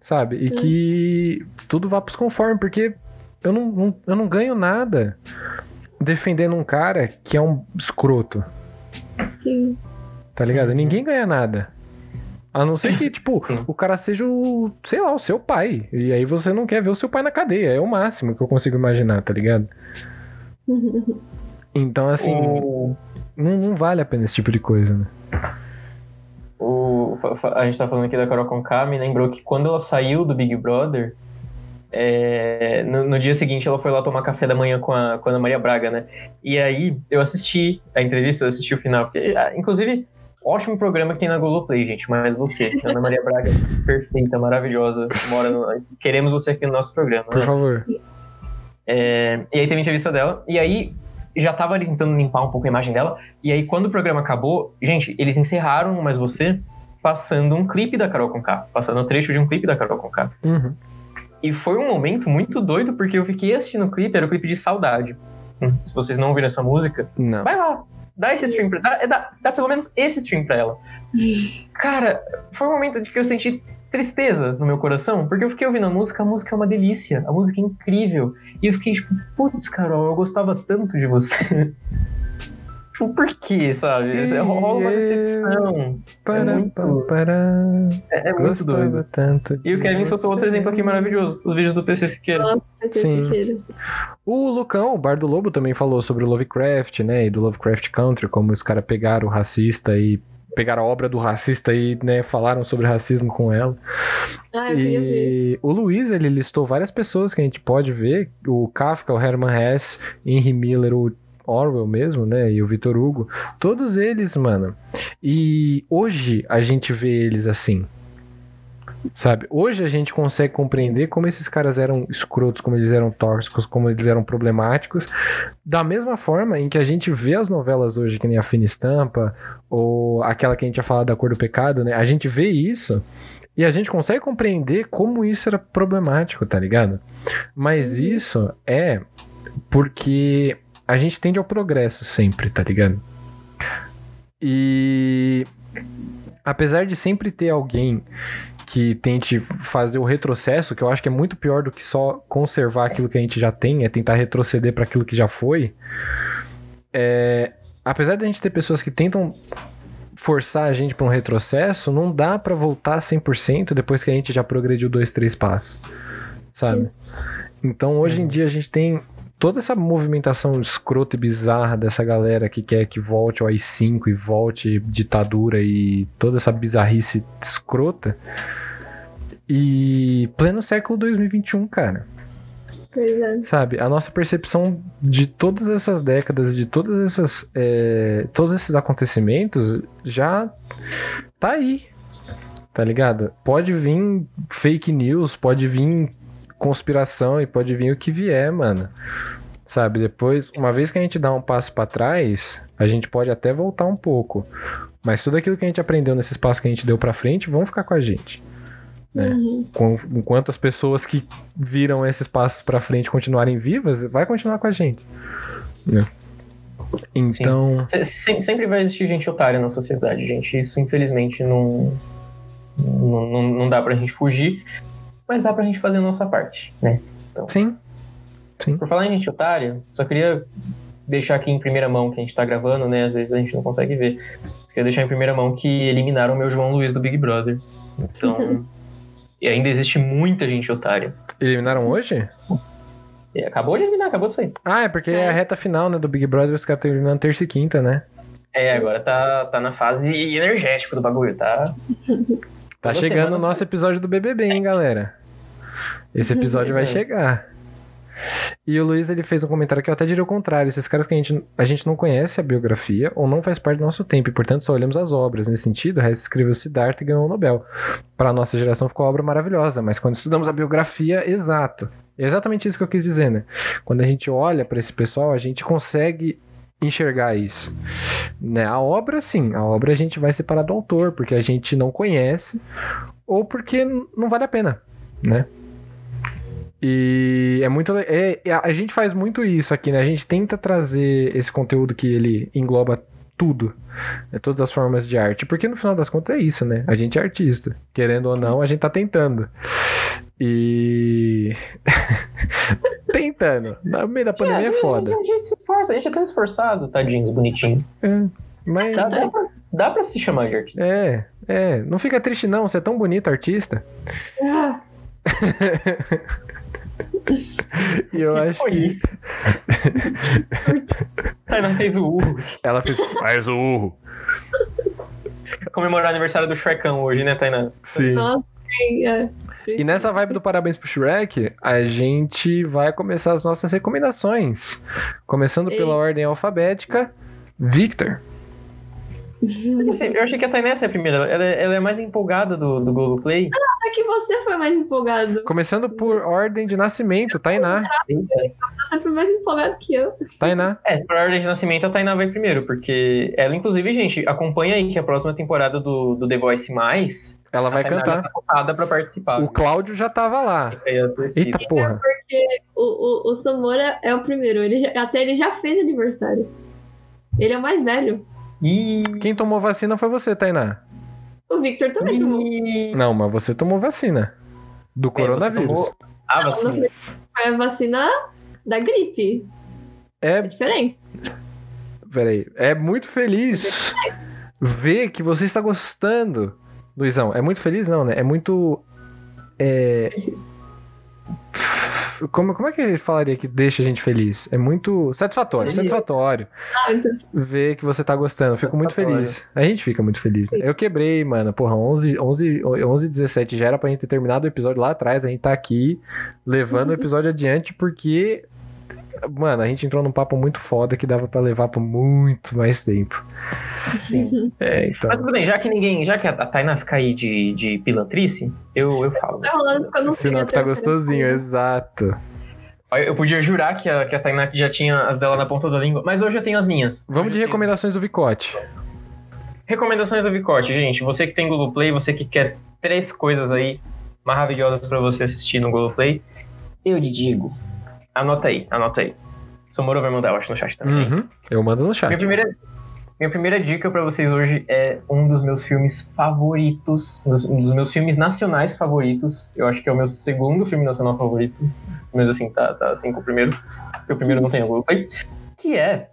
sabe? E que tudo vá pros conformes, porque eu não, não, eu não ganho nada defendendo um cara que é um escroto. Sim. Tá ligado? Ninguém ganha nada. A não ser que, tipo, o cara seja o, sei lá, o seu pai. E aí você não quer ver o seu pai na cadeia. É o máximo que eu consigo imaginar, tá ligado? Então, assim, o... não, não, vale a pena esse tipo de coisa, né? O, a gente tá falando aqui da Carol Conká, me lembrou que quando ela saiu do Big Brother, é, no, no, dia seguinte ela foi lá tomar café da manhã com a, com a Ana Maria Braga, né? E aí eu assisti a entrevista, eu assisti o final. Porque, ah, inclusive, ótimo programa que tem na Globoplay, gente. Mas você, Ana Maria Braga, perfeita, maravilhosa, mora no, queremos você aqui no nosso programa. Por né? favor. É, e aí teve a entrevista dela, e aí já tava tentando limpar um pouco a imagem dela. E aí, quando o programa acabou, gente, eles encerraram Mas Você passando um clipe da Carol Conká. Passando um trecho de um clipe da Carol Conká. Uhum. E foi um momento muito doido, porque eu fiquei assistindo o clipe, era o clipe de Saudade. Se vocês não ouviram essa música, não. vai lá. Dá esse stream pra dá, dá, dá pelo menos esse stream pra ela. Cara, foi um momento de que eu senti tristeza no meu coração, porque eu fiquei ouvindo a música, a música é uma delícia, a música é incrível. E eu fiquei tipo, putz, Carol, eu gostava tanto de você. tipo, por quê, sabe? E rola uma decepção. Para, é muito, para, é, é muito doido. Tanto e o Kevin soltou outro exemplo aqui maravilhoso, os vídeos do PC Siqueira. PC Sim. Siqueira. O Lucão, o Bar do Lobo, também falou sobre o Lovecraft, né? E do Lovecraft Country, como os caras pegaram o racista e pegaram a obra do racista e, né, falaram sobre racismo com ela. Ah, eu ver. E o Luiz, ele listou várias pessoas que a gente pode ver, o Kafka, o Herman Hesse, Henry Miller, o Orwell mesmo, né, e o Vitor Hugo, todos eles, mano. E hoje a gente vê eles assim, Sabe? Hoje a gente consegue compreender como esses caras eram escrotos, como eles eram tóxicos, como eles eram problemáticos. Da mesma forma em que a gente vê as novelas hoje, que nem a Fina Estampa, ou aquela que a gente ia falar da Cor do Pecado, né? A gente vê isso e a gente consegue compreender como isso era problemático, tá ligado? Mas isso é porque a gente tende ao progresso sempre, tá ligado? E apesar de sempre ter alguém que tente fazer o retrocesso, que eu acho que é muito pior do que só conservar aquilo que a gente já tem, é tentar retroceder para aquilo que já foi. É, apesar de a gente ter pessoas que tentam forçar a gente para um retrocesso, não dá para voltar 100% depois que a gente já progrediu dois, três passos, sabe? Então hoje em dia a gente tem toda essa movimentação escrota e bizarra dessa galera que quer que volte o AI-5 e volte ditadura e toda essa bizarrice escrota. E pleno século 2021, cara. Pois é. Sabe? A nossa percepção de todas essas décadas, de todas essas, é, todos esses acontecimentos, já tá aí. Tá ligado? Pode vir fake news, pode vir conspiração e pode vir o que vier, mano. Sabe? Depois, uma vez que a gente dá um passo pra trás, a gente pode até voltar um pouco. Mas tudo aquilo que a gente aprendeu nesses passos que a gente deu pra frente vão ficar com a gente. Né? Uhum. Enquanto as pessoas que viram esses passos pra frente continuarem vivas, vai continuar com a gente. né? Então, se- Sempre vai existir gente otária na sociedade, gente. Isso, infelizmente, não, não, não, não dá pra gente fugir, mas dá pra gente fazer a nossa parte, né? sim. Por falar em gente otária, só queria deixar aqui em primeira mão que a gente tá gravando, né? Às vezes a gente não consegue ver. Queria deixar em primeira mão que eliminaram o meu João Luiz do Big Brother. Então. e ainda existe muita gente otária. Eliminaram hoje? E acabou de eliminar, acabou de sair. Ah, é porque é, É. a reta final, né, do Big Brother, os caras estão eliminando terça e quinta, né? É, agora tá, tá na fase energética do bagulho, tá? Tá Toda chegando o nosso episódio do BBB, hein, galera? Esse episódio vai é. chegar. E o Luiz, ele fez um comentário que eu até diria o contrário. Esses caras que a gente, a gente não conhece a biografia ou não faz parte do nosso tempo, e portanto só olhamos as obras. Nesse sentido, Hess escreveu Siddhartha e ganhou o Nobel. Para nossa geração ficou uma obra maravilhosa, mas quando estudamos a biografia, exato. É exatamente isso que eu quis dizer, né? Quando a gente olha para esse pessoal, a gente consegue enxergar isso. Né? A obra, sim, a obra a gente vai separar do autor, porque a gente não conhece ou porque não vale a pena, né? E é muito. É, é- a gente faz muito isso aqui, né? A gente tenta trazer esse conteúdo que ele engloba tudo, né? todas as formas de arte, porque no final das contas é isso, né? A gente é artista, querendo ou não, a gente tá tentando. E. tentando. No meio da pandemia é foda. A gente, a gente se esforça, a gente é tão esforçado, tadinhos, bonitinho. Mas. Dá, dá, pra, dá pra se chamar de artista. É, é. Não fica triste, não. Você é tão bonito, artista. Ah, E eu Que acho foi que. isso? Tainá fez o urro. Ela fez. Faz o urro. Comemorar o aniversário do Shrekão hoje, né, Tainá? Sim. nossa, sim, é. E nessa vibe do Parabéns pro Shrek, a gente vai começar as nossas recomendações. Começando pela ordem alfabética. Victor. Assim, Eu achei que a Tainá ia ser a primeira. Ela, é- ela é mais empolgada do, do Globoplay. É que você foi mais empolgado. Começando por ordem de nascimento, Tainá. Você foi mais empolgado que eu. Tainá. É, se por ordem de nascimento, a Tainá vai primeiro, porque ela, inclusive, gente, acompanha aí que a próxima temporada do, do The Voice Mais, Ela vai Tainá cantar. tá pra participar. O Cláudio já tava lá. Eita porra. O, o, o Samora é o primeiro. Ele já- até ele já fez aniversário. Ele é o mais velho. Ih, Quem tomou vacina foi você, Tainá. O Victor também tomou. ih. Não, mas você tomou vacina. Do É, coronavírus. tomou A Não, não vacina. foi foi a vacina da gripe. É É, diferente. peraí. É muito feliz ver que você está gostando. Luizão, é muito feliz não, né? É muito... É... Como, como é que ele falaria que deixa a gente feliz? É muito satisfatório, Feliz. satisfatório. Ah, então- ver que você tá gostando. Fico muito feliz. A gente fica muito feliz. né? Eu quebrei, mano. Porra, 11, 11, 11 17 já era pra gente ter terminado o episódio lá atrás. A gente tá aqui levando o episódio adiante porque. Mano, a gente entrou num papo muito foda que dava pra levar por muito mais tempo. Sim. É, então. Mas tudo bem, já que ninguém. Já que a Tainá fica aí de, de pilantrice, eu, eu falo. Tá rolando eu não Sinal que tá gostosinho, exato. Eu podia jurar que a, que a Tainá já tinha as dela na ponta da língua, mas hoje eu tenho as minhas. Vamos de recomendações do Vicote. Recomendações do Vicote, gente. Você que tem Google Play, você que quer três coisas aí maravilhosas pra você assistir no Google Play, eu te digo. Anota aí, anota aí. Samoro vai mandar, eu acho, no chat também. Uhum. Eu mando no Minha chat. primeira, minha primeira dica pra vocês hoje é um dos meus filmes favoritos, dos, um dos meus filmes nacionais favoritos. Eu acho que é o meu segundo filme nacional favorito. Mas assim, tá, tá assim com o primeiro. Porque o primeiro não tem o Google Play. Que é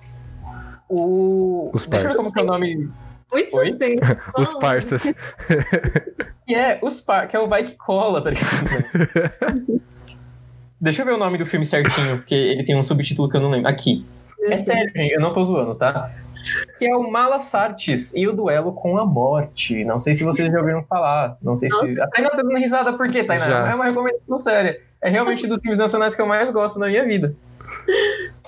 o. Os Deixa eu ver Parsas. como que é o nome. Muito Oi? suspense. Os Fala. parças. Que é os par... que é o Vai que Cola, tá ligado? Deixa eu ver o nome do filme certinho, porque ele tem um subtítulo que eu não lembro. Aqui. É sério, gente, eu não tô zoando, tá? Que é o Malas Artes e o Duelo com a Morte. Não sei se vocês já ouviram falar. Não sei se. Até não tá dando risada por quê, Tainá? Já. É uma recomendação séria. É realmente dos filmes nacionais que eu mais gosto na minha vida.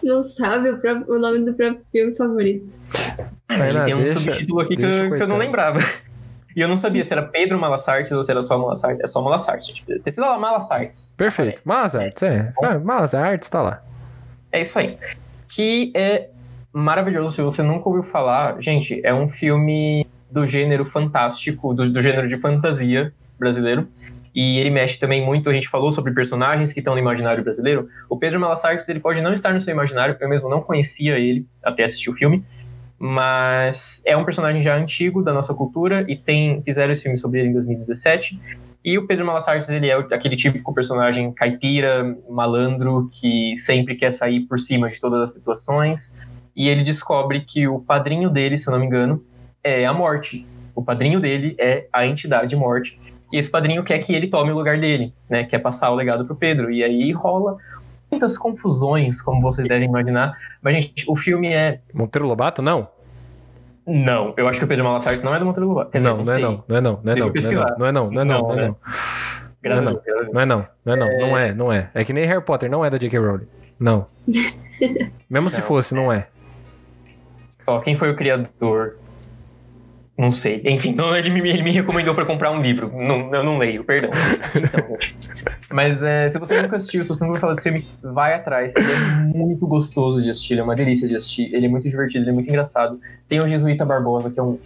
Não sabe o, próprio- o nome do próprio filme favorito. Tainá, Ele tem um deixa- subtítulo aqui que eu, que eu não lembrava. E eu não sabia se era Pedro Malassartes ou se era só Malassartes. É só Malassartes. Tipo, precisa lá Malassartes. Perfeito. Aparece. Malas Artes, é. Ah, Malas Artes tá lá. É isso aí. Que é maravilhoso. Se você nunca ouviu falar, gente, é um filme do gênero fantástico, do, do gênero de fantasia brasileiro. E ele mexe também muito, a gente falou sobre personagens que estão no imaginário brasileiro. O Pedro Malassartes, ele pode não estar no seu imaginário, eu mesmo não conhecia ele até assistir o filme, mas é um personagem já antigo da nossa cultura e tem fizeram esse filme sobre ele em 2017. E o Pedro Malassartes, ele é aquele típico personagem caipira, malandro, que sempre quer sair por cima de todas as situações. E ele descobre que o padrinho dele, se eu não me engano, é a morte. O padrinho dele é a entidade morte. E esse padrinho quer que ele tome o lugar dele, né? Quer passar o legado pro Pedro. E aí rola muitas confusões, como vocês devem imaginar. Mas, gente, o filme é. Monteiro Lobato, não? Não, eu acho que o Pedro Malassartes não é do Monteiro Lobato. Quer dizer, Não, não é não. Não é não. Não é Deixa não. Não é não. Não é não. Não, Não é né? não. Graças Não, a Deus. Não é não. Não é não. Não é, não é. É que nem Harry Potter, não é da J.K. Rowling. Não. Mesmo se Não. fosse, não é. Ó, quem foi o criador? Não sei. Enfim, não, ele, me, ele me recomendou pra comprar um livro. Não, eu não leio, perdão. Então, gente. Mas é, se você nunca assistiu, se você nunca falar desse filme, vai atrás. Ele é muito gostoso de assistir, ele é uma delícia de assistir. Ele é muito divertido, ele é muito engraçado. Tem o Jesuíta Barbosa, que é um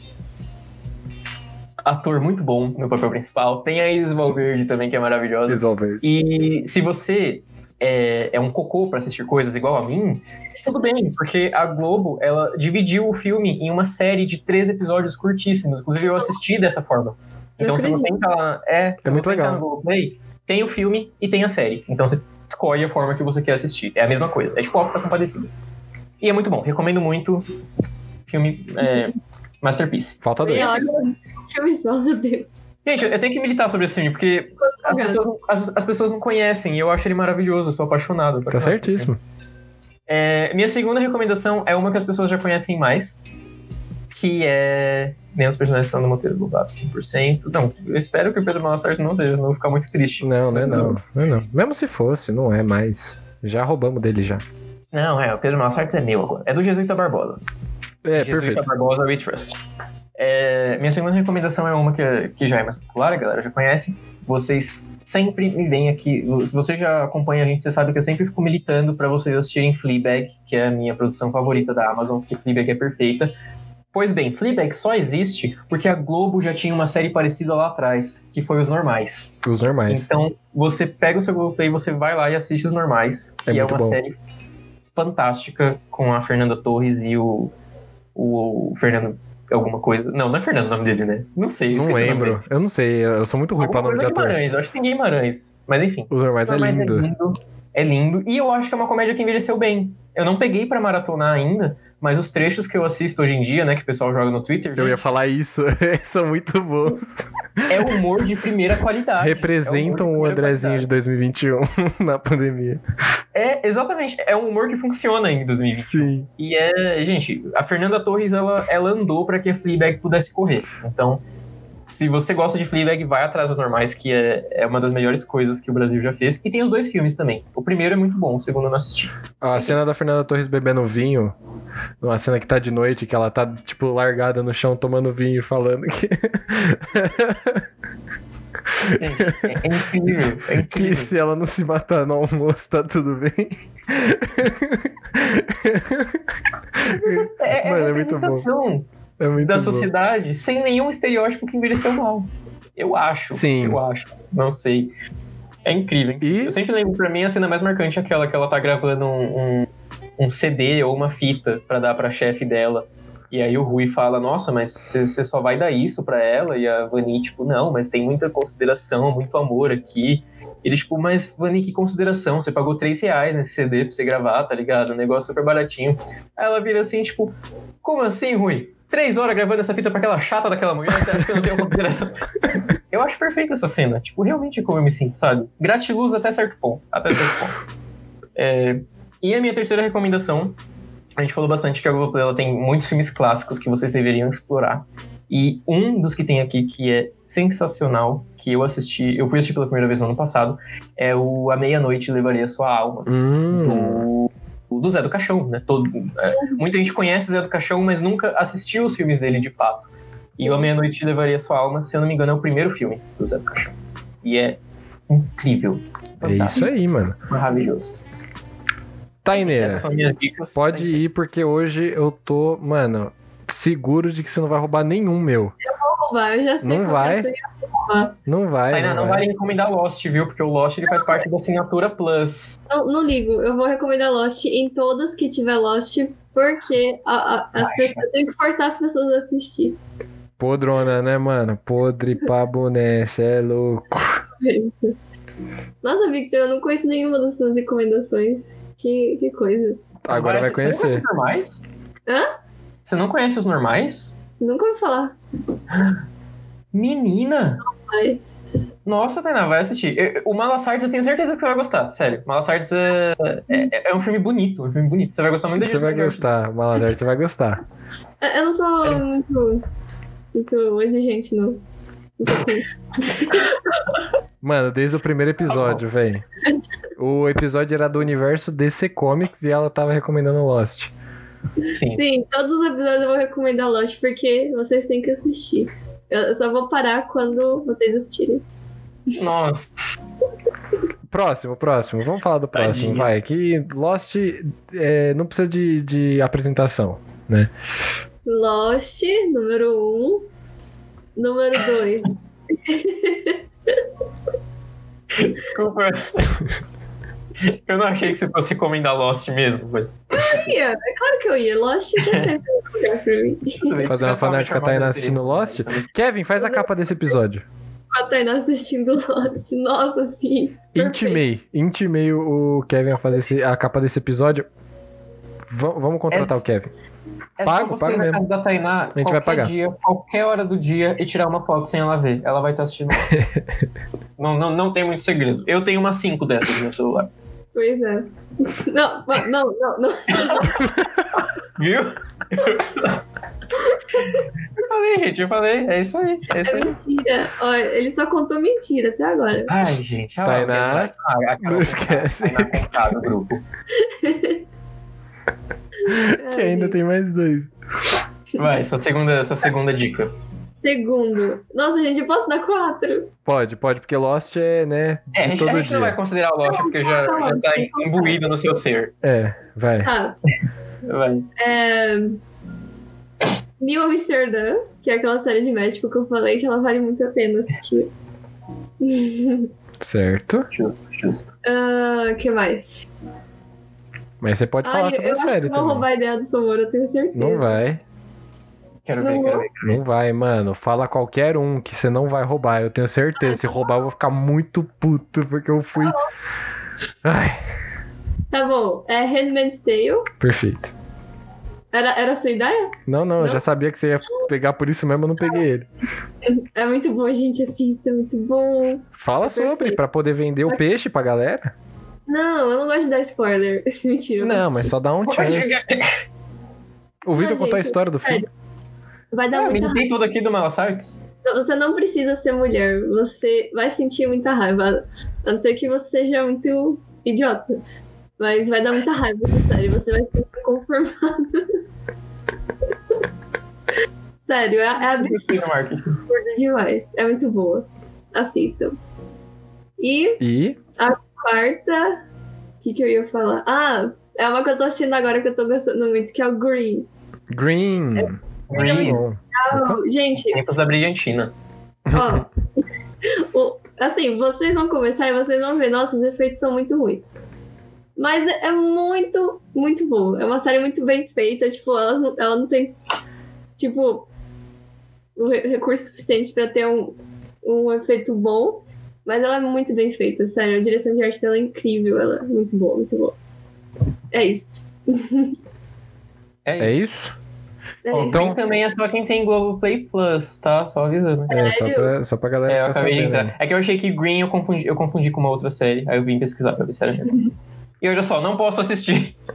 ator muito bom no papel principal. Tem a Isis Valverde também, que é maravilhosa. Resolver. E se você é, é um cocô pra assistir coisas igual a mim, tudo bem, porque a Globo, ela dividiu o filme em uma série de três episódios curtíssimos. Inclusive, eu assisti dessa forma. Então, se você entrar lá, é, se muito você entrar legal. no Globoplay, tem o filme e tem a série. Então, você escolhe a forma que você quer assistir. É a mesma coisa. É tipo Alto tá Compadecido. E é muito bom. Recomendo muito. Filme é, Masterpiece. Falta dois. Olha, filme só, meu Deus. Gente, eu tenho que militar sobre esse filme, porque as pessoas, não- as, as pessoas não conhecem e eu acho ele maravilhoso, eu sou apaixonado. Tá apaixonado filme. certíssimo. É, minha segunda recomendação é uma que as pessoas já conhecem mais, que é. Menos personagens são do Monteiro Lobato, 100%. Não, eu espero que o Pedro Malassartes não seja, senão eu vou ficar muito triste. Não, não é não. Não é não. Mesmo se fosse, não é mais. Já roubamos dele já. Não, é, o Pedro Malassartes é meu agora. É do Jesuíta Barbosa. É, Jesuíta perfeito. Barbosa We Trust. É, minha segunda recomendação é uma que, que já é mais popular, a galera já conhece. Vocês sempre me veem aqui. Se você já acompanha a gente, você sabe que eu sempre fico militando para vocês assistirem Fleabag, que é a minha produção favorita da Amazon, porque Fleabag é perfeita. Pois bem, Fleabag só existe porque a Globo já tinha uma série parecida lá atrás, que foi Os Normais. Os normais. Então, você pega o seu Globoplay, você vai lá e assiste Os Normais, que É é, uma bom. série fantástica com a Fernanda Torres e o, o Fernando alguma coisa. Não, não é Fernando o nome dele, né? Não sei, eu Não o lembro. Eu não sei. Eu sou muito ruim pra Alguma nome de ator. Guimarães, eu acho que tem Guimarães. Mas enfim. Os normais é Mas lindo. É lindo. É lindo. E eu acho que é uma comédia que envelheceu bem. Eu não peguei pra maratonar ainda, mas os trechos que eu assisto hoje em dia, né, que o pessoal joga no Twitter, Eu ia gente, falar isso. São muito bons. é humor de primeira qualidade. Representam É o Andrezinho de 2021 na pandemia. É, exatamente. É um humor que funciona em 2020. Sim. E é, gente, a Fernanda Torres, ela, ela andou pra que a Fleabag pudesse correr. Então, se você gosta de Fleabag, vai atrás dos normais, que é, é uma das melhores coisas que o Brasil já fez. E tem os dois filmes também. O primeiro é muito bom, o segundo eu não assisti. A cena da Fernanda Torres bebendo vinho, uma cena que tá de noite, que ela tá, tipo, largada no chão tomando vinho e falando que. Gente, é, é incrível, é que incrível. se ela não se matar no almoço, tá tudo bem. É, é Mano, a é muito bom. É muito da bom. sociedade sem nenhum estereótipo que envelheceu mal. Eu acho. Sim. Eu acho. Não sei. É incrível. E- Eu sempre lembro, pra mim, a cena mais marcante é aquela que ela tá gravando um, um, um CD ou uma fita pra dar pra chefe dela. E aí o Rui fala, nossa, mas você só vai dar isso pra ela? E a Vani, tipo, não, mas tem muita consideração, muito amor aqui. Ele, tipo, mas Vani, que consideração? Você pagou 3 reais nesse CD pra você gravar, tá ligado? Um negócio super baratinho. Aí ela vira assim, tipo, como assim, Rui? Três horas gravando essa fita pra aquela chata daquela mulher, você acha que eu não tenho consideração? eu acho perfeita essa cena. Tipo, realmente é como eu me sinto, sabe? Gratiluz até certo ponto. Até certo ponto. É, E a minha terceira recomendação, a gente falou bastante que a Globoplay ela tem muitos filmes clássicos que vocês deveriam explorar. E um dos que tem aqui que é sensacional, que eu assisti, eu fui assistir pela primeira vez no ano passado, é o A Meia-Noite Levaria Sua Alma, Hum. do, do Zé do Caixão, né? Todo, é, muita gente conhece o Zé do Caixão, mas nunca assistiu os filmes dele de fato. E o A Meia-Noite Levaria Sua Alma, se eu não me engano, é o primeiro filme do Zé do Caixão. E é incrível. É isso aí, mano. Maravilhoso. Taineira, Essas são minhas dicas. pode ir porque hoje eu tô, mano, seguro de que você não vai roubar nenhum meu. roubar, eu já sei Não vai. é sua- Não vai. Ainda não não vai. recomendar Lost, viu? Porque o Lost ele faz parte da assinatura Plus. Não, não ligo, eu vou recomendar Lost em todas que tiver Lost, porque a- a- as pessoas, eu tenho que forçar as pessoas a assistir. Podrona, né, mano? Podre pra boné, cê é louco. Nossa, Victor, eu não conheço nenhuma das suas recomendações. Que, que coisa. Agora vai Você não conhecer. conhece os normais? Hã? Você não conhece os normais? Nunca ouvi falar, Menina! mas. Nossa, Tainá, vai assistir. Eu- O Malasardes eu tenho certeza que você vai gostar, sério. Malasardes é, é, é um filme bonito, um filme bonito. Você vai gostar muito da Você vai gostar, Maladar, você vai gostar. Eu não sou É. muito, muito exigente, não. Mano, desde o primeiro episódio, velho. O episódio era do universo DC Comics e ela tava recomendando Lost. Sim. Sim, todos os episódios eu vou recomendar Lost, porque vocês têm que assistir. Eu eu só vou parar quando vocês assistirem. Nossa. Próximo, próximo. Vamos falar do próximo, Tadinha. vai. Que Lost é, não precisa de, de apresentação, né? Lost, número 1. Um. Número 2. Desculpa. Eu não achei que você fosse recomendar Lost mesmo, mas. ia, é claro que eu ia. Lost um lugar pra mim. bem. Fazer uma fanática alguém Tainá chamando assistindo Lost. Kevin, faz a capa desse episódio. A Tainá assistindo Lost. Nossa, sim. perfeito. Intimei. Intimei o Kevin a fazer esse- a capa desse episódio. Va- vamos contratar Essa- o Kevin. É Pago, só você pago ir na mesmo. casa da Tainá gente vai qualquer pagar. dia, qualquer hora do dia e tirar uma foto sem ela ver. Ela vai estar assistindo. não, não, não tem muito segredo. Eu tenho umas cinco dessas no meu celular. Pois é. Não, não, não, não. Viu? eu falei, gente, eu falei. É isso aí. É isso É aí. mentira. Olha, ele só contou mentira até agora. Ai, gente, olha lá, Tainá, ah, a Carol Não esquece Tainá contada no grupo. que ainda tem mais dois. Vai, sua segunda, sua segunda dica. Segundo. Nossa, gente, eu posso dar quatro? Pode, pode, porque Lost é, né, É, a gente, a todo gente não vai considerar o Lost porque já, já tá imbuído no seu ser. É, vai. Tá. Vai. É... New Amsterdã, que é aquela série de médico que eu falei que ela vale muito a pena assistir. Certo. Justo, justo. Ah, que mais? Mas você pode falar Ai, sobre a série que vou também. roubar a ideia do eu tenho certeza. Não vai. Quero ver, Não quero ver. Não vai, mano. Fala qualquer um que você não vai roubar. Eu tenho certeza. Se roubar, eu vou ficar muito puto, porque eu fui. Ai, Tá bom. É Handmaid's Tale. perfeito. Era, era a sua ideia? Não, não, eu Não. já sabia que você ia pegar por isso mesmo, eu não peguei ele. É muito bom, gente. Assista, é muito bom. Fala Perfeito. sobre, pra poder vender o peixe pra galera. Não, eu não gosto de dar spoiler. Mentira. Não, mas só dá um chance. O Vitor contou a história do filme. Vai dar Ah, me muita tem tudo aqui do Malasartes. raiva. Você não precisa ser mulher. Você vai sentir muita raiva. A não ser que você seja muito idiota. Mas vai dar muita raiva série. Você vai se sentir conformado. Sério, é, é do marketing. demais. É muito boa. Assistam. E E. quarta. O que, que eu ia falar? Ah, é uma que eu tô assistindo agora que eu tô gostando muito, que é o Green. Green. Green. Bom. Gente, Tempos da Brilhantina. ó. o- assim, vocês vão começar e vocês vão ver, nossa, os efeitos são muito ruins. Mas é, é muito, muito boa. É uma série muito bem feita. Tipo, ela não, ela não tem, tipo, o re- recurso suficiente pra ter um, um efeito bom. Mas ela é muito bem feita, sério. A direção de arte dela é incrível. Ela é muito boa, muito boa. É isso. É É isso. Bom. Então- Green também é só quem tem Globoplay Plus, tá? Só avisando. É, só pra, só pra galera É, eu acabei de entrar. É que eu achei que Green eu confundi, eu confundi com uma outra série. Aí eu vim pesquisar pra ver se era mesmo. E olha só, não posso assistir.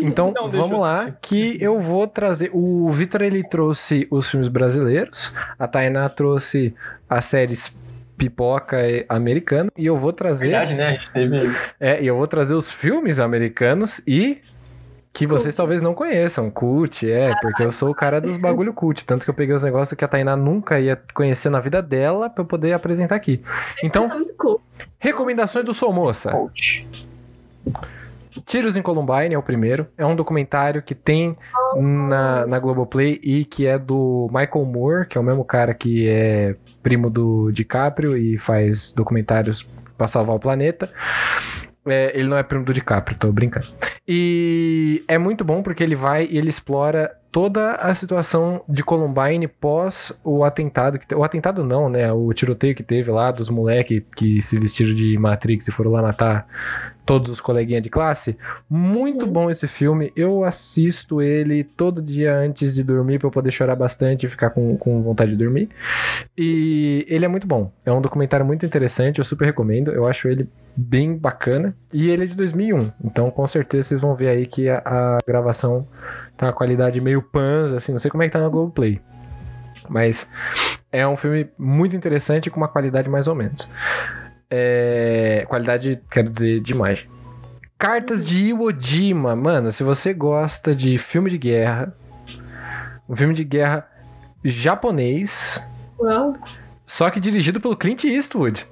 Então, Não, vamos lá, que eu vou trazer. O Vitor ele trouxe os filmes brasileiros, a Tainá trouxe as séries pipoca e- americano, e eu vou trazer. Verdade, né? A gente teve. É, e eu vou trazer os filmes americanos e que vocês Cult. talvez não conheçam. Cult, é, porque eu sou o cara dos bagulho cult. Tanto que eu peguei os negócios que a Tainá nunca ia conhecer na vida dela pra eu poder apresentar aqui. Então, recomendações do Sou Moça. Coach. Tiros em Columbine é o primeiro. É um documentário que tem na, na Globoplay e que é do Michael Moore, que é o mesmo cara que é primo do DiCaprio e faz documentários pra salvar o planeta. É, ele não é primo do DiCaprio, tô brincando. E é muito bom porque ele vai e ele explora toda a situação de Columbine pós o atentado. Que, te- o atentado não, né? O tiroteio que teve lá dos moleques que se vestiram de Matrix e foram lá matar todos os coleguinhas de classe. Muito bom esse filme. Eu assisto ele todo dia antes de dormir pra eu poder chorar bastante e ficar com, com vontade de dormir. E ele é muito bom. É um documentário muito interessante, eu super recomendo. Eu acho ele bem bacana. E ele é de 2001. Então, com certeza, vocês vão ver aí que a, a gravação tá uma qualidade meio panza, assim. Não sei como é que tá na Globoplay. Mas é um filme muito interessante com uma qualidade mais ou menos. É, qualidade, quero dizer, de imagem. Cartas de Iwo Jima. Mano, se você gosta de filme de guerra, um filme de guerra japonês, Well, só que dirigido pelo Clint Eastwood.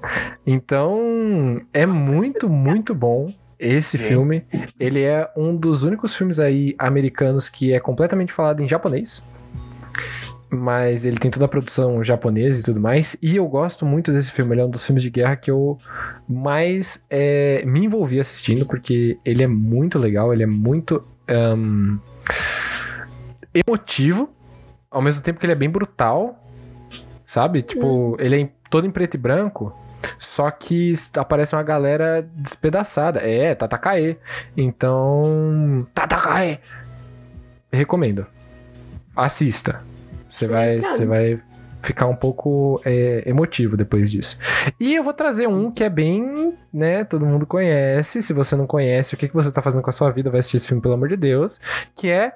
Então, é muito, muito bom esse Sim. filme. Ele é um dos únicos filmes aí americanos que é completamente falado em japonês. Mas ele tem toda a produção japonesa e tudo mais. E eu gosto muito desse filme. Ele é um dos filmes de guerra que eu mais é, me envolvi assistindo, porque ele é muito legal, ele é muito ahn, emotivo, ao mesmo tempo que ele é bem brutal, sabe? Tipo, ele é todo em preto e branco. Só que aparece uma galera despedaçada. É, Tatakae. Então. Tatakae! Recomendo. Assista. Você vai, você vai ficar um pouco é, emotivo depois disso. E eu vou trazer um que é bem, né? Todo mundo conhece. Se você não conhece, o que, que você tá fazendo com a sua vida, vai assistir esse filme, pelo amor de Deus. Que é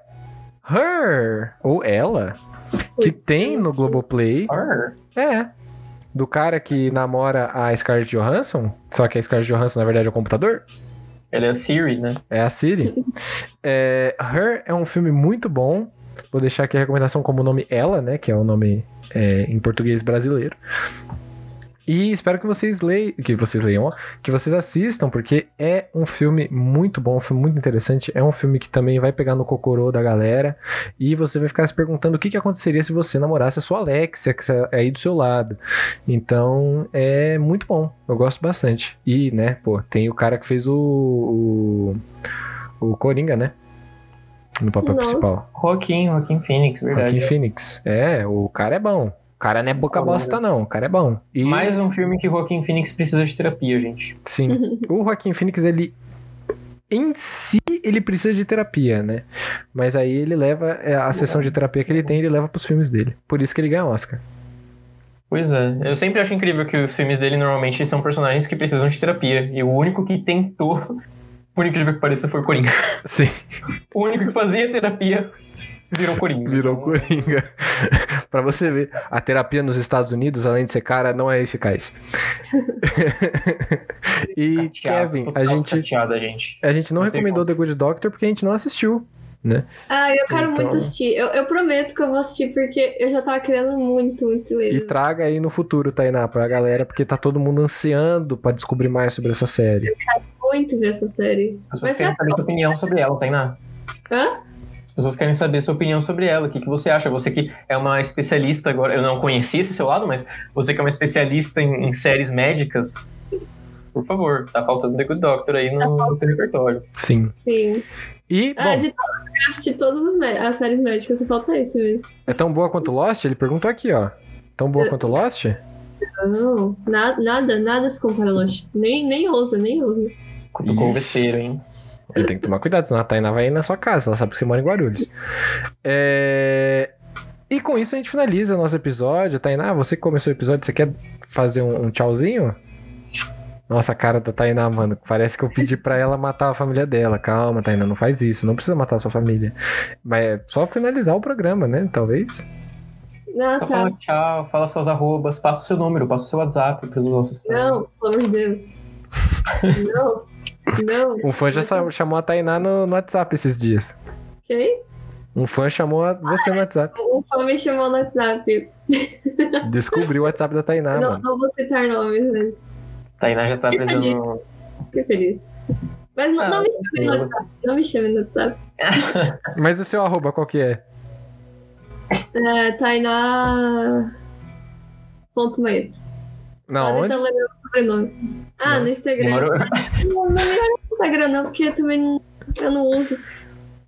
Her! Ou Ela. Que tem eu no. Globoplay. Arr. É. Do cara que namora a Scarlett Johansson, só que a Scarlett Johansson na verdade é o computador, Ela é a Siri, né? é a Siri. É, Her é um filme muito bom. Vou deixar aqui a recomendação como o nome Ela, né? Que é o nome é, em português brasileiro. E espero que vocês leiam, que vocês leiam, que vocês assistam, porque é um filme muito bom, um filme muito interessante. É um filme que também vai pegar no cocorô da galera. E você vai ficar se perguntando o que, que aconteceria se você namorasse a sua Alexia, que é aí do seu lado. Então, é muito bom. Eu gosto bastante. E, né, pô, tem o cara que fez o. O, o Coringa, né? No papel Nossa. principal. Joaquim, Joaquim Phoenix, verdade. Joaquin Phoenix. É, o cara é bom. O cara não é boca bosta, não. O cara é bom. E, Mais um filme que Joaquim Phoenix precisa de terapia, gente. Sim. o Joaquim Phoenix, ele. Em si, ele precisa de terapia, né? Mas aí ele leva. é, A sessão de terapia que ele tem, ele leva pros filmes dele. Por isso que ele ganha Oscar. Pois é. Eu sempre acho incrível que os filmes dele normalmente são personagens que precisam de terapia. E o único que tentou, por incrível que pareça, foi o Coringa. Sim. O único que fazia terapia virou Coringa. Virou Então, Coringa. pra você ver, a terapia nos Estados Unidos, além de ser cara, não é eficaz. e chateado, Kevin, a gente, chateada, gente. a gente não, Não recomendou The Good. Doctor porque a gente não assistiu, né? Ah, eu quero Então- muito assistir. Eu, eu prometo que eu vou assistir porque eu já tava querendo muito, muito E ele. traga aí no futuro, Tainá, pra galera, porque tá todo mundo ansiando pra descobrir mais sobre essa série. Muito ver essa série. As pessoas Mas querem é- saber sua opinião sobre ela, Tainá. Hã? As pessoas querem saber sua opinião sobre ela. O que, que você acha? Você que é uma especialista agora. Eu não conheci esse seu lado, mas você que é uma especialista em, em séries médicas. Por favor, tá faltando The Good Doctor aí no, no seu repertório. Sim. Sim. E, Ah, bom, de todas, eu quero assistir todas as, séries médicas, só falta isso mesmo. é tão boa quanto Lost? Ele perguntou aqui, ó. Tão boa quanto Lost? Não, nada, nada, nada se compara a Lost. Nem, nem ousa, nem ousa. Cutucou o Ixi. besteiro, hein? Ele tem que tomar cuidado, senão a Tainá vai ir na sua casa. Ela sabe que você mora em Guarulhos. É... E com isso a gente finaliza o nosso episódio. Tainá, você que começou o episódio, você quer fazer um, um tchauzinho? Nossa, a cara da Tainá, mano. Parece que eu pedi pra ela matar a família dela. Calma, Tainá, não faz isso. Não precisa matar a sua família. Mas é só finalizar o programa, né? Talvez. Ah, Só tá. fala tchau, fala suas arrobas, passa o seu número, passa o seu WhatsApp pros nossos Não, pelo amor de Deus. Não. Não. Um fã já chamou a Tainá no, no WhatsApp esses dias. Ok? Um fã chamou a- você no WhatsApp. O fã me chamou no WhatsApp. Descobriu o WhatsApp da Tainá, não, mano. não vou citar nomes, mas Tainá já tá Que precisando. fiquei feliz. Mas não, Ah, não me chame no. WhatsApp. Não me chame no WhatsApp. Mas o seu arroba qual que é? É, Tainá. Ponto Maeto. Não, Pode onde? até lembrar o sobrenome. Ah, Não. no Instagram. Demorou? Não, não me olha no Instagram, não, porque eu também não, eu não uso.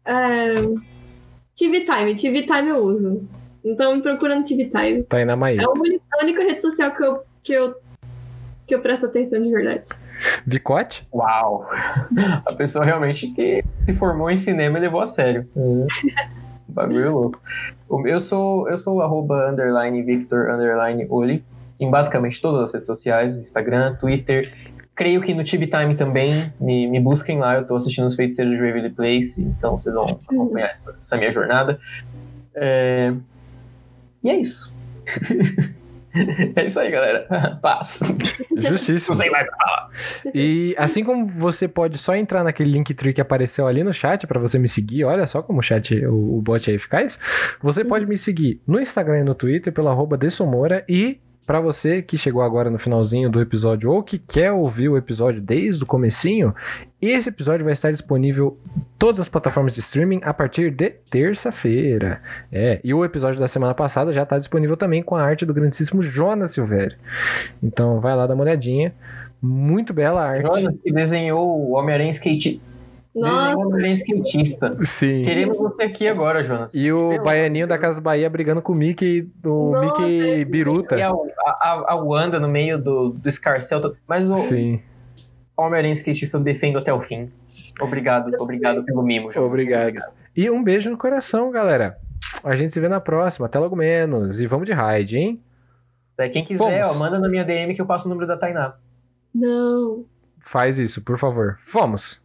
É, TV Time, TV Time eu uso. Então me procura no TV Time. Tainá É Maí. a única, a única rede social que eu, que, eu, que eu presto atenção de verdade. Vicote? Uau! A pessoa realmente que se formou em cinema e levou a sério. Bagulho louco. Eu sou, eu sou o arroba underline Victor underline Oli em basicamente todas as redes sociais, Instagram, Twitter. Creio que no Tib Time também. Me, me busquem lá, eu tô assistindo os feiticeiros de Waverly Place, então vocês vão acompanhar essa, essa minha jornada. É, E é isso. é isso aí, galera. Paz. Justíssimo. Não sei mais falar. E assim como você pode só entrar naquele Linktree que apareceu ali no chat pra você me seguir, olha só como o chat, o, o bot é eficaz, você pode me seguir no Instagram e no Twitter pelo arroba Dessomora e pra você que chegou agora no finalzinho do episódio ou que quer ouvir o episódio desde o comecinho, esse episódio vai estar disponível em todas as plataformas de streaming a partir de terça-feira. É, e o episódio da semana passada já tá disponível também com a arte do grandíssimo Jonas Silvério. Então vai lá dar uma olhadinha. Muito bela arte. Jonas que desenhou o Homem-Aranha skate... Nossa, skatista. Sim. Queremos você aqui agora, Jonas. E o baianinho da Casa Bahia brigando com o Mickey, o Nossa, Mickey E Biruta. a, a, a Wanda no meio do, do escarcel. Mas o Sim, Homem-Aranha skatista eu defendo até o fim. Obrigado, obrigado pelo mimo, Jonas. obrigado. E um beijo no coração, galera. A gente se vê na próxima. Até logo menos. E vamos de raid, hein? Daí, Quem quiser, ó, manda na minha DM que eu passo o número da Tainá. não. Faz isso, por favor. Fomos!